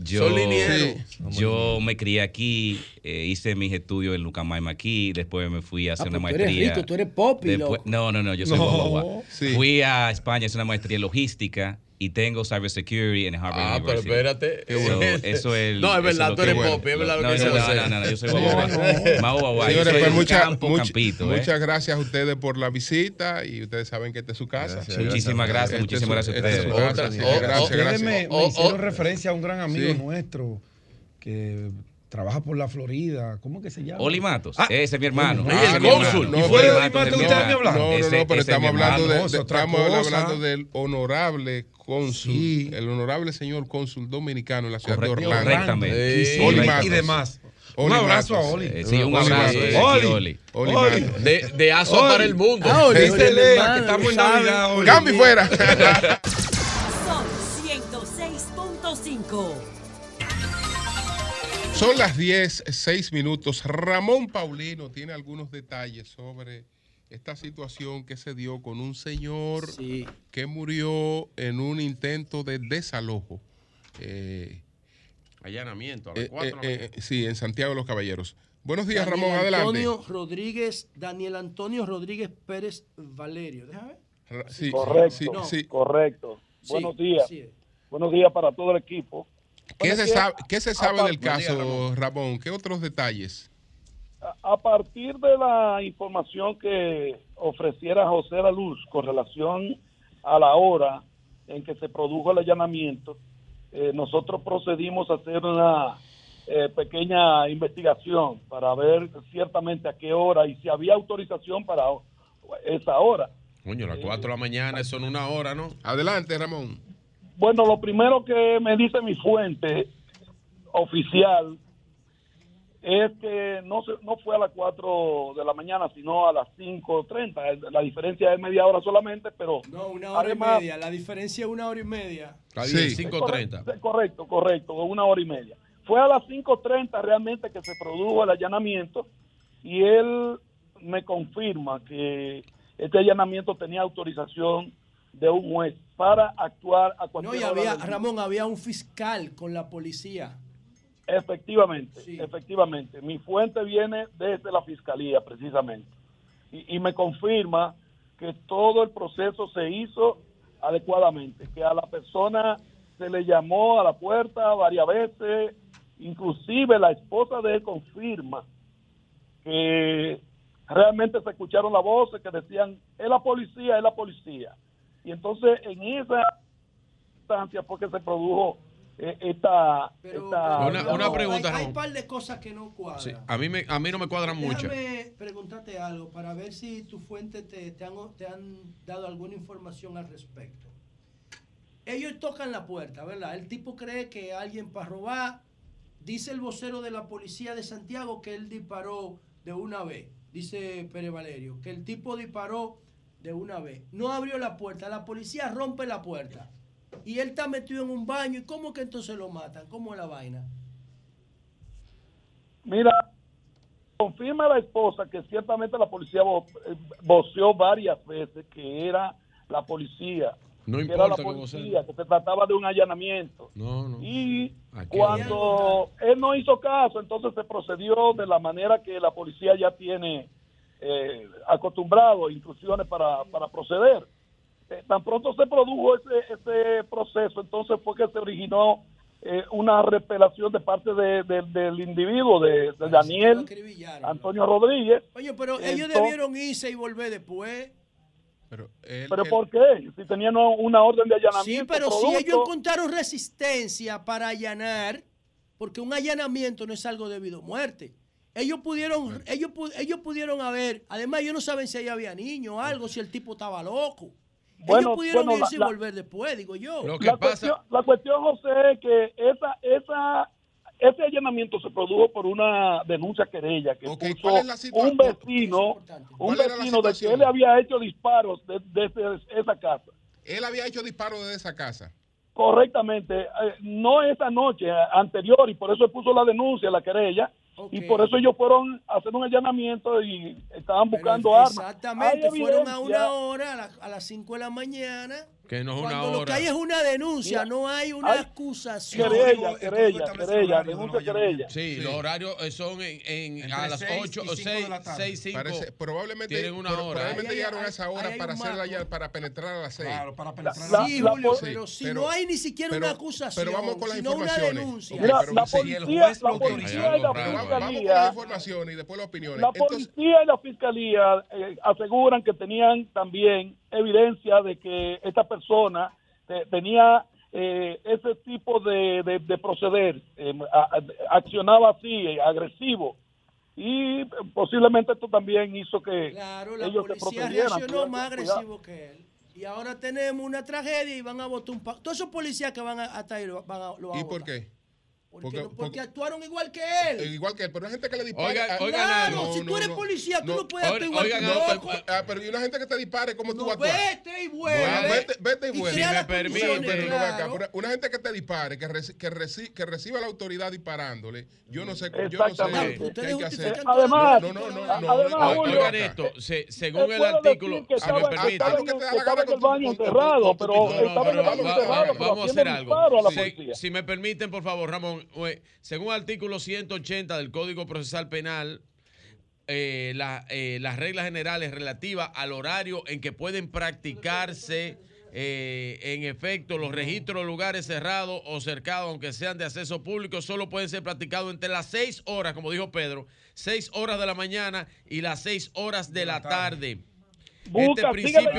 yo, me crié aquí, eh, hice mis estudios en Lucamaima aquí, después me fui a hacer Ah, una pues tú eres maestría. rico, tú eres popi, Después- no, no, no, yo soy No. Sí. Fui a España a hacer una maestría en logística y tengo cybersecurity en Harvard Ah, pero University. espérate. Qué bueno. *laughs* Eso es el- No, es verdad, tú eres popi, es verdad lo no, que no, dice no, José. no, no, no, yo soy guagua. Más guagua. Yo Señores, soy pues mucha- campo, campito, ¿eh? muchas gracias a ustedes por la visita y ustedes saben que esta es su casa. Gracias, Muchísimas gracias, Este muchísimas es su- gracias a esta es su ustedes. Otra- oh, oh, Gracias, gracias. me, me Oh, hicieron oh. referencia a un gran amigo Sí. nuestro que trabaja por la Florida. ¿cómo que se llama? Oli Matos, Ah, ese es mi hermano. Ah, no, Y no, de Oli Matos, mi ¿ustedes me? No, no, Ese- no, pero estamos hablando, de, estamos hablando del honorable cónsul, el honorable señor cónsul dominicano en la ciudad Correcto, de Orlando. correctamente. Sí, Sí, Oli y Matos. demás. Oli Un abrazo Matos. a Oli. Eh, sí, un Oli abrazo Matos. de aquí, Oli. Oli Oli. De, de aso para el mundo. Ah, Oli, Dísele Oli, que estamos en. Navidad, Oli. ¡Cambio fuera! *laughs* Sol 106.5. Son las 10, 6 minutos. Ramón Paulino tiene algunos detalles sobre esta situación que se dio con un señor que murió en un intento de desalojo. Eh, Allanamiento a las eh, 4 de la eh, eh, sí, en Santiago de los Caballeros. Buenos días, Daniel Ramón, adelante. Antonio Rodríguez, Daniel Antonio Rodríguez Pérez Valerio. Déjame ver. Ra- sí, correcto, sí, sí. correcto. Sí, Buenos días. Buenos días para todo el equipo. ¿Qué se sabe, qué se sabe a del caso, Ramón? ¿Qué otros detalles? A, a partir de la información que ofreciera José La Luz con relación a la hora en que se produjo el allanamiento, eh, nosotros procedimos a hacer una eh, pequeña investigación para ver ciertamente a qué hora y si había autorización para esa hora. Coño, las 4 de la mañana, eso en una hora, ¿no? Adelante, Ramón. Bueno, lo primero que me dice mi fuente oficial es que no se, no fue a las 4 de la mañana, sino a las 5.30. La diferencia es media hora solamente, pero No, una hora además- y media. La diferencia es una hora y media. Bien, 5.30. Correcto, correcto, correcto, una hora y media. Fue a las 5.30 realmente que se produjo el allanamiento y él me confirma que este allanamiento tenía autorización de un juez para actuar a No, cualquier y hora había. Ramón, había un fiscal con la policía. Efectivamente, efectivamente. Mi fuente viene desde la fiscalía, precisamente. Y, y me confirma que todo el proceso se hizo adecuadamente, que a la persona se le llamó a la puerta varias veces, inclusive la esposa de él confirma que realmente se escucharon las voces que decían, es la policía, es la policía. Y entonces en esa instancia fue que se produjo eh, esta... esta- Una- una pregunta, Hay, un par de cosas que no cuadran. Sí, a, mí me, a mí no me cuadran mucho. Preguntarte algo para ver si tu fuente te, te han, te han dado alguna información al respecto. Ellos tocan la puerta, ¿verdad? El tipo cree que alguien para robar. Dice el vocero de la policía de Santiago que él disparó de una vez. Dice Pérez Valerio, que el tipo disparó de una vez. No abrió la puerta. La policía rompe la puerta. Y él está metido en un baño. ¿Y cómo que entonces lo matan? ¿Cómo es la vaina? Mira, confirma la esposa que ciertamente la policía vo- eh, voceó varias veces que era la policía. No que importa era que la policía, que se trataba de un allanamiento. No, no. Y Aquí cuando él no hizo caso, entonces se procedió de la manera que la policía ya tiene eh, acostumbrado, instrucciones para, para proceder. Eh, tan pronto se produjo ese, ese proceso, entonces fue que se originó eh, una repelación de parte de- de- del individuo, de, de Daniel Antonio Rodríguez. Oye, pero ellos Entonces- debieron irse y volver después. ¿Pero por qué? Si tenían una orden de Sí, allanamiento. pero si ellos encontraron resistencia para allanar, porque un allanamiento no es algo debido a muerte. Ellos pudieron, ellos, ellos pudieron haber, además ellos no saben si ahí había niños o algo, si el tipo estaba loco. Bueno, ellos pudieron bueno, la- irse y la- volver después, digo yo. la, cuestión, la cuestión, José, es que esa, esa, ese allanamiento se produjo por una denuncia querella que puso ¿cuál es la situa- un vecino, un ¿Cuál era la vecino de que él le había hecho disparos de- desde esa casa. Él había hecho disparos desde esa casa. Correctamente, eh, no esa noche, eh, anterior, y por eso él puso la denuncia, la querella, y por eso ellos fueron a hacer un allanamiento y estaban buscando armas. Exactamente, fueron a una hora, a, la- a las 5 de la mañana. Que no es una Cuando lo hora. que hay es una denuncia, Mira, no hay una hay acusación. Querella, querella, querella, denuncia querella. Sí, los horarios eh, son en, en- a las seis 8 y o cinco 6, de la tarde. 6, 5. Parece- probablemente tienen una pero- hora. probablemente llegaron a esa hora para un hacer la marco. llave- para penetrar a las 6. Claro, para penetrar La- Sí, Julio, pero si no hay ni siquiera una acusación, Pero vamos con las sino una denuncia. Mira, pero la policía- la lo policía y la Vamos- Vamos con fiscalía- las informaciones y después las opiniones. La policía y la fiscalía eh, aseguran que tenían también evidencia de que esta persona te- tenía eh, ese tipo de, de- de proceder, eh, a- a- accionaba así, eh, agresivo. Y posiblemente esto también hizo que Claro, la ellos se policía procedieran. reaccionó más cuidado. agresivo que él. Y ahora tenemos una tragedia y van a votar un pacto. Todos esos policías que van a, hasta ahí lo van a, lo van a ¿Y por votar. qué? Porque, Porque- no- porque porque- actuaron igual que él. Eh, Igual que él, pero hay gente que le dispara. Ah, Claro, algo. si tú eres policía, tú no puedes Oigan, actuar igual oigan que loco. Ah, pero y una gente que te dispare, ¿cómo tú vas a actuar? Vete y vuelve. Ah, vete, vete y vuelve. Si me permite. Pero no, acá, pero una gente que te dispare, que, reci- que, reci- que reciba la autoridad disparándole, yo no sé, yo no sé qué hay que hacer. Además, no, no, no, no, además, no, Oigan esto, según el artículo, si me permite. pero pero pero vamos a hacer algo. si me permiten, por favor, Ramón, eh, según el artículo 180 del Código Procesal Penal, eh, la- eh, las reglas generales relativas al horario en que pueden practicarse eh, en efecto los registros de lugares cerrados o cercados, aunque sean de acceso público, solo pueden ser practicados entre las seis horas, como dijo Pedro, seis horas de la mañana y las seis horas de la tarde. Busca, este principio a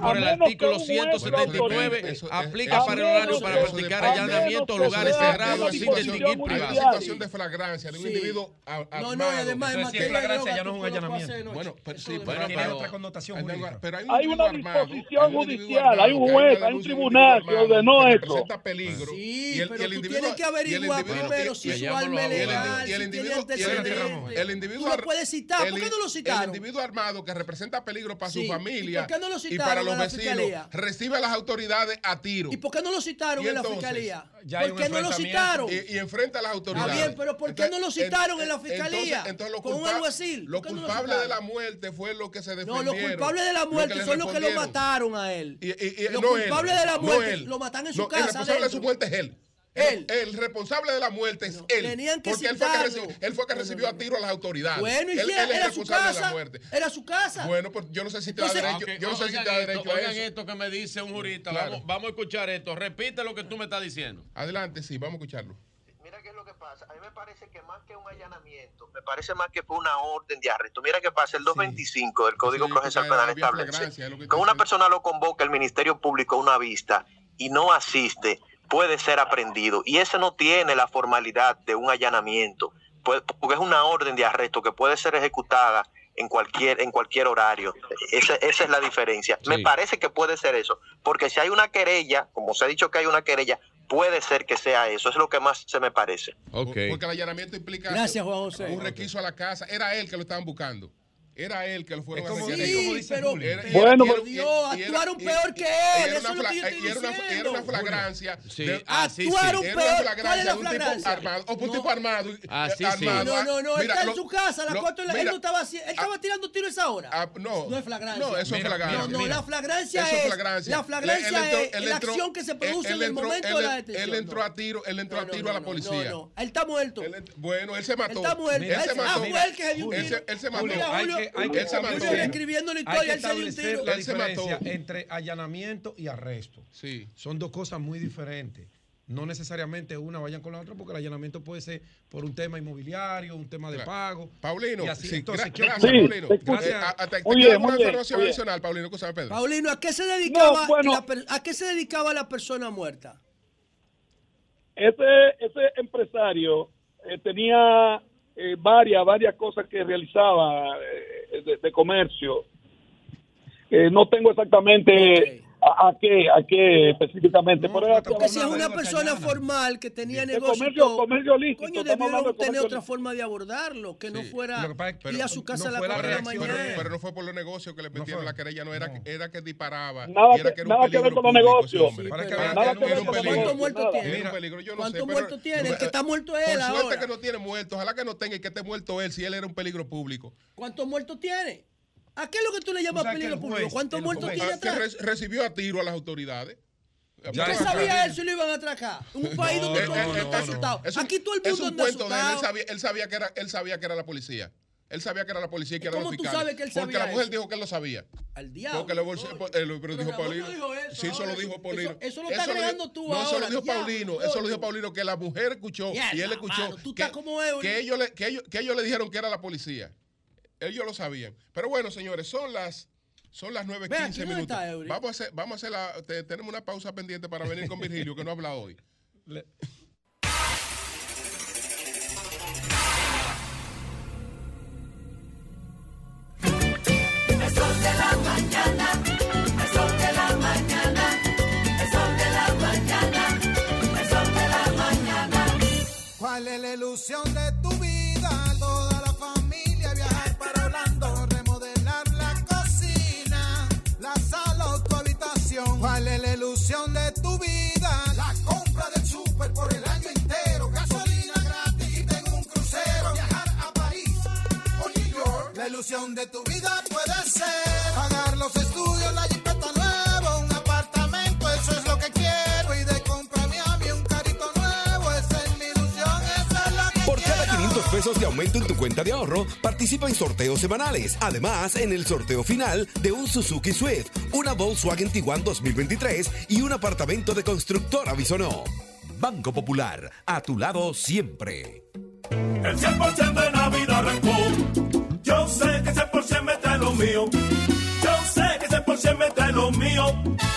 por el artículo un juez lo 179 Eso- aplica eso- para el horario para practicar a menos allanamientos, que lugares cerrados sin distinguir una privacidad. situación de flagrancia de un Sí. individuo No, armado. no, y además en materia de droga, ya no es un allanamiento. Bueno, pero sí, pero, tiene otra connotación hay jurídica. pero hay un Hay individuo una disposición judicial, hay un juez, hay un tribunal que ordenó esto. peligro. Sí, pero tú tienes que averiguar primero si su arma es legal, el si tiene individuo- el antecedentes. individuo- el individuo Tú lo ar- puedes citar. ¿Por el- qué no lo El citaron? individuo armado que representa peligro para su ¿y familia por qué no lo y para los vecinos recibe a las autoridades a tiro. ¿Y por qué no lo citaron ¿Y en la entonces? fiscalía? ¿Por qué no lo citaron? y, y enfrenta a las autoridades. bien, pero ¿por qué no lo citaron en la fiscalía? Entonces, entonces lo Con un alguacil, Lo ¿por qué no lo culpable de la muerte fue lo que se No, defendieron. los culpables de la muerte son los que lo mataron a él. Y, y- y- Los no él, culpables de la no muerte él. lo matan en su No, casa. El responsable de su muerte es él. El, el responsable de la muerte es él. Tenían que porque él fue que, él fue que recibió a tiro a las autoridades. Bueno, y él, si él es el era su responsable de la casa, muerte. era su casa. Bueno, pues yo no sé si te da derecho. Yo no sé si oigan te da esto, derecho a oigan eso. esto que me dice un jurista. Claro. Vamos, vamos a escuchar esto. Repite lo que tú me estás diciendo. Adelante, sí, vamos a escucharlo. A mí me parece que más que un allanamiento, me parece más que fue una orden de arresto. Mira qué pasa, el 225 del Código Sí, Procesal Penal establece es lo que que una persona lo convoca el Ministerio Público a una vista y no asiste, puede ser aprendido. Y ese no tiene la formalidad de un allanamiento, pues, porque es una orden de arresto que puede ser ejecutada en cualquier en cualquier horario. Esa, esa es la diferencia. Me parece que puede ser eso, porque si hay una querella, como se ha dicho que hay una querella, puede ser que sea eso. Es lo que más se me parece. Porque el allanamiento implica Gracias, Juan José. un requiso a la casa. Era él que lo estaban buscando. Era él que lo fueron Es a requerir. como dice Era- era- Pero, era- era- actuaron peor que él, era eso una es lo que fla- yo estoy era una- Era una diciendo. flagrancia. Sí, de- así sí. Actuaron Era peor. una ¿Cuál es flagrancia la de un tipo flagrancia? armado. O un tipo armado. y- Así sí. armado. No, no, no, él Mira, está en lo- su casa, la lo- él mira, no estaba haciendo, él estaba tirando tiros a esa hora. ah, no, No es flagrancia. No, eso es Mira, flagrancia. No, no, la flagrancia Eso es, flagrancia. la flagrancia Él es él la acción que se él- produce él en el momento él- de la detención. Él entró a tiro, él entró a tiro a la policía. No, no, él está muerto. Bueno, él se mató. Él está muerto. Él Él se ah, mató. él Él Él se mató. Hay que, hay que él se mató. Julio escribiendo la hay historia, que él se dio un establecer tiro. la Él se mató. diferencia entre allanamiento y arresto. Sí. Son dos cosas muy diferentes. No necesariamente una vayan con la otra, porque el allanamiento puede ser por un tema inmobiliario, un tema de Claro. pago. Paulino, sí, entonces, gra- ¿qué gracias? Paulino. Gracias. Eh, a- a- ¿Te muy bien, información bien. adicional, Paulino? ¿Qué sabe Pedro? Paulino, ¿a qué se dedicaba, No, bueno. la ¿a qué se dedicaba la persona muerta? Ese, ese empresario eh, tenía eh, varias, varias cosas que realizaba eh, de, comercio. Eh, no tengo exactamente a, a qué, a qué específicamente. Porque si es una persona formal que tenía negocio, comercio- comercio lícito, coño, debieron de tener otra lícito. forma de abordarlo, que no fuera que ir a su casa no a la la 4 de la mañana. Pero, pero no fue por los negocios que le metieron fue. la querella, no era, era que disparaba. Nada era que- era nada que ver con los negocios. no. ¿Cuántos muertos tiene? Era un peligro, yo no ¿Cuántos muertos tiene? El que está muerto es Por él suerte ahora. que no tiene muertos. Ojalá que no tenga y que esté muerto él si él era un peligro público. ¿Cuántos muertos tiene? ¿A qué es lo que tú le llamas sabes que peligro el público? ¿Cuántos muertos tiene que atrás? re- recibió a tiro a las autoridades. Ya, ¿Qué sabía él si lo iban a atracar? Un *laughs* país donde Eh, todo el eh, mundo eh, está asustado. es un- Aquí todo el es mundo un anda cuento de él. Él asustado. sabía, él sabía que era, él sabía que era la policía. Él sabía que era la policía y que era ¿Cómo los tú fiscales. sabes que él Porque sabía la mujer eso? dijo que él lo sabía. Al diablo. Porque lo- pero Pero dijo Paulino. dijo eso sí, eso lo dijo Eso- Paulino. eso lo estás dijo- agregando tú No, eso ahora, lo dijo diablo, Paulino. Eso lo dijo Paulino, que la mujer escuchó y él escuchó mano, tú que, estás como Eury. que ellos le, que, ellos, que ellos le dijeron que era la policía. Ellos lo sabían. Pero bueno, señores, son las son las 9.15 Ve aquí, ¿dónde minutos. Vamos a hacer, vamos a hacer la, te- tenemos una pausa pendiente para venir con Virgilio, que no habla hoy. Le- El sol de la mañana, el sol de la mañana, el sol de la mañana, el sol de la mañana. ¿Cuál es la ilusión ilusión de tu vida puede ser pagar los estudios, la jipeta nueva, un apartamento, eso es lo que quiero. Y de compra a Miami un carrito nuevo, esa es mi ilusión, esa es la que Por cada quiero. 500 pesos de aumento en tu cuenta de ahorro, participa en sorteos semanales. Además, en el sorteo final de un Suzuki Swift, una Volkswagen Tiguan 2023 y un apartamento de constructora Bisonó. Banco Popular, a tu lado siempre. El 100% de Navidad arrancó. Ese por cien me trae lo mío. Trae lo mío.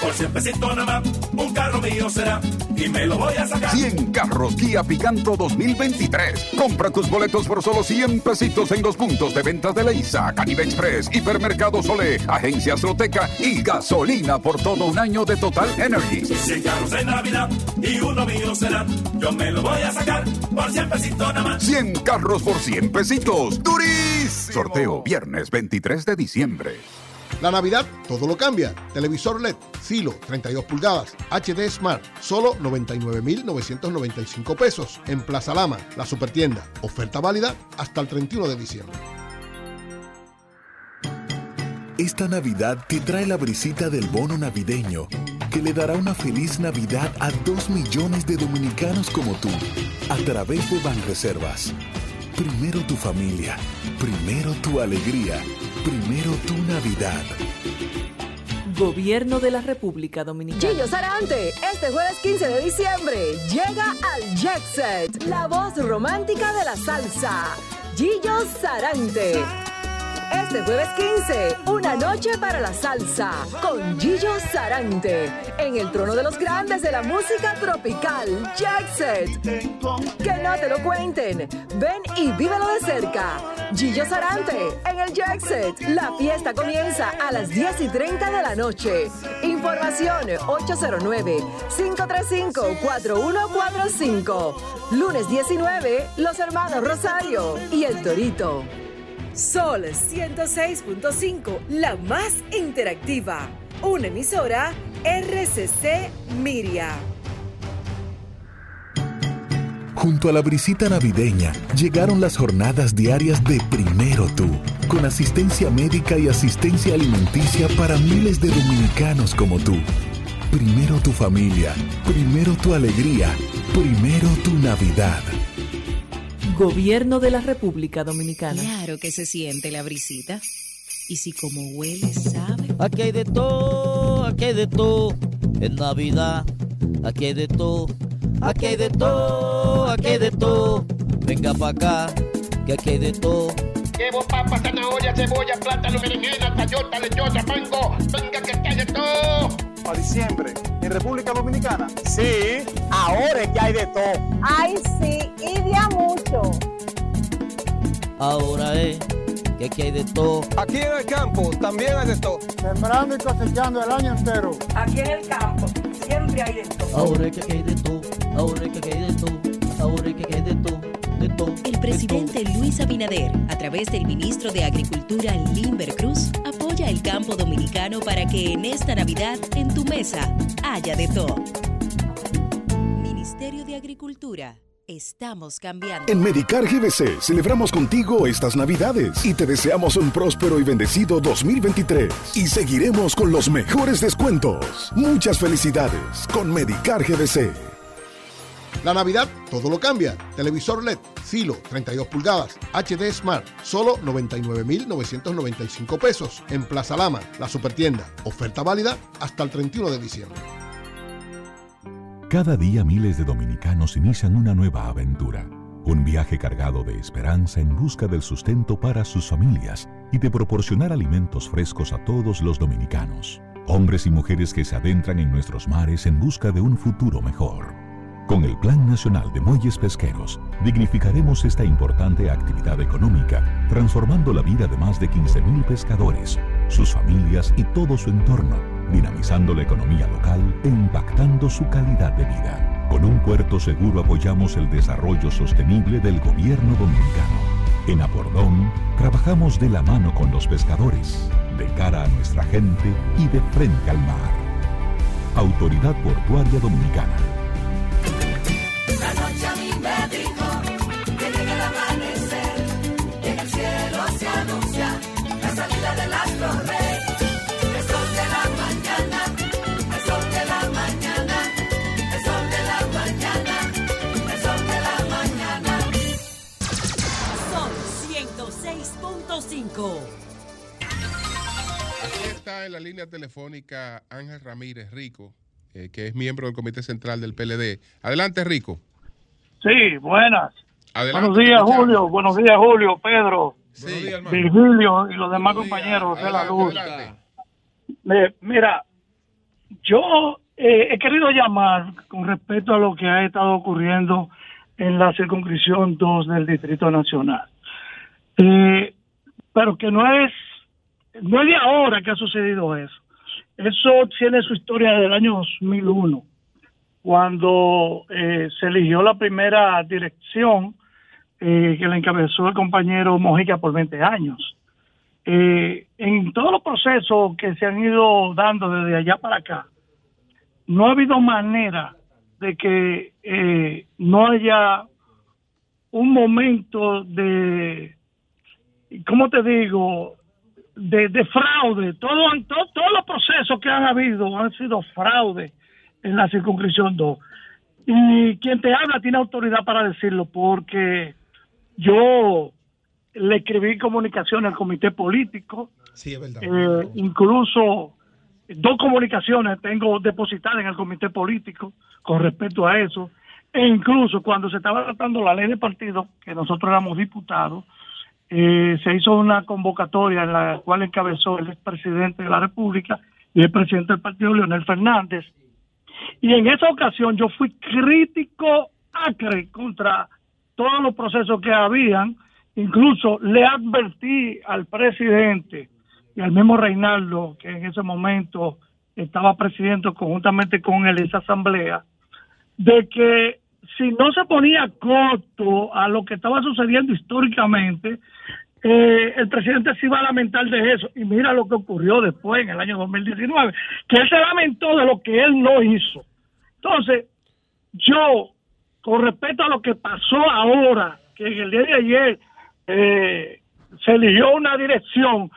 Por cien pesitos nada más, un carro mío será. Y me lo voy a sacar. 100 carros Kia Picanto 2023. Compra tus boletos por solo 100 pesitos en los puntos de ventas de Leisa, Caribe Express, Hipermercado Sole, Agencias Loteca y gasolina por todo un año de Total Energy. Cien carros de Navidad y uno mío será. Yo me lo voy a sacar por cien pesitos nada más. 100 carros por 100 pesitos. ¡Durísimo! Sorteo viernes 23 de diciembre. La Navidad todo lo cambia. Televisor LED, Silo, 32 pulgadas, HD Smart, solo 99,995 pesos en Plaza Lama, la supertienda. Oferta válida hasta el 31 de diciembre. Esta Navidad te trae la brisita del bono navideño, que le dará una feliz Navidad a dos millones de dominicanos como tú, a través de Banreservas. Primero tu familia, primero tu alegría, primero tu Navidad. Gobierno de la República Dominicana. Gillo Sarante, este jueves 15 de diciembre, llega al Jet Set, la voz romántica de la salsa. Gillo Sarante. Este jueves 15, una noche para la salsa, con Gillo Sarante, en el trono de los grandes de la música tropical, Jet Set. Que no te lo cuenten, ven y vívelo de cerca. Gillo Sarante, en el Jet Set. La fiesta comienza a las 10 y 30 de la noche. Información 809-535-4145. Lunes 19, Los Hermanos Rosario y El Torito. Sol 106.5, la más interactiva. Una emisora RCC Miria. Junto a la brisita navideña llegaron las jornadas diarias de Primero Tú, con asistencia médica y asistencia alimenticia para miles de dominicanos como tú. Primero tu familia, primero tu alegría, primero tu Navidad. Gobierno de la República Dominicana. Claro que se siente la brisita. Y si como huele, sabe. Aquí hay de todo, aquí hay de todo. En Navidad, aquí hay de todo. Aquí hay de todo, aquí hay de todo. Venga pa' acá, que aquí hay de todo. Llevo papa, zanahoria, cebolla, plátano, berenjena, tallota, lechosa, mango. Venga que aquí hay de todo. Para diciembre, en República Dominicana. Sí, ahora es que hay de todo. Ay, sí, y de a mucho. Ahora es que aquí hay de todo. Aquí en el campo también hay de todo. Sembrando y cosechando el año entero. Aquí en el campo siempre hay de todo. Ahora es que aquí hay de todo. Ahora es que aquí hay de todo. Ahora es que aquí hay de todo. El presidente Luis Abinader, a través del ministro de Agricultura Limber Cruz, apoya el campo dominicano para que en esta Navidad, en tu mesa, haya de todo. Ministerio de Agricultura. Estamos cambiando. En Medicar GBC celebramos contigo estas Navidades y te deseamos un próspero y bendecido 2023. Y seguiremos con los mejores descuentos. Muchas felicidades con Medicar GBC. La Navidad todo lo cambia. Televisor LED, Filo, 32 pulgadas, HD Smart, solo 99,995 pesos en Plaza Lama, la supertienda. Oferta válida hasta el 31 de diciembre. Cada día miles de dominicanos inician una nueva aventura, un viaje cargado de esperanza en busca del sustento para sus familias y de proporcionar alimentos frescos a todos los dominicanos, hombres y mujeres que se adentran en nuestros mares en busca de un futuro mejor. Con el Plan Nacional de Muelles Pesqueros, dignificaremos esta importante actividad económica, transformando la vida de más de 15.000 pescadores, sus familias y todo su entorno, dinamizando la economía local e impactando su calidad de vida. Con un puerto seguro apoyamos el desarrollo sostenible del gobierno dominicano. En Apordón, trabajamos de la mano con los pescadores, de cara a nuestra gente y de frente al mar. Autoridad Portuaria Dominicana. La noche a mí me dijo que llega el amanecer, y en el cielo se anuncia la salida del astro rey. El sol de la mañana, el sol de la mañana, el sol de la mañana, el sol de la mañana. Sol 106.5. Aquí está en la línea telefónica Ángel Ramírez Rico, eh, que es miembro del Comité Central del PLD. Adelante, Rico. Sí, buenas. Adelante, Buenos días, escuchamos. Julio. Buenos días, Julio, Pedro, Buenos días. Virgilio y los demás compañeros de la luz. Me- mira, yo eh, he querido llamar con respecto a lo que ha estado ocurriendo en la circunscripción 2 del Distrito Nacional. Eh, pero que no es, no es de ahora que ha sucedido eso. Eso tiene su historia del año 2001, cuando eh, se eligió la primera dirección eh, que la encabezó el compañero Mojica por 20 años. Eh, en todos los procesos que se han ido dando desde allá para acá, no ha habido manera de que eh, no haya un momento de, ¿cómo te digo? De, de fraude. Todo, to- todos los procesos que han habido han sido fraude en la circunscripción 2. Y quien te habla tiene autoridad para decirlo porque yo le escribí comunicación al comité político. Sí, es verdad. Eh, incluso dos comunicaciones tengo depositadas en el comité político con respecto a eso. E incluso cuando se estaba tratando la ley de partido, que nosotros éramos diputados, eh, se hizo una convocatoria en la cual encabezó el expresidente de la República y el presidente del partido, Leonel Fernández. Y en esa ocasión yo fui crítico acre contra todos los procesos que habían. Incluso le advertí al presidente y al mismo Reinaldo, que en ese momento estaba presidiendo conjuntamente con él esa asamblea, de que si no se ponía coto a lo que estaba sucediendo históricamente, eh, el presidente se iba a lamentar de eso. Y mira lo que ocurrió después, en el año 2019, que él se lamentó de lo que él no hizo. Entonces, yo, con respecto a lo que pasó ahora, que en el día de ayer eh, se eligió una dirección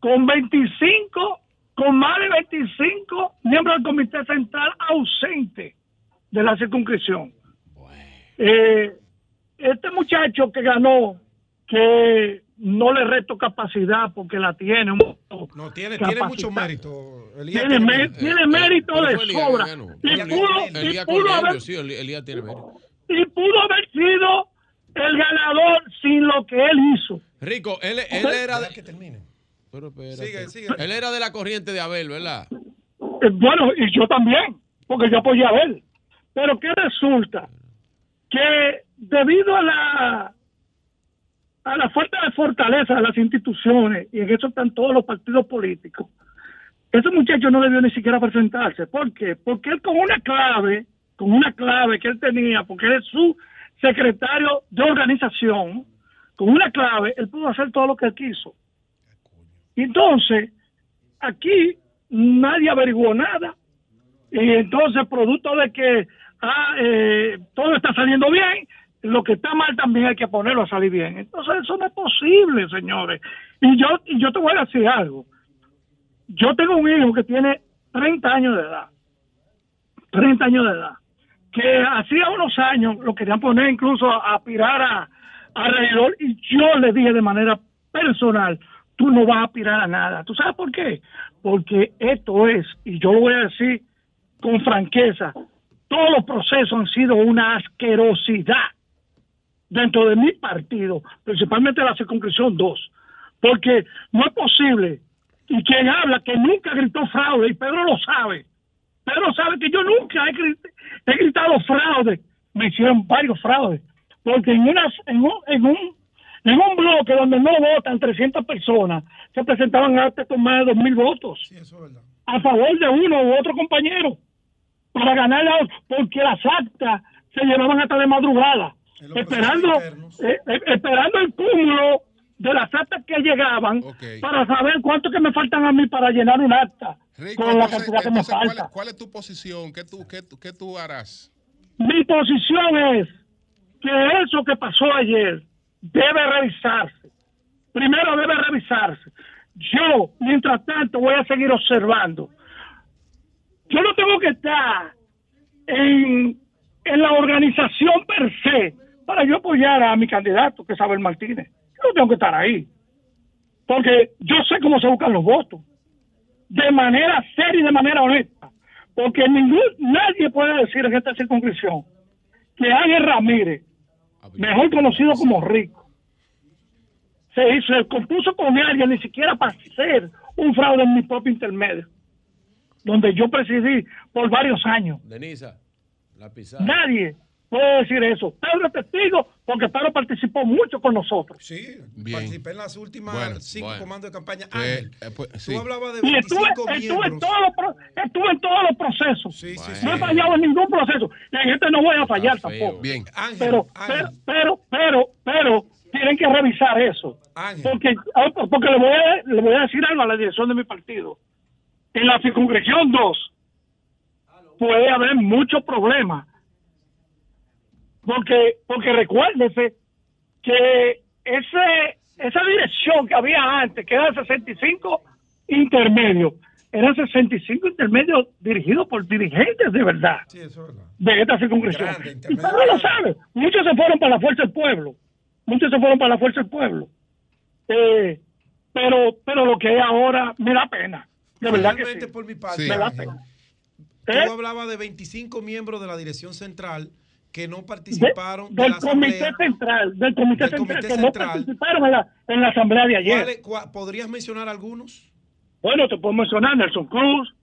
con 25, con más de 25 miembros del Comité Central ausentes de la circunscripción. Eh, este muchacho que ganó, que no le reto capacidad porque la tiene. un- No, tiene, tiene mucho mérito. Elías Tiene, mérito. tiene mérito de sobra. Y pudo, haber sí, Elías Elías tiene mérito. y pudo haber sido el ganador sin lo que él hizo. Rico, él, él era de... Pero. Sigue, sigue. Él era de la corriente de Abel, ¿verdad? Eh, Bueno, y yo también, porque yo apoyé a él. Pero ¿qué resulta? Que debido a la a la falta de fortaleza de las instituciones, y en eso están todos los partidos políticos, ese muchacho no debió ni siquiera presentarse. ¿Por qué? Porque él con una clave, con una clave que él tenía, porque él es su secretario de organización, con una clave, él pudo hacer todo lo que él quiso. Entonces, aquí nadie averiguó nada. Y entonces, producto de que ah, eh, todo está saliendo bien, lo que está mal también hay que ponerlo a salir bien. Entonces, eso no es posible, señores. Y yo, y yo te voy a decir algo. Yo tengo un hijo que tiene 30 años de edad. 30 años de edad. Que hacía unos años lo querían poner incluso a aspirar a, a regidor y yo le dije de manera personal, tú no vas a aspirar a nada. ¿Tú sabes por qué? Porque esto es, y yo lo voy a decir con franqueza, todos los procesos han sido una asquerosidad dentro de mi partido, principalmente la circunscripción 2, porque no es posible, y quien habla que nunca gritó fraude, y Pedro lo sabe, Pedro sabe que yo nunca he, grit- he gritado fraude, me hicieron varios fraudes, porque en, unas, en, un, en, un, en un bloque donde no votan 300 personas, se presentaban actas con más de 2.000 votos. A favor de uno u otro compañero para ganar la porque las actas se llevaban hasta de madrugada esperando eh, eh, esperando el cúmulo de las actas que llegaban para saber cuánto que me faltan a mí para llenar un acta Rico, con la cantidad que me entonces, ¿cuál, falta es- cuál es tu posición? ¿Qué tú, qué, qué tú harás? mi posición es que eso que pasó ayer debe revisarse. Primero debe revisarse. Yo, mientras tanto, voy a seguir observando. Yo no tengo que estar en, en la organización per se para yo apoyar a mi candidato, que es Abel Martínez. Yo no tengo que estar ahí. Porque yo sé cómo se buscan los votos. De manera seria y de manera honesta. Porque ningún, nadie puede decir en esta circunscripción que Ángel Ramírez, mejor conocido como Rico, se, se compuso con alguien ni siquiera para hacer un fraude en mi propio intermedio, donde yo presidí por varios años. Denisa, la pisada. Nadie puede decir eso. Pedro es testigo porque Pedro participó mucho con nosotros. Sí, participé en las últimas Bueno, cinco bueno. comandos de campaña. Pues, Ángel, eh, pues, tú sí. hablabas de Y estuve, 25 estuve en miembros. todos los pro- estuve en todos los procesos. No he fallado en ningún proceso. Y en este no voy a fallar tampoco. Bien. pero, pero, pero, pero, pero, tienen que revisar eso. Porque, ah, porque le, voy a, le voy a decir algo a la dirección de mi partido. En la circunscripción 2 puede haber muchos problemas. Porque, porque recuérdese que ese, esa dirección que había antes, que eran 65 intermedios, eran 65 intermedios dirigidos por dirigentes de verdad de esta circunscripción. Y Pedro lo sabe. Muchos se fueron para la Fuerza del Pueblo. Muchos se fueron para la Fuerza del Pueblo. Eh, pero, pero lo que es ahora me da pena. De verdad que sí. por mi parte, Ángel, pena. Tú ¿Eh? hablabas de 25 miembros de la dirección central que no participaron de, del la comité central, del comité Del central, comité que no participaron en la, en la asamblea de ayer. ¿Cuáles- cua- ¿Podrías mencionar algunos? Bueno, te puedo mencionar Nelson Cruz,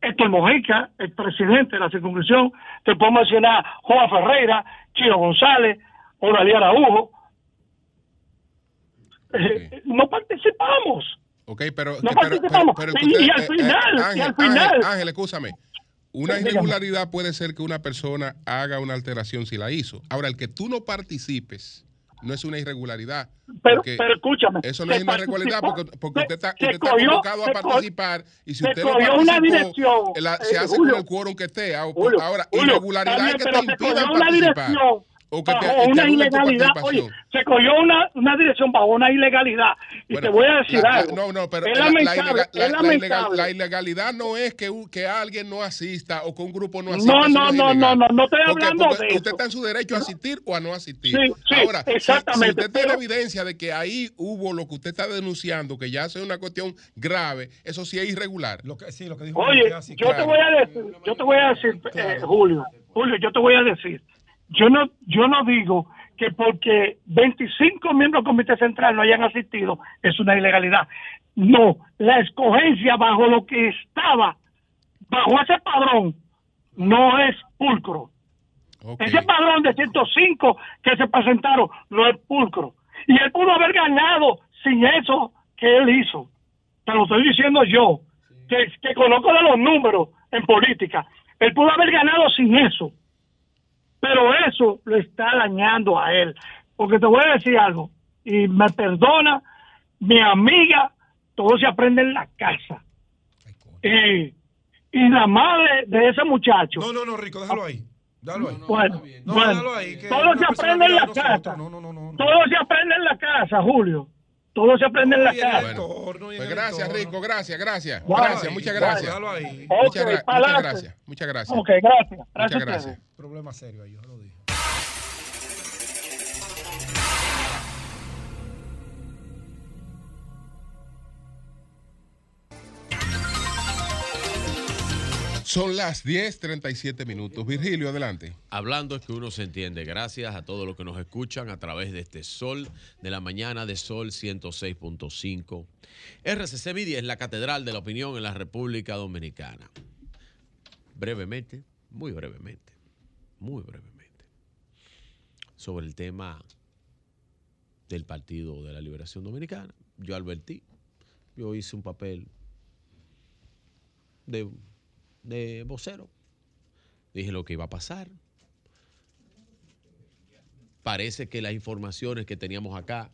Héctor Mojica, el presidente de la circunscripción, te puedo mencionar Juan Ferreira, Chino González, Oralía Araujo. Eh, no participamos. Ok, pero, No que- pero, pero, pero usted- y al eh, eh, final, y Ángel, al final. Ángel, Ángel, escúchame. Una irregularidad puede ser que una persona haga una alteración si la hizo. Ahora, el que tú no participes no es una irregularidad. Pero, pero escúchame. Eso no es una irregularidad porque, porque usted está, usted está cogió- convocado a participar y si usted no una dirección, la- se eh, hace Julio. con el quórum que esté. Ahora, Julio, ahora, Julio, irregularidad es que te impidan participar. dirección O que te, bajo que te una ilegalidad. Oye, se cogió una, una dirección bajo una ilegalidad. Y Bueno, te voy a decir la- algo. no, no, pero es la, la lamentable, la- es lamentable. la ilegalidad no es que, un- que alguien no asista o que un grupo no No, asista. no, no, ilegal. no, no, no estoy Porque- hablando porque de Usted eso. está en su derecho a asistir o a no asistir. Sí, sí, Ahora, si- exactamente, si, usted tiene pero- evidencia de que ahí hubo lo que usted está denunciando, que ya es una cuestión grave, eso sí es irregular. Lo que, sí, lo que dijo Oye, yo te voy a decir, yo te voy a decir, eh, Julio, Julio, yo te voy a decir, yo no, yo no digo que porque 25 miembros del Comité Central no hayan asistido es una ilegalidad. No, la escogencia bajo lo que estaba, bajo ese padrón, no es pulcro. Ese padrón de 105 que se presentaron no es pulcro. Y él pudo haber ganado sin eso que él hizo. Te lo estoy diciendo yo, que, que conozco de los números en política. Él pudo haber ganado sin eso. Pero eso lo está dañando a él. Porque te voy a decir algo, y me perdona mi amiga, todo se aprende en la casa. Y, y la madre de ese muchacho. No, no, no, Rico, déjalo ahí. Déjalo ahí. Bueno, No, bueno, déjalo ahí, que todo se aprende en la casa. nosotros. No, no, no, no. Todo se aprende en la casa, Julio. Todo se aprende en la casa. en Pues gracias. Rico, gracias, gracias. Bueno, gracias, ahí, muchas bueno, gracias. Muchas, Ok, gra- pa'lante. muchas gracias. Muchas gracias. Ok, gracias. Muchas Gracias a gracias. Problema serio ahí, Son las 10:37 minutos. Virgilio, adelante. Hablando es que uno se entiende. Gracias a todos los que nos escuchan a través de este Sol de la mañana de Sol 106.5. RCC Media es la catedral de la opinión en la República Dominicana. Brevemente, muy brevemente, muy brevemente, sobre el tema del Partido de la Liberación Dominicana. Yo advertí, yo hice un papel de, de vocero. Dije lo que iba a pasar. Parece que las informaciones que teníamos acá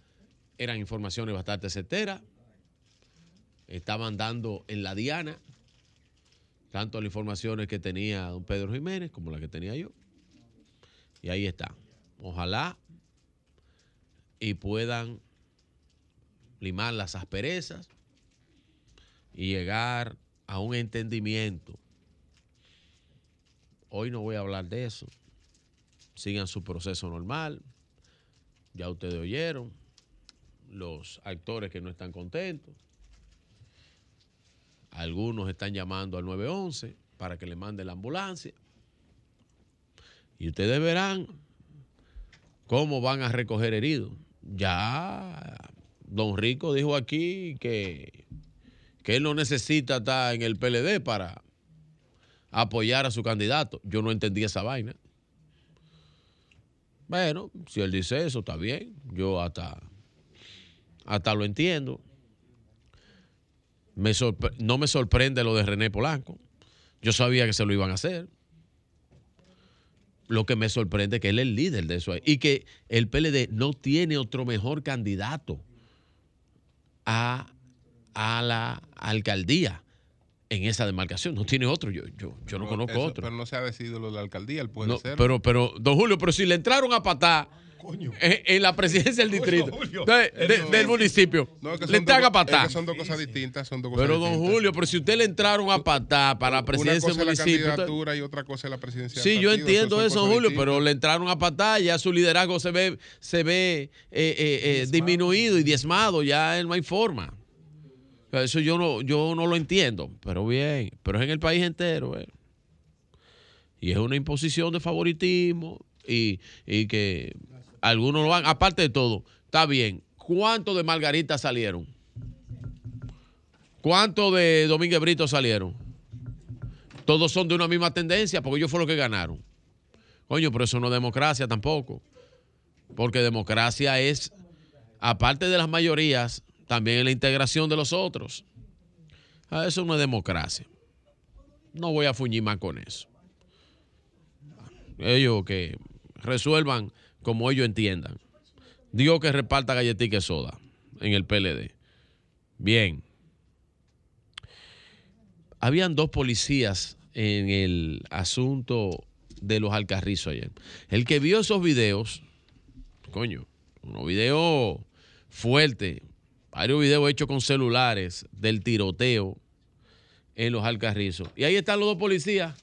eran informaciones bastante certeras. Estaban dando en la diana tanto las informaciones que tenía don Pedro Jiménez como las que tenía yo. Y ahí está. Ojalá y puedan limar las asperezas y llegar a un entendimiento. Hoy no voy a hablar de eso. Sigan su proceso normal. Ya ustedes oyeron los actores que no están contentos. Algunos están llamando al 911 para que le mande la ambulancia. Y ustedes verán cómo van a recoger heridos. Ya don Rico dijo aquí que, que él no necesita estar en el PLD para apoyar a su candidato. Yo no entendí esa vaina. Bueno, si él dice eso, está bien. Yo hasta, hasta lo entiendo. No me sorprende lo de René Polanco. Yo sabía que se lo iban a hacer. Lo que me sorprende es que él es el líder de eso. Y que el PLD no tiene otro mejor candidato a, a la alcaldía en esa demarcación. No tiene otro. Yo, yo, yo no conozco eso- otro. Pero no se ha decidido lo de la alcaldía, él puede No, ser. pero, pero, don Julio, pero si le entraron a patar en, en la presidencia del distrito, de- del municipio. No, es que le dos- a patá. es que son dos cosas distintas, son dos cosas Pero don. Julio, pero si usted le entraron a patá para la Una presidencia cosa del la municipio. usted- candidatura y otra cosa es la presidencia Sí, del yo partido, entiendo son eso, cosas Julio, distintas. pero le entraron a patá, ya su liderazgo se ve, se ve eh, eh, eh, disminuido y diezmado, ya no hay forma. Eso yo no, yo no lo entiendo, pero bien, pero es en el país entero. eh. Y es una imposición de favoritismo y, y que algunos lo hagan. Aparte de todo, está bien. ¿Cuántos de Margarita salieron? ¿Cuántos de Domínguez Brito salieron? Todos son de una misma tendencia, porque ellos fueron los que ganaron. Coño, pero eso no es democracia tampoco. Porque democracia es, aparte de las mayorías, también es la integración de los otros. Ah, Eso no es democracia. No voy a fuñir más con eso. Ellos que resuelvan como ellos entiendan. Dios que reparta galletica soda en el PLD. Bien. Habían dos policías en el asunto de los alcarrizos ayer. El que vio esos videos, coño, unos videos fuertes, varios videos hechos con celulares del tiroteo en los alcarrizos. Y ahí están los dos policías.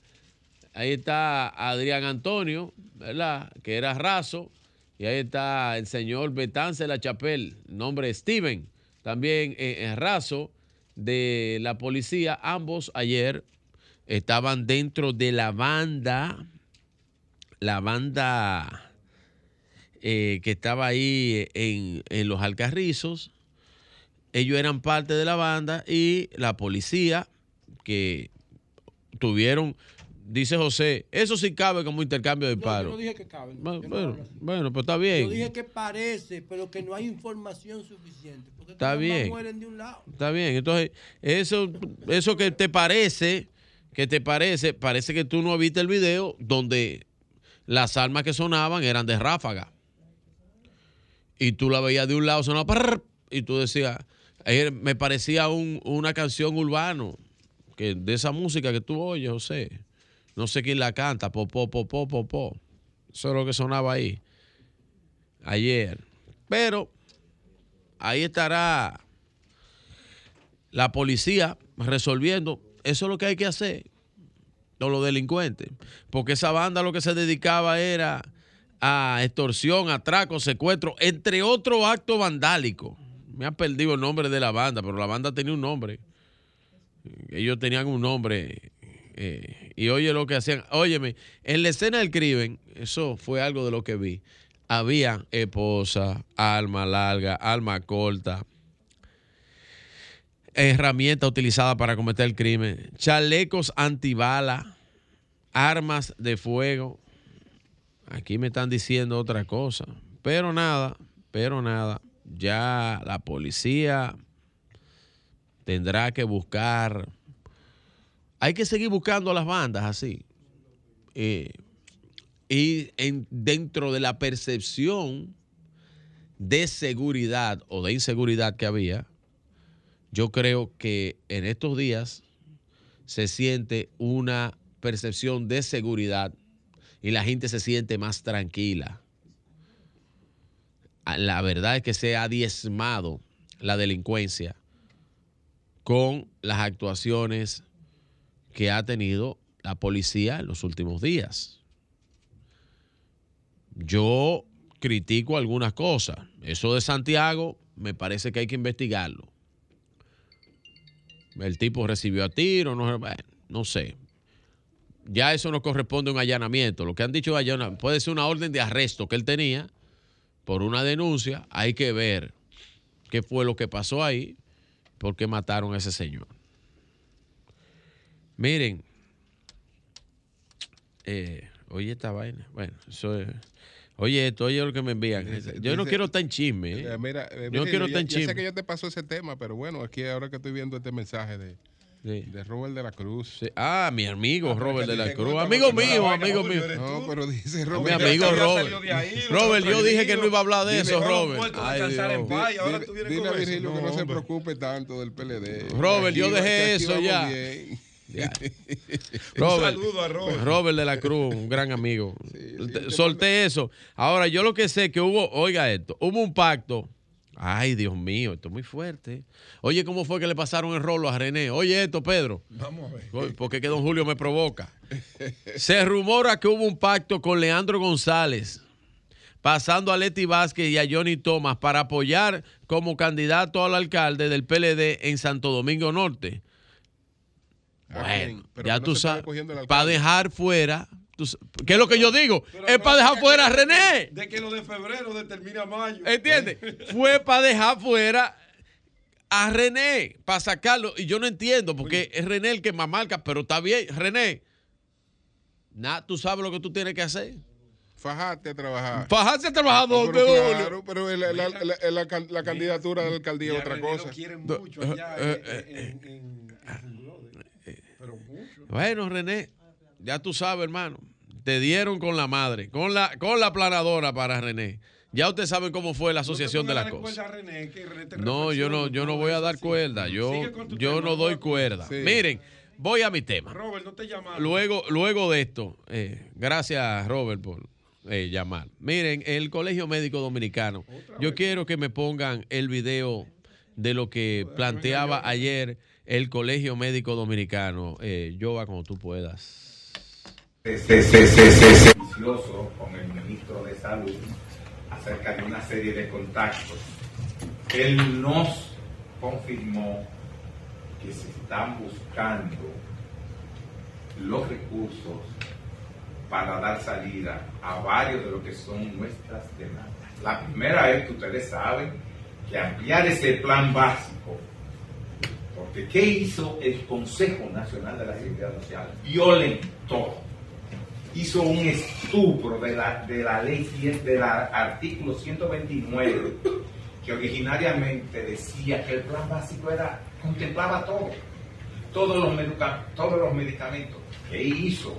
Ahí está Adrián Antonio, ¿verdad? Que era raso. Y ahí está el señor Betance La Chapel, nombre Steven, también eh, eh, raso de la policía. Ambos ayer estaban dentro de la banda, la banda eh, que estaba ahí en, en los Alcarrizos. Ellos eran parte de la banda y la policía que tuvieron, dice José, eso sí cabe como intercambio de No, yo no dije que cabe. Bueno, yo no bueno, pues está Yo bien. dije que parece, pero que no hay información suficiente. Porque Está bien. mueren de un lado. Está bien. Entonces, eso, eso que te parece, que te parece, parece que tú no viste el video donde las armas que sonaban eran de ráfaga. Y tú la veías de un lado, sonaba y tú decías, eh, me parecía un- una canción urbano, que de esa música que tú oyes, José. No sé quién la canta, po, po, po, po, po, po. Eso es lo que sonaba ahí. Ayer. Pero ahí estará la policía resolviendo. Eso es lo que hay que hacer. Con los delincuentes. Porque esa banda lo que se dedicaba era a extorsión, atraco, secuestro, entre otros actos vandálicos. Me ha perdido el nombre de la banda, pero la banda tenía un nombre. Ellos tenían un nombre. eh, y oye lo que hacían. Óyeme, en la escena del crimen, eso fue algo de lo que vi. Había esposa, alma larga, alma corta, herramienta utilizada para cometer el crimen, chalecos antibala, armas de fuego. Aquí me están diciendo otra cosa. Pero nada, pero nada. Ya la policía tendrá que buscar. Hay que seguir buscando a las bandas así. Eh, y en, dentro de la percepción de seguridad o de inseguridad que había, yo creo que en estos días se siente una percepción de seguridad y la gente se siente más tranquila. La verdad es que se ha diezmado la delincuencia con las actuaciones que ha tenido la policía en los últimos días. Yo critico algunas cosas. Eso de Santiago me parece que hay que investigarlo. El tipo recibió a tiro, no, sé. Ya eso no corresponde a un allanamiento. Lo que han dicho allana puede ser una orden de arresto que él tenía por una denuncia. Hay que ver qué fue lo que pasó ahí, por qué mataron a ese señor. Miren, eh, oye esta vaina. Bueno, eso es. Oye esto, oye lo que me envían. Yo no quiero estar en chisme. ¿eh? Eh, Mira, eh, yo no quiero estar en ya sé chisme. que yo te paso ese tema, pero bueno, aquí ahora que estoy viendo este mensaje de, de Robert de la Cruz. Ah, mi amigo Ah, Robert de la Cruz. Amigo mío, amigo mío. No, tú. pero dice Mi Robert. amigo Robert. salió de ahí, Robert, yo dije que no iba a hablar de Dile, eso, Robert, Robert. Ay, Dios. paz ahora tú vienes Dile con a que no se preocupe tanto del PLD. Robert, yo dejé eso ya. bien. Ya. *laughs* Un saludo a Robert. Robert de la Cruz, un gran amigo. Solté eso. Ahora, yo lo que sé que hubo, oiga esto, hubo un pacto. Ay, Dios mío, esto es muy fuerte. Oye, ¿cómo fue que le pasaron el rolo a René? Oye, esto, Pedro. Vamos a ver. Porque que don Julio me provoca. Se rumora que hubo un pacto con Leandro González, pasando a Leti Vázquez y a Johnny Thomas para apoyar como candidato al alcalde del PLD en Santo Domingo Norte. Bueno, pero ya no tú sabes, para dejar fuera, ¿qué es lo que yo digo? es para dejar fuera a René. De que lo de febrero determina mayo. ¿Entiendes? *laughs* Fue para dejar fuera a René, para sacarlo. Y yo no entiendo, porque es René el que más marca, pero está bien. René, nada, tú sabes lo que tú tienes que hacer. Fajate a trabajar. Fajarse a trabajar No, donde, pero Julio? claro, pero la, la- la- la can- la candidatura de la alcaldía es otra cosa. mucho allá eh, en- en- en- en Funglode. Pero mucho. Bueno, René, ya tú sabes, hermano. Te dieron con la madre, con la, con la planadora para René. Ya ustedes saben cómo fue la asociación de las cosas. No, yo no, yo no voy a dar cuerda. Yo, yo no doy cuerda. Sí. Miren, voy a mi tema. Robert, no te llamaron. Luego, luego de esto, eh, gracias Robert por eh, llamar. Miren, el Colegio Médico Dominicano, yo quiero que me pongan el video de lo que planteaba ayer el Colegio Médico Dominicano. Eh, Jova, como tú puedas. Con el ministro de Salud acerca de una serie de contactos. Él nos confirmó que se están buscando los recursos para dar salida a varios de lo que son nuestras demandas. La primera es que ustedes saben que ampliar ese plan básico, porque ¿qué hizo el Consejo Nacional de la Seguridad Social? Violentó hizo un estupro de la, de la ley 100 del artículo 129 que originariamente decía que el plan básico era contemplaba todo todos los, los medicamentos que hizo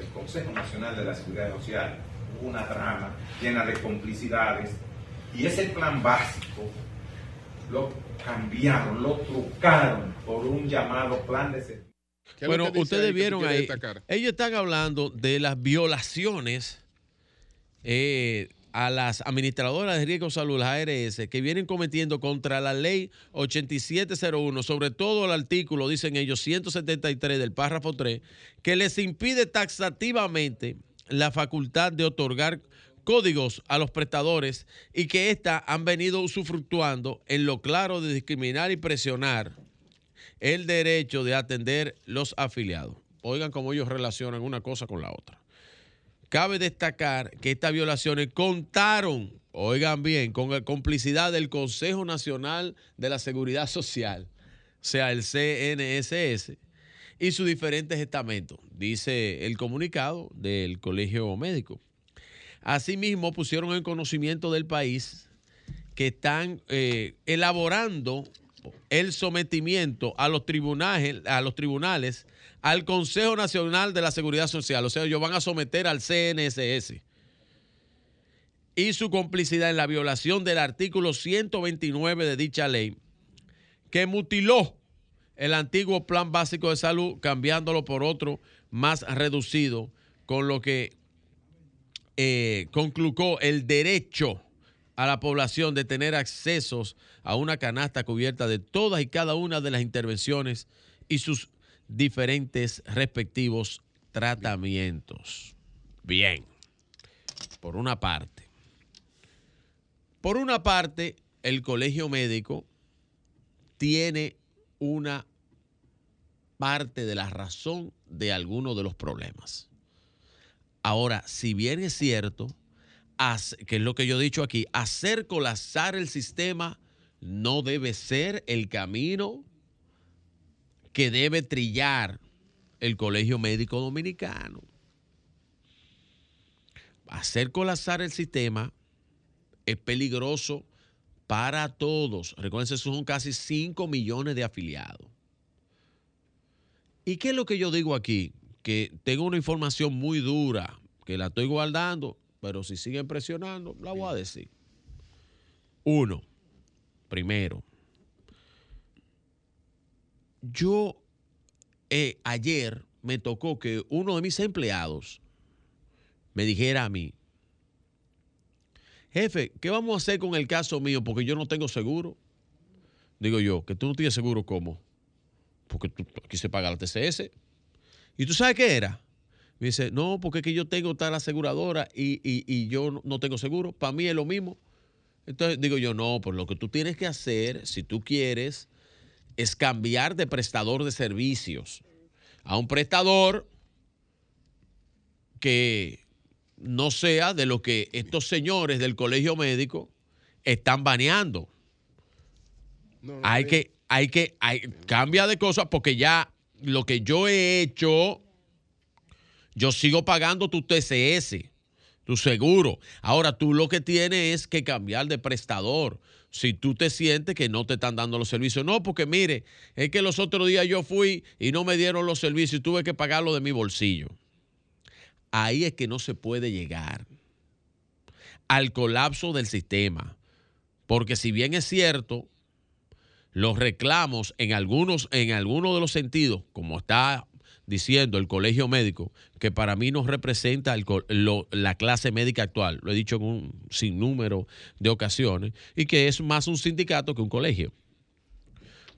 el Consejo Nacional de la Seguridad Social. Una trama llena de complicidades y ese plan básico lo cambiaron, lo trucaron por un llamado plan de servicio ¿Qué es lo Bueno, ustedes vieron ahí, ellos están hablando de las violaciones eh, a las administradoras de riesgo salud, las ARS, que vienen cometiendo contra la ley 8701, sobre todo el artículo, dicen ellos, 173 del párrafo 3, que les impide taxativamente la facultad de otorgar códigos a los prestadores y que éstas han venido usufructuando en lo claro de discriminar y presionar el derecho de atender los afiliados. Oigan cómo ellos relacionan una cosa con la otra. Cabe destacar que estas violaciones contaron, oigan bien, con la complicidad del Consejo Nacional de la Seguridad Social, o sea, el CNSS, y sus diferentes estamentos, dice el comunicado del Colegio Médico. Asimismo, pusieron en conocimiento del país que están eh, elaborando el sometimiento a los tribunales, al Consejo Nacional de la Seguridad Social. O sea, ellos van a someter al CNSS. Y su complicidad en la violación del artículo 129 de dicha ley, que mutiló el antiguo plan básico de salud, cambiándolo por otro más reducido, con lo que eh, concluyó el derecho a la población de tener accesos a una canasta cubierta de todas y cada una de las intervenciones y sus diferentes respectivos tratamientos. Bien, por una parte. Por una parte, el colegio médico tiene una parte de la razón de algunos de los problemas. Ahora, si bien es cierto, que es lo que yo he dicho aquí, hacer colapsar el sistema no debe ser el camino que debe trillar el Colegio Médico Dominicano. Hacer colapsar el sistema es peligroso para todos. Recuerden, son casi 5 millones de afiliados. ¿Y qué es lo que yo digo aquí? Que tengo una información muy dura, que la estoy guardando, pero si siguen presionando, la voy a decir. Uno, primero, yo eh, ayer me tocó que uno de mis empleados me dijera a mí, jefe, ¿qué vamos a hacer con el caso mío? Porque yo no tengo seguro. Digo yo, que tú no tienes seguro, ¿cómo? Porque tú, aquí se paga la TCS. ¿Y tú sabes qué era? Me dice, no, porque es que yo tengo tal aseguradora y, y- y yo no- tengo seguro. Para mí es lo mismo. Entonces digo yo, no, pues lo que tú tienes que hacer, si tú quieres, es cambiar de prestador de servicios a un prestador que no sea de lo que estos señores del colegio médico están baneando. hay que, hay que, hay, cambia de cosas porque ya lo que yo he hecho, yo sigo pagando tu TCS, tu seguro. Ahora tú lo que tienes es que cambiar de prestador. Si tú te sientes que no te están dando los servicios. No, porque mire, es que los otros días yo fui y no me dieron los servicios y tuve que pagarlo de mi bolsillo. Ahí es que no se puede llegar al colapso del sistema. Porque si bien es cierto, los reclamos en algunos, en algunos de los sentidos, como está diciendo el colegio médico, que para mí no representa la clase médica actual, lo he dicho en un sinnúmero de ocasiones, y que es más un sindicato que un colegio.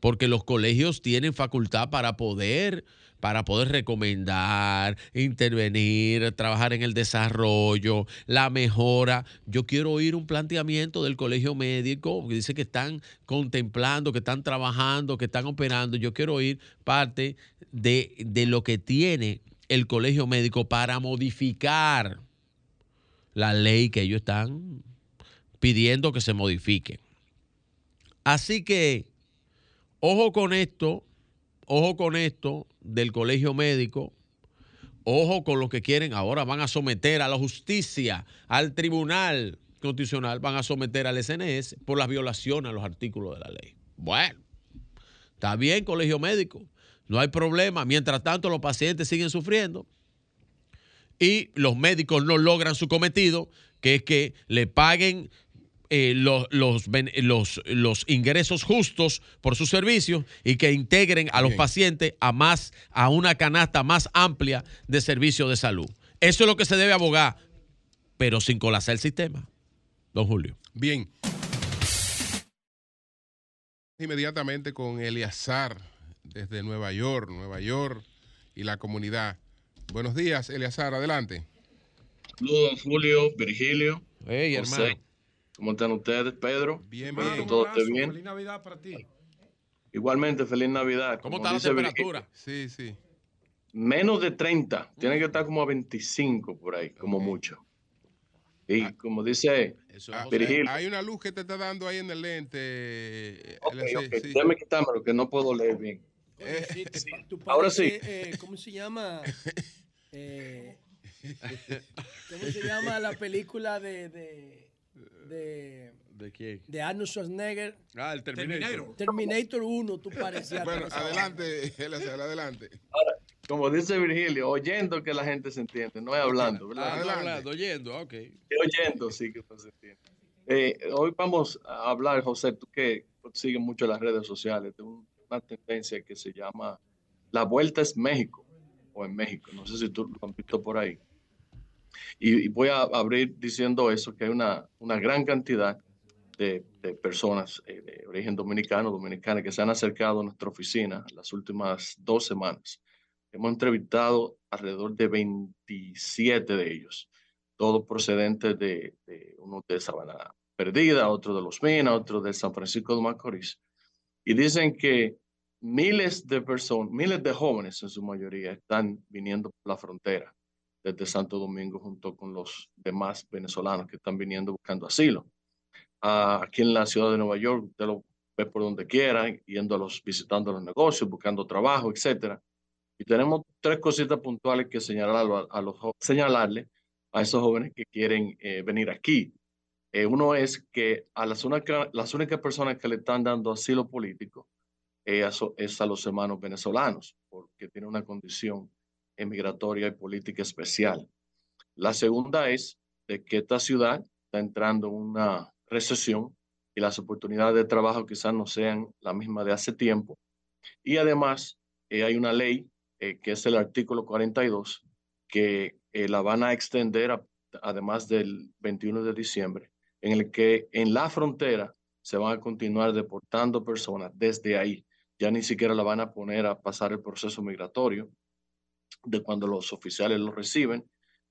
Porque los colegios tienen facultad para poder, para poder recomendar, intervenir, trabajar en el desarrollo, la mejora. Yo quiero oír un planteamiento del colegio médico que dice que están contemplando, que están trabajando, que están operando. Yo quiero oír parte de, de lo que tiene el colegio médico para modificar la ley que ellos están pidiendo que se modifique. Así que, ojo con esto, ojo con esto del colegio médico, ojo con lo que quieren, ahora van a someter a la justicia, al tribunal constitucional, van a someter al SNS por las violaciones a los artículos de la ley. Bueno, está bien, colegio médico, no hay problema. Mientras tanto, los pacientes siguen sufriendo y los médicos no logran su cometido, que es que le paguen eh, los, los, los- los ingresos justos por sus servicios y que integren a los Bien. pacientes a más a una canasta más amplia de servicios de salud. Eso es lo que se debe abogar, pero sin colapsar el sistema. Don Julio. Bien. Inmediatamente con Eleazar desde Nueva York, Nueva York y la comunidad. Buenos días, Eleazar, adelante. Saludos, Julio, Virgilio. Hey, José. hermano. ¿Cómo están ustedes, Pedro? Bien, que todo esté bien. Feliz Navidad para ti. Igualmente, feliz Navidad. ¿Cómo Como está la Virgilio, temperatura? Sí, sí. Menos de 30. Tiene que estar como a 25 por ahí, como mucho. Y como dice Ah, Virgilio, Hay una luz que te está dando ahí en el lente. ok, Eleazar, ok, sí. déjame quitármelo, que no puedo leer bien. Oye, sí, te pa- tú ahora sí. eh, ¿Cómo se llama? *laughs* Eh, ¿Cómo se llama la película de, de, de, ¿De quién? de Arnold Schwarzenegger? Ah, el Terminator. Terminator 1, tú parecías. Bueno, adelante, *laughs* adelante. Como dice Virgilio, oyendo que la gente se entiende, no es hablando, ¿verdad? Ah, no hablando, oyendo, ok. oyendo, sí que se entiende. Eh, hoy vamos a hablar, José, tú que sigues mucho las redes sociales, de un- una tendencia que se llama La Vuelta es México, o en México, no sé si tú lo has visto por ahí. Y, y voy a abrir diciendo eso, que hay una, una gran cantidad de, de personas eh, de origen dominicano, dominicanas, que se han acercado a nuestra oficina las últimas dos semanas. Hemos entrevistado alrededor de 27 de ellos todos procedentes de, de uno de Sabana Perdida, otro de Los Minas, otro de San Francisco de Macorís. Y dicen que miles de personas, miles de jóvenes en su mayoría están viniendo por la frontera desde Santo Domingo junto con los demás venezolanos que están viniendo buscando asilo. Ah, aquí en la ciudad de Nueva York, usted lo ve por donde quiera, yendo a los, visitando los negocios, buscando trabajo, etcétera. Y tenemos tres cositas puntuales que señalar a, a los, señalarle a esos jóvenes que quieren eh, venir aquí. Eh, uno es que a las, única- las únicas personas que le están dando asilo político es a los hermanos venezolanos, porque tienen una condición emigratoria y política especial. La segunda es de que esta ciudad está entrando en una recesión y las oportunidades de trabajo quizás no sean la misma de hace tiempo. Y además eh, hay una ley eh, que es el artículo 42, que eh, la van a extender además del 21 de diciembre, en el que en la frontera se van a continuar deportando personas desde ahí. Ya ni siquiera la van a poner a pasar el proceso migratorio de cuando los oficiales lo reciben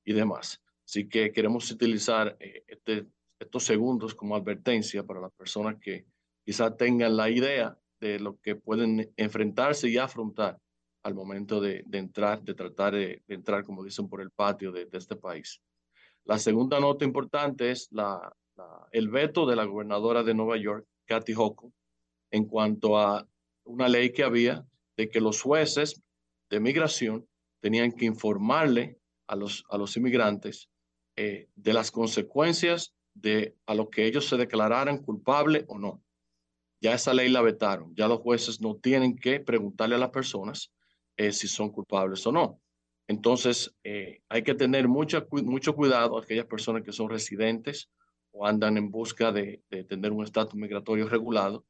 y demás. Así que queremos utilizar eh, este- estos segundos como advertencia para las personas que quizás tengan la idea de lo que pueden enfrentarse y afrontar al momento de, entrar, de tratar de, entrar, como dicen, por el patio de, este país. La segunda nota importante es la- el veto de la gobernadora de Nueva York, Kathy Hochul, en cuanto a una ley que había de que los jueces de migración tenían que informarle a los, a los inmigrantes eh, de las consecuencias de a lo que ellos se declararan culpable o no. Ya esa ley la vetaron. Ya los jueces no tienen que preguntarle a las personas eh, si son culpables o no. Entonces, eh, hay que tener mucha cu- mucho cuidado a aquellas personas que son residentes o andan en busca de, de tener un estatus migratorio regulado,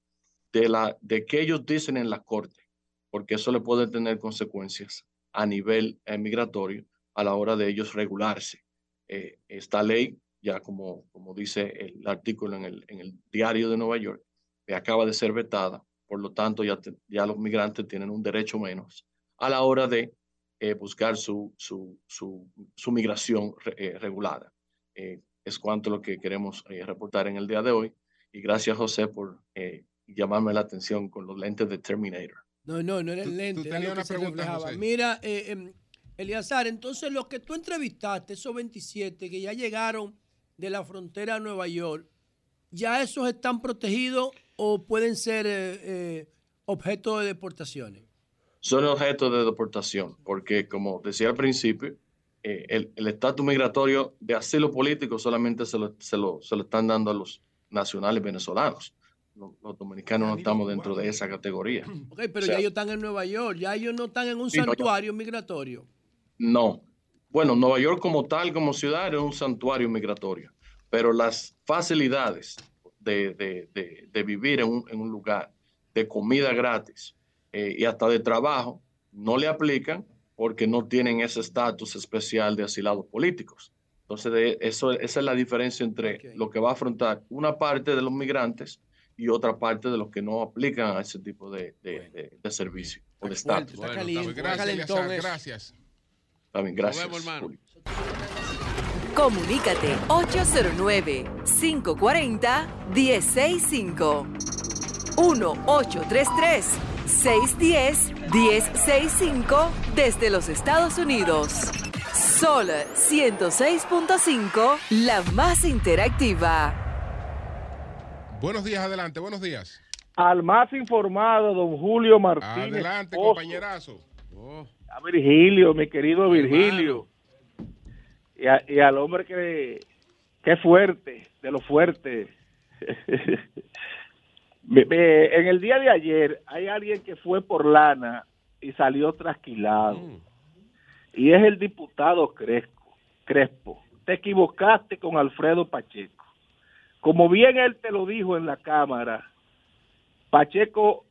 de, la, de que ellos dicen en la corte, porque eso le puede tener consecuencias a nivel eh, migratorio a la hora de ellos regularse. Eh, esta ley, ya como, como dice el artículo en el, en el diario de Nueva York, que acaba de ser vetada, por lo tanto ya, ya los migrantes tienen un derecho menos a la hora de eh, buscar su, su, su, su migración re- eh, regulada. Eh, es cuanto lo que queremos eh, reportar en el día de hoy. Y gracias, José, por eh, llamarme la atención con los lentes de Terminator. No, no, no era el lente. era tenías lo que una se pregunta. Mira, eh, em, Eliazar, entonces los que tú entrevistaste, esos 27 que ya llegaron de la frontera a Nueva York, ¿ya esos están protegidos o pueden ser eh, eh, objeto de deportaciones? son objeto de deportación, porque como decía al principio, eh, el el estatus migratorio de asilo político solamente se lo, se, lo, se lo están dando a los nacionales venezolanos. Los, los dominicanos no estamos dentro de esa categoría. Ok, pero O sea, ya ellos están en Nueva York, ya ellos no están en un Sí, no, ya- santuario migratorio. No. Bueno, Nueva York como tal, como ciudad, es un santuario migratorio, pero las facilidades de, de- de- de vivir en un, en un lugar, de comida gratis eh, y hasta de trabajo, no le aplican porque no tienen ese estatus especial de asilados políticos. Entonces, de eso, esa es la diferencia entre lo que va a afrontar una parte de los migrantes y otra parte de los que no aplican a ese tipo de, de, de- de servicio o de estatus. Bueno, gracias, gracias. Está bien, gracias. Julio. Comunícate 809-540-1065. 1-833-610-1065 desde los Estados Unidos. Sol 106.5, la más interactiva. Buenos días, adelante, buenos días. Al más informado, don Julio Martínez. Adelante, compañerazo. A Virgilio, mi querido Virgilio. Y, a- y al hombre que, que fuerte, de lo fuerte. Me- *laughs* me- en el día de ayer hay alguien que fue por lana y salió trasquilado. Y es el diputado Crespo. Crespo. Te equivocaste con Alfredo Pacheco. Como bien él te lo dijo en la Cámara, Pacheco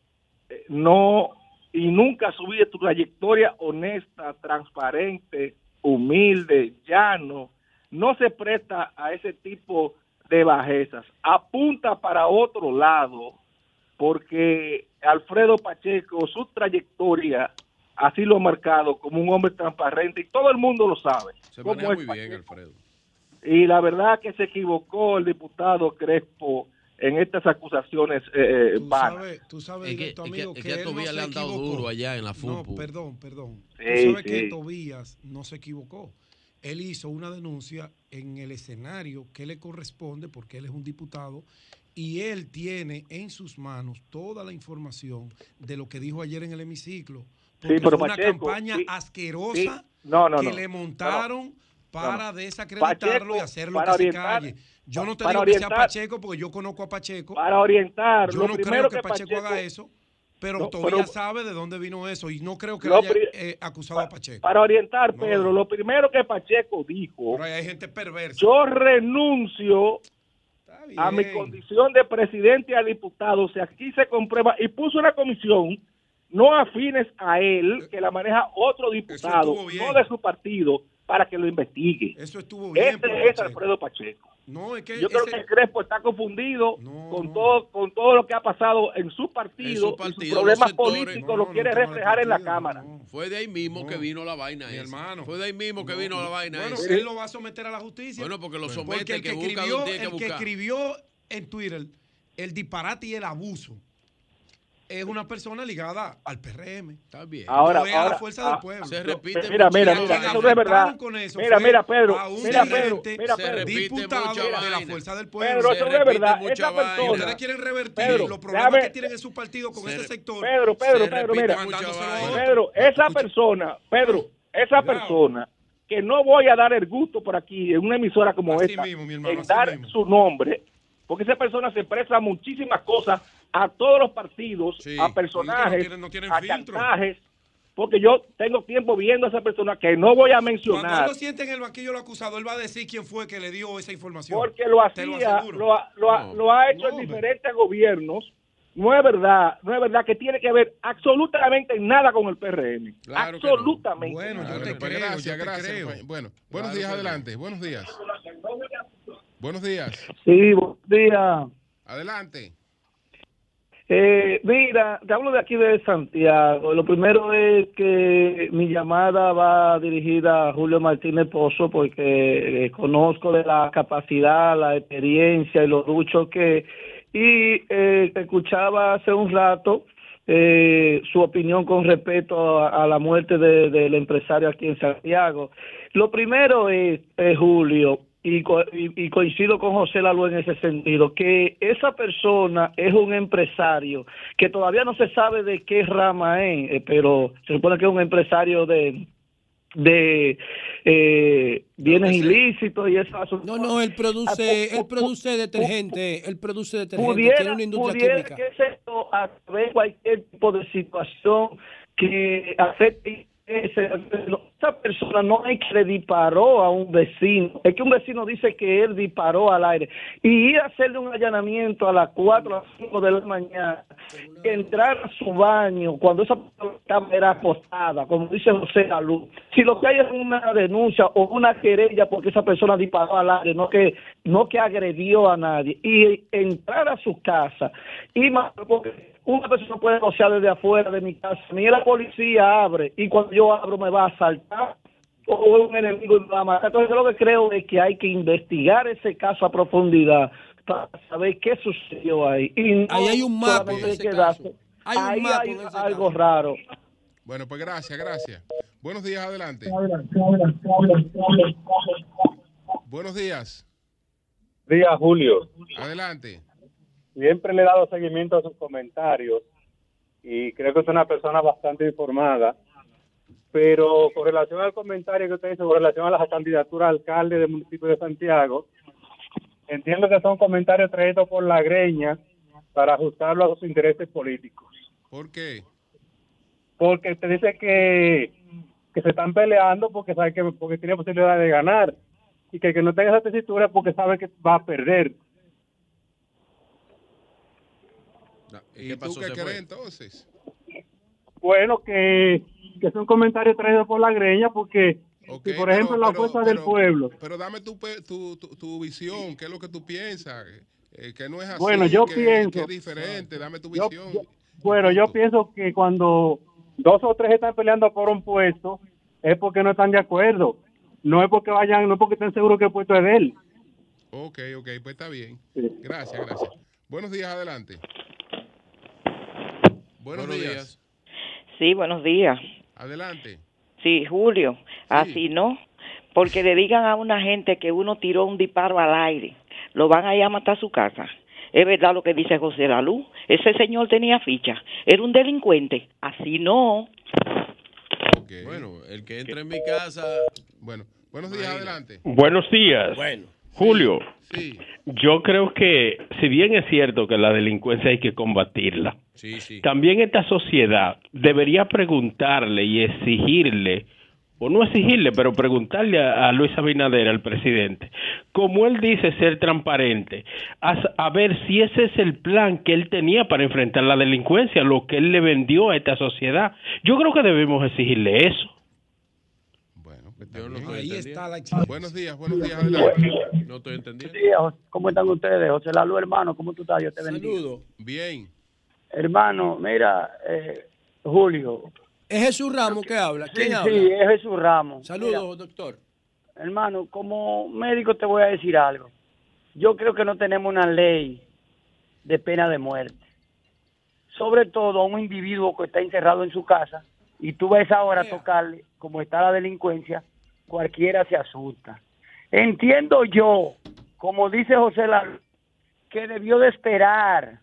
eh, no y nunca subido tu trayectoria honesta, transparente, humilde, llano, no se presta a ese tipo de bajezas. Apunta para otro lado, porque Alfredo Pacheco, su trayectoria, así lo ha marcado como un hombre transparente y todo el mundo lo sabe. Se maneja muy Pacheco. bien, Alfredo. Y la verdad que se equivocó el diputado Crespo en estas acusaciones eh, Tú vanas. sabes, tú sabes Es que- directo, es que- amigo, es que, que a no Tobías se le han dado equivocó. duro allá en la No, FUPU. perdón, perdón. Sí, tú sabes sí. que Tobías no se equivocó. Él hizo una denuncia en el escenario que le corresponde porque él es un diputado y él tiene en sus manos toda la información de lo que dijo ayer en el hemiciclo. Porque pero fue una Pacheco, campaña sí, asquerosa sí. No, no, que no. le No, no. montaron para desacreditarlo Pacheco, y hacerlo para que se orientar- calle. Yo no te digo que sea orientar- Pacheco porque yo conozco a Pacheco. Para orientar, Yo no creo que, que Pacheco, haga eso, pero No, todavía pero- sabe de dónde vino eso y no creo que Lo haya eh, acusado a Pacheco. Para orientar, Pedro, lo primero que Pacheco dijo, Pero hay gente perversa. yo renuncio a mi condición de presidente y a diputado, si aquí se comprueba, y puso una comisión no afines a él, que la maneja otro diputado, no de su partido, para que lo investigue. Eso estuvo bien. Este es Pacheco. Alfredo Pacheco. No, es que Yo creo ese- que Crespo está confundido con todo con todo lo que ha pasado en su partido, En su partido, y sus problemas sectores. políticos lo quiere reflejar en la Cámara. Fue de ahí mismo que vino la vaina esa. hermano. Fue de ahí mismo que vino la vaina Bueno, esa. él lo va a someter a la justicia. Bueno, porque lo Bueno, somete, porque el que que, escribió, que el que escribió en Twitter el disparate y el abuso es una persona ligada al PRM. Está bien. Ahora, no es a la ahora, fuerza ah, del pueblo. Se repite Mira, mira, mira, eso no es verdad. Con eso Mira, mira, Pedro, a un mira, Pedro, mira, se Pedro. repite diputado mucha de la fuerza del pueblo. Pedro, eso no es verdad. persona. Ustedes quieren revertir Pedro, los problemas déjame- que tienen en su partido con Se ese sector. Pedro, Pedro, Se Pedro, mira. Pedro, esa persona, Pedro, esa persona que no voy a dar el gusto por aquí en una emisora como Así esta, mismo, mi hermano, en dar mismo. su nombre, porque esa persona se expresa muchísimas cosas a todos los partidos, Sí. a personajes, tienen- no tienen a filtro. chantajes, porque yo tengo tiempo viendo a esa persona que no voy a Cuando él mencionar, lo siente en el banquillo del acusado, él va a decir quién fue que le dio esa información. porque lo lo hacía, lo, ha- lo ha- No. lo ha hecho No, en hombre. diferentes gobiernos. No es verdad, no es verdad que tiene que ver absolutamente nada con el PRM. Claro que no. absolutamente. Bueno, nada. yo te creo, gracias, yo te gracias. creo. Bueno, buenos Claro días, no. adelante. Buenos días. Buenos días. Sí, buenos días. Adelante. Eh, mira, te hablo de aquí de Santiago. Lo primero es que mi llamada va dirigida a Julio Martínez Pozo porque eh, conozco de la capacidad, la experiencia y los duchos que... Y eh, escuchaba hace un rato eh, su opinión con respecto a, la muerte de- del empresario aquí en Santiago. Lo primero es, eh, Julio, y, y- coincido con José Lalu en ese sentido, que esa persona es un empresario que todavía no se sabe de qué rama es, eh, pero se supone que es un empresario de de eh, bienes ilícitos y eso. No, no, él produce, Ah, él produce detergente, él produce detergente, pudiera, tiene una industria pudiera química. que esto a través cualquier tipo de situación que afecte esa persona no es que le disparó a un vecino, es que un vecino dice que él disparó al aire. Y ir a hacerle un allanamiento a las 4 a las 5 de la mañana, entrar a su baño cuando esa persona era acostada, como dice José Alú. Si lo que hay es una denuncia o una querella porque esa persona disparó al aire, no que no que agredió a nadie. Y entrar a su casa y más porque una persona puede negociar desde afuera de mi casa, ni la policía abre y cuando yo abro me va a asaltar o es un enemigo y me va a matar. Entonces yo lo que creo es que hay que investigar ese caso a profundidad para saber qué sucedió ahí. Y no Ahí hay un mapa en ese caso. Hay un ahí mapa hay en ese algo raro. Bueno, pues gracias, gracias. Buenos días, adelante. Buenos días. Día Julio. Adelante. Siempre le he dado seguimiento a sus comentarios y creo que es una persona bastante informada. Pero con relación al comentario que usted hizo, con relación a las candidaturas a alcalde del municipio de Santiago, entiendo que son comentarios traídos por la greña para ajustarlo a sus intereses políticos. ¿Por qué? Porque usted dice que, que se están peleando porque sabe que porque tiene posibilidad de ganar y que el que no tenga esa tesitura es porque sabe que va a perder. ¿Y, qué tú pasó? qué Se crees fue. entonces? Bueno, que, que son comentarios traídos por la greña porque si por pero- ejemplo la pero- fuerza del pero- pueblo Pero dame tu, pe- tu, tu, tu visión, qué es lo que tú piensas, eh, que no es así, Bueno, yo que, pienso- que es diferente, dame tu Yo- visión. yo- bueno yo pienso que cuando dos o tres están peleando por un puesto es porque no están de acuerdo no es porque vayan no es porque estén seguros que el puesto es de él Ok, ok, pues está bien. Sí. Gracias, gracias. Buenos días, adelante. Buenos, Buenos días. días. Sí, buenos días. Adelante. Sí, Julio, así no, porque le digan a una gente que uno tiró un disparo al aire, lo van a ir a matar a su casa. Es verdad lo que dice José Lalú, ese señor tenía ficha, era un delincuente, así no. Bueno, el que entra en mi casa. Bueno, buenos días, adelante. Buenos días. Bueno. Julio, Sí. yo creo que si bien es cierto que la delincuencia hay que combatirla, Sí, sí. también esta sociedad debería preguntarle y exigirle o no exigirle, pero preguntarle a, a Luis Abinader, al presidente, como él dice ser transparente, a, a ver si ese es el plan que él tenía para enfrentar la delincuencia, lo que él le vendió a esta sociedad. Yo creo que debemos exigirle eso. Ahí está la Buenos días, buenos días, adelante. No estoy entendiendo. Sí, Jos- ¿Cómo están ustedes? José Lalu, hermano, ¿cómo tú estás? Yo te bendiga. Saludo. Bien. Hermano, mira, eh, Julio. Es Jesús Ramos que habla. Sí, ¿Quién sí, habla? es Jesús Ramos. Saludos, Mira, doctor. hermano, como médico te voy a decir algo. Yo creo que no tenemos una ley de pena de muerte. Sobre todo a un individuo que está encerrado en su casa y tú ves ahora tocarle, como está la delincuencia, cualquiera se asusta. Entiendo yo, como dice José Lalu, que debió de esperar,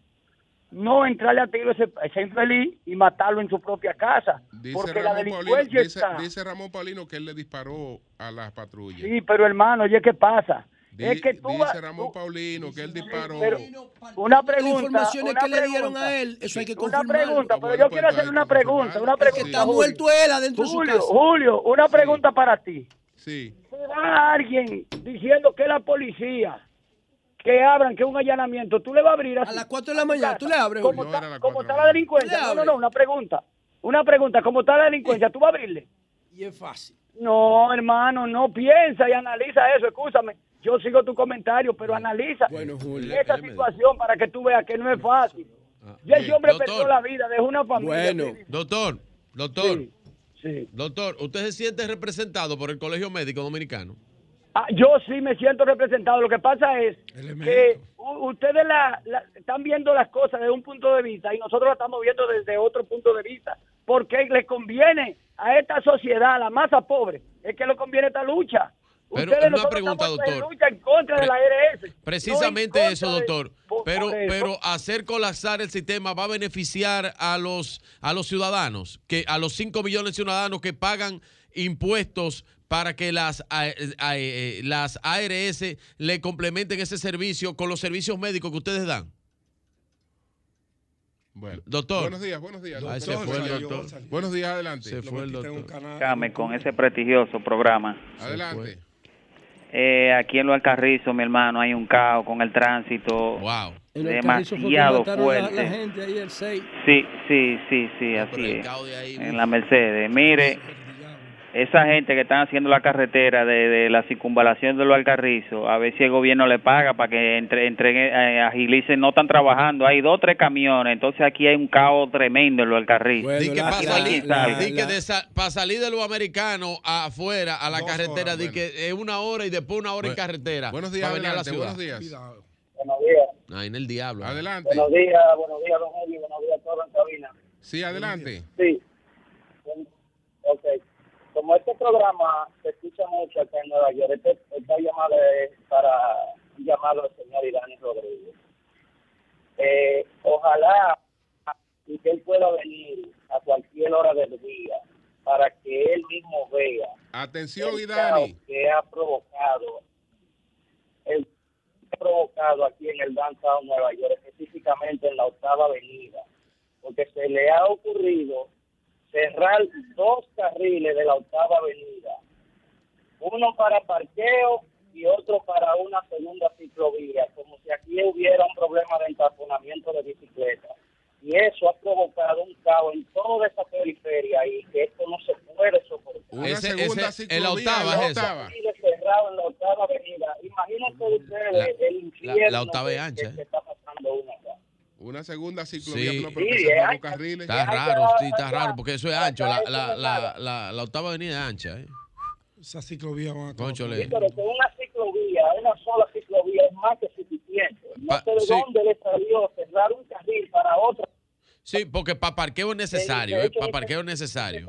no entrarle a tiro a ese, infeliz y matarlo en su propia casa. Dice porque la Ramón, Paulino, delincuencia dice, está... dice Ramón Paulino que él le disparó a las patrullas. Sí, pero hermano, oye, ¿qué pasa? Di- es que tú dice vas- Ramón Paulino que él disparó. pero una Las pregunta. informaciones una que le dieron pregunta. a él, eso hay que Una pregunta, pero yo quiero hacerle hay una pregunta, una que pregunta. está Julio. muerto él adentro de su Julio, casa. Julio, una pregunta para ti. Sí. Si va alguien diciendo que la policía que abran, que es un allanamiento, tú le vas a abrir así. A las 4 de la mañana, tú le abres. Como Julio. está, como está la delincuencia. Le No, no, no, una pregunta. Una pregunta, como está la delincuencia, tú vas a abrirle. Y es fácil. No, hermano, no piensa y analiza eso, escúchame. Yo sigo tu comentario, pero analiza Bueno, Julio. esa situación para que tú veas que no es fácil. Ya ese hombre Doctor. perdió la vida, dejó una familia. Bueno. Doctor, doctor, Sí, sí. doctor, ¿usted se siente representado por el Colegio Médico Dominicano? Ah, yo sí me siento representado. Lo que pasa es que ustedes la, la- están viendo las cosas desde un punto de vista y nosotros la estamos viendo desde otro punto de vista. Porque les conviene a esta sociedad, a la masa pobre, es que le conviene esta lucha. Pero Ustedes una nosotros pregunta, estamos en doctor. lucha en contra de la ARS. Precisamente no eso, de- doctor. por- Pero, eso. pero hacer colapsar el sistema va a beneficiar a los a los ciudadanos, que a los 5 millones de ciudadanos que pagan impuestos para que las a- a- eh, las ARS le complementen ese servicio con los servicios médicos que ustedes dan. Bueno. Doctor. Buenos días, buenos días. Doctor. fue el doctor. Buenos días, adelante. Se fue el doctor. Con ese prestigioso programa. Adelante. Eh, aquí en Lo Alcarrizo, mi hermano, hay un caos con el tránsito. Wow. Demasiado mataron la- fuerte. La, gente ahí el 6. Sí, sí, sí, sí, así el es. caos de ahí, En la Mercedes. Mire, esa gente que están haciendo la carretera de, de la circunvalación de los Alcarrizos, a ver si el gobierno le paga para que entre, entregue, eh, agilicen, no están trabajando. Hay dos, tres camiones, entonces aquí hay un caos tremendo en los Alcarrizos. Di que para salir, pa' salir de los americanos afuera a la Dos carretera, horas, di bueno. que es una hora y después una hora en carretera. Buenos días, venir a la adelante. Buenos días. Buenos días. Ahí en el diablo. Adelante. Buenos días, buenos días, don Julio. Buenos días a todos en cabina. Sí, adelante. Sí. Programa se escucha mucho acá en Nueva York, este, esta llamada es para un llamado al señor Irán Rodríguez. Eh, ojalá y que él pueda venir a cualquier hora del día para que él mismo vea Atención, el Idani. que ha provocado el ha provocado aquí en el downtown Nueva York, específicamente en la octava avenida, porque se le ha ocurrido cerrar dos carriles de la octava avenida, uno para parqueo y otro para una segunda ciclovía, como si aquí hubiera un problema de entaponamiento de bicicletas. Y eso ha provocado un caos en toda esa periferia y que esto no se puede soportar. Una Ese- segunda ese- ciclovía en la octava la es esa. octava. Cerrados en la octava avenida. Imagínense ustedes La- el infierno la octava es que- ancha, que, ¿eh? que está pasando uno acá. Una segunda ciclovía, Sí. pero que Sí, que- carriles. Está raro, sí, está raro, porque eso es ancho. La, la, es la, la, la octava avenida es ancha, ¿eh? Esa ciclovía van a. Conchole. Sí, pero con una ciclovía, una sola ciclovía es más que suficiente. No sé de sí. dónde le salió cerrar un carril para otro Sí, porque para parqueo es necesario, ¿eh? Para parqueo es necesario.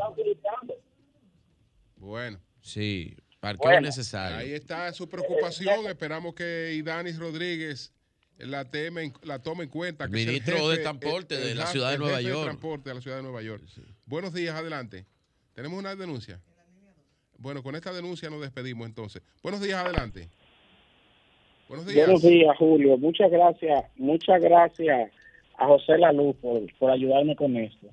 Bueno. Sí, parqueo Bueno. es necesario. Ahí está su preocupación. Esperamos que Idanis Rodríguez la, teme, en- la tome en cuenta. El que es ministro de Transporte de la ciudad de el Nueva jefe York. transporte de la ciudad de Nueva York. Buenos días, adelante. ¿Tenemos una denuncia? Bueno, con esta denuncia nos despedimos entonces. Buenos días, adelante. Buenos días. Buenos días, Julio. Muchas gracias, muchas gracias a José Laluz por, por ayudarme con esto.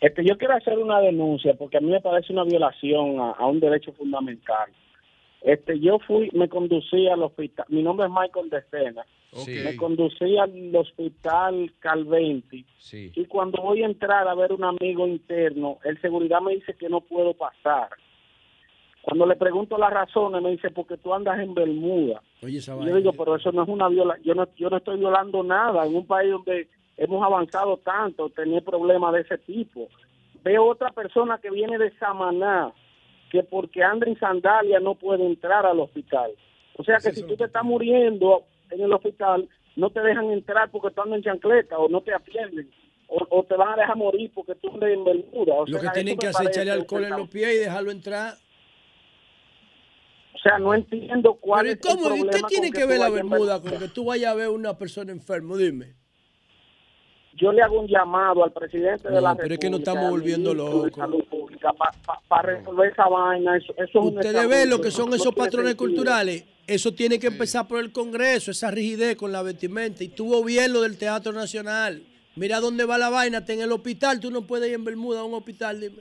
Este, yo quiero hacer una denuncia porque a mí me parece una violación a, a un derecho fundamental. Este, yo fui, me conducí al hospital, mi nombre es Michael Decena, me conducí al hospital Calventi Sí. y cuando voy a entrar a ver un amigo interno, el seguridad me dice que no puedo pasar. Cuando le pregunto las razones, me dice, porque tú andas en Bermuda. Oye, yo digo, pero eso no es una viola, yo no, yo no estoy violando nada en un país donde hemos avanzado tanto, tener problemas de ese tipo. Veo otra persona que viene de Samaná, que porque anda en sandalia no puede entrar al hospital. O sea que si tú te estás muriendo en el hospital, no te dejan entrar porque tú andas en chancleta o no te atienden. O, o te van a dejar morir porque tú andas en Bermuda. O Lo que sea, tienen eso que hacer es echarle alcohol en los pies y dejarlo entrar. O sea, no entiendo cuál Pero ¿y es el cómo? ¿Y problema qué tiene que ver la Bermuda con que tú vayas a ver una persona enferma? Dime. yo le hago un llamado al presidente de No, la pero es que nos República, estamos volviendo de locos. Pública, para resolver esa vaina. Eso, eso Ustedes ven lo que son no esos patrones culturales. Eso tiene que empezar por el Congreso, esa rigidez con la vestimenta. Y tuvo bien lo del Teatro Nacional. Mira dónde va la vaina, está en el hospital. Tú no puedes ir en Bermuda a un hospital. Dime.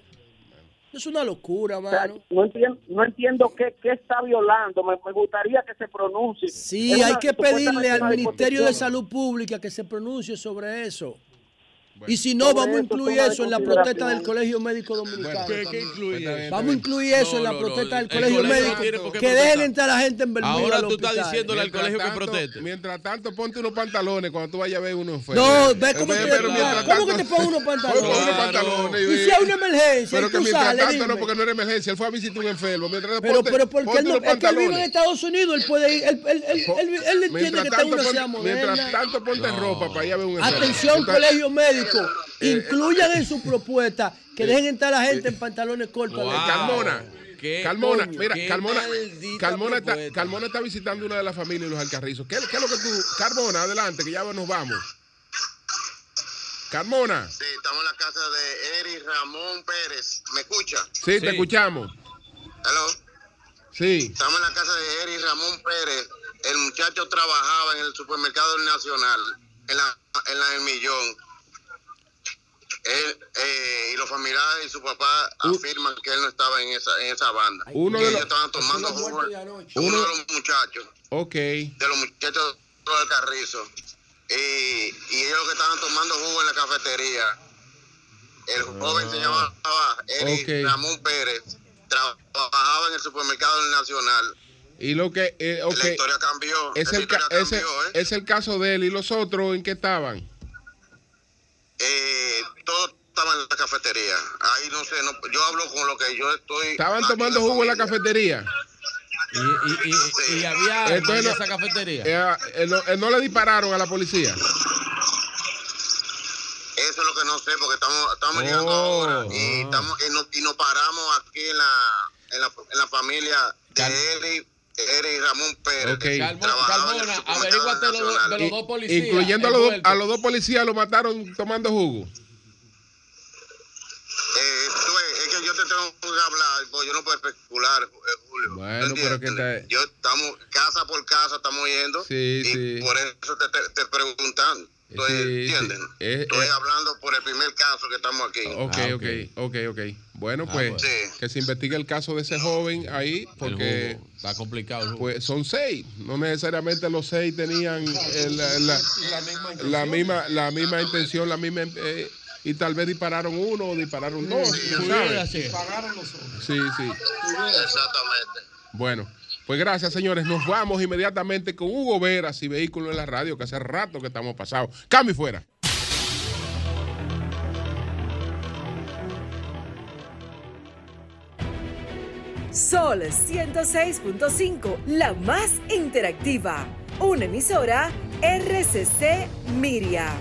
Es una locura, O sea, mano. no entiendo, no entiendo qué, qué está violando. Me, me gustaría que se pronuncie. Sí, Es hay una- que pedirle al Ministerio de. Salud Pública que se pronuncie sobre eso. Y si no, vamos a incluir eso en la protesta del Colegio Médico Dominicano. Vamos a incluir eso en la protesta del el Colegio Médico. que dejen entrar a la gente en Bermuda. Ahora tú estás diciéndole al colegio que proteste. Mientras tanto, ponte unos pantalones cuando tú vayas a ver uno enfermo. No, ve cómo te ¿Cómo que te pongo unos pantalones? *laughs* Ponte unos pantalones Y si hay una emergencia, Pero que tú mientras sales, tanto no, porque no era emergencia. Él fue a visitar un enfermo. Mientras Pero, ponte- pero porque él, no, es que él vive en. Estados Unidos, él puede ir, él, él, él, él, él entiende que está en tanto, una ciudad ponte- moderna. mientras tanto, ponte ropa para ir a ver un enfermo. Atención, colegio médico, Eh, incluyan en su propuesta que dejen entrar a la gente en pantalones cortos. Eh, la Carmona, ¿Qué Carmona, coño? mira, Qué Carmona, está, propuesta. Carmona está visitando una de las familias de los Alcarrizos. ¿Qué, qué es lo que tú, Carmona, adelante, que ya nos vamos. Carmona, Sí, estamos en la casa de Eri Ramón Pérez. ¿Me escucha? sí, te escuchamos. Hello. Sí, Estamos en la casa de Eri Ramón Pérez. El muchacho trabajaba en el supermercado Nacional, en la, en la del Millón. Él, eh, y los familiares y su papá afirman que él no estaba en esa, en esa banda. Uno Que de ellos los- estaban tomando jugo. Uno Uno- de los muchachos, ok. de los muchachos del Carrizo. Y, y ellos que estaban tomando jugo en la cafetería. El joven se llamaba Eri Ok. Ramón Pérez. Trabajaba en el supermercado Nacional. Y lo que, eh, ok, La historia cambió. es el, historia cambió, ¿eh? es el caso de él. ¿Y los otros en qué estaban? Eh, todos estaban en la cafetería. Ahí no sé, no, yo hablo con lo que yo estoy. Estaban tomando jugo en la cafetería. Y, y, y, y había Entonces en no- esa cafetería. Eh, eh, no, eh, no le dispararon a la policía. Eso es lo que no sé, porque estamos, estamos Oh, llegando ahora y, ah. estamos, y, nos, y nos paramos aquí en la, en la, en la familia de Eri, Eri Ramón Pérez. Ok. que Calmo- trabajaba en el Calmona, supermercado averíguate del lo- de los dos policías. Incluyendo a los, dos, envueltos. a los dos policías, lo mataron tomando jugo. Eh, es que yo te tengo que hablar, pues yo no puedo especular, eh, Julio. Bueno, pero que está... Yo estamos casa por casa, estamos yendo. Sí, y sí. por eso te, te, te preguntan. Estoy, Sí, sí. ¿Entienden? Eh, Estoy eh. hablando por el primer caso que estamos aquí. Ok, Ah, ok, ok, ok. Bueno, Ah, pues. Sí. que se investigue el caso de ese joven ahí, porque jugo. Está complicado pues son seis. No necesariamente los seis tenían el- la, la- la misma, la misma intención, la misma eh, y tal vez dispararon uno o dispararon dos. Pudiera sabes. ser. Sí, sí. Exactamente. Bueno, pues gracias, señores. Nos vamos inmediatamente con Hugo Veras y Vehículo en la Radio, que hace rato que estamos pasados. Cambio y fuera. Sol 106.5, la más interactiva. Una emisora RCC Miria.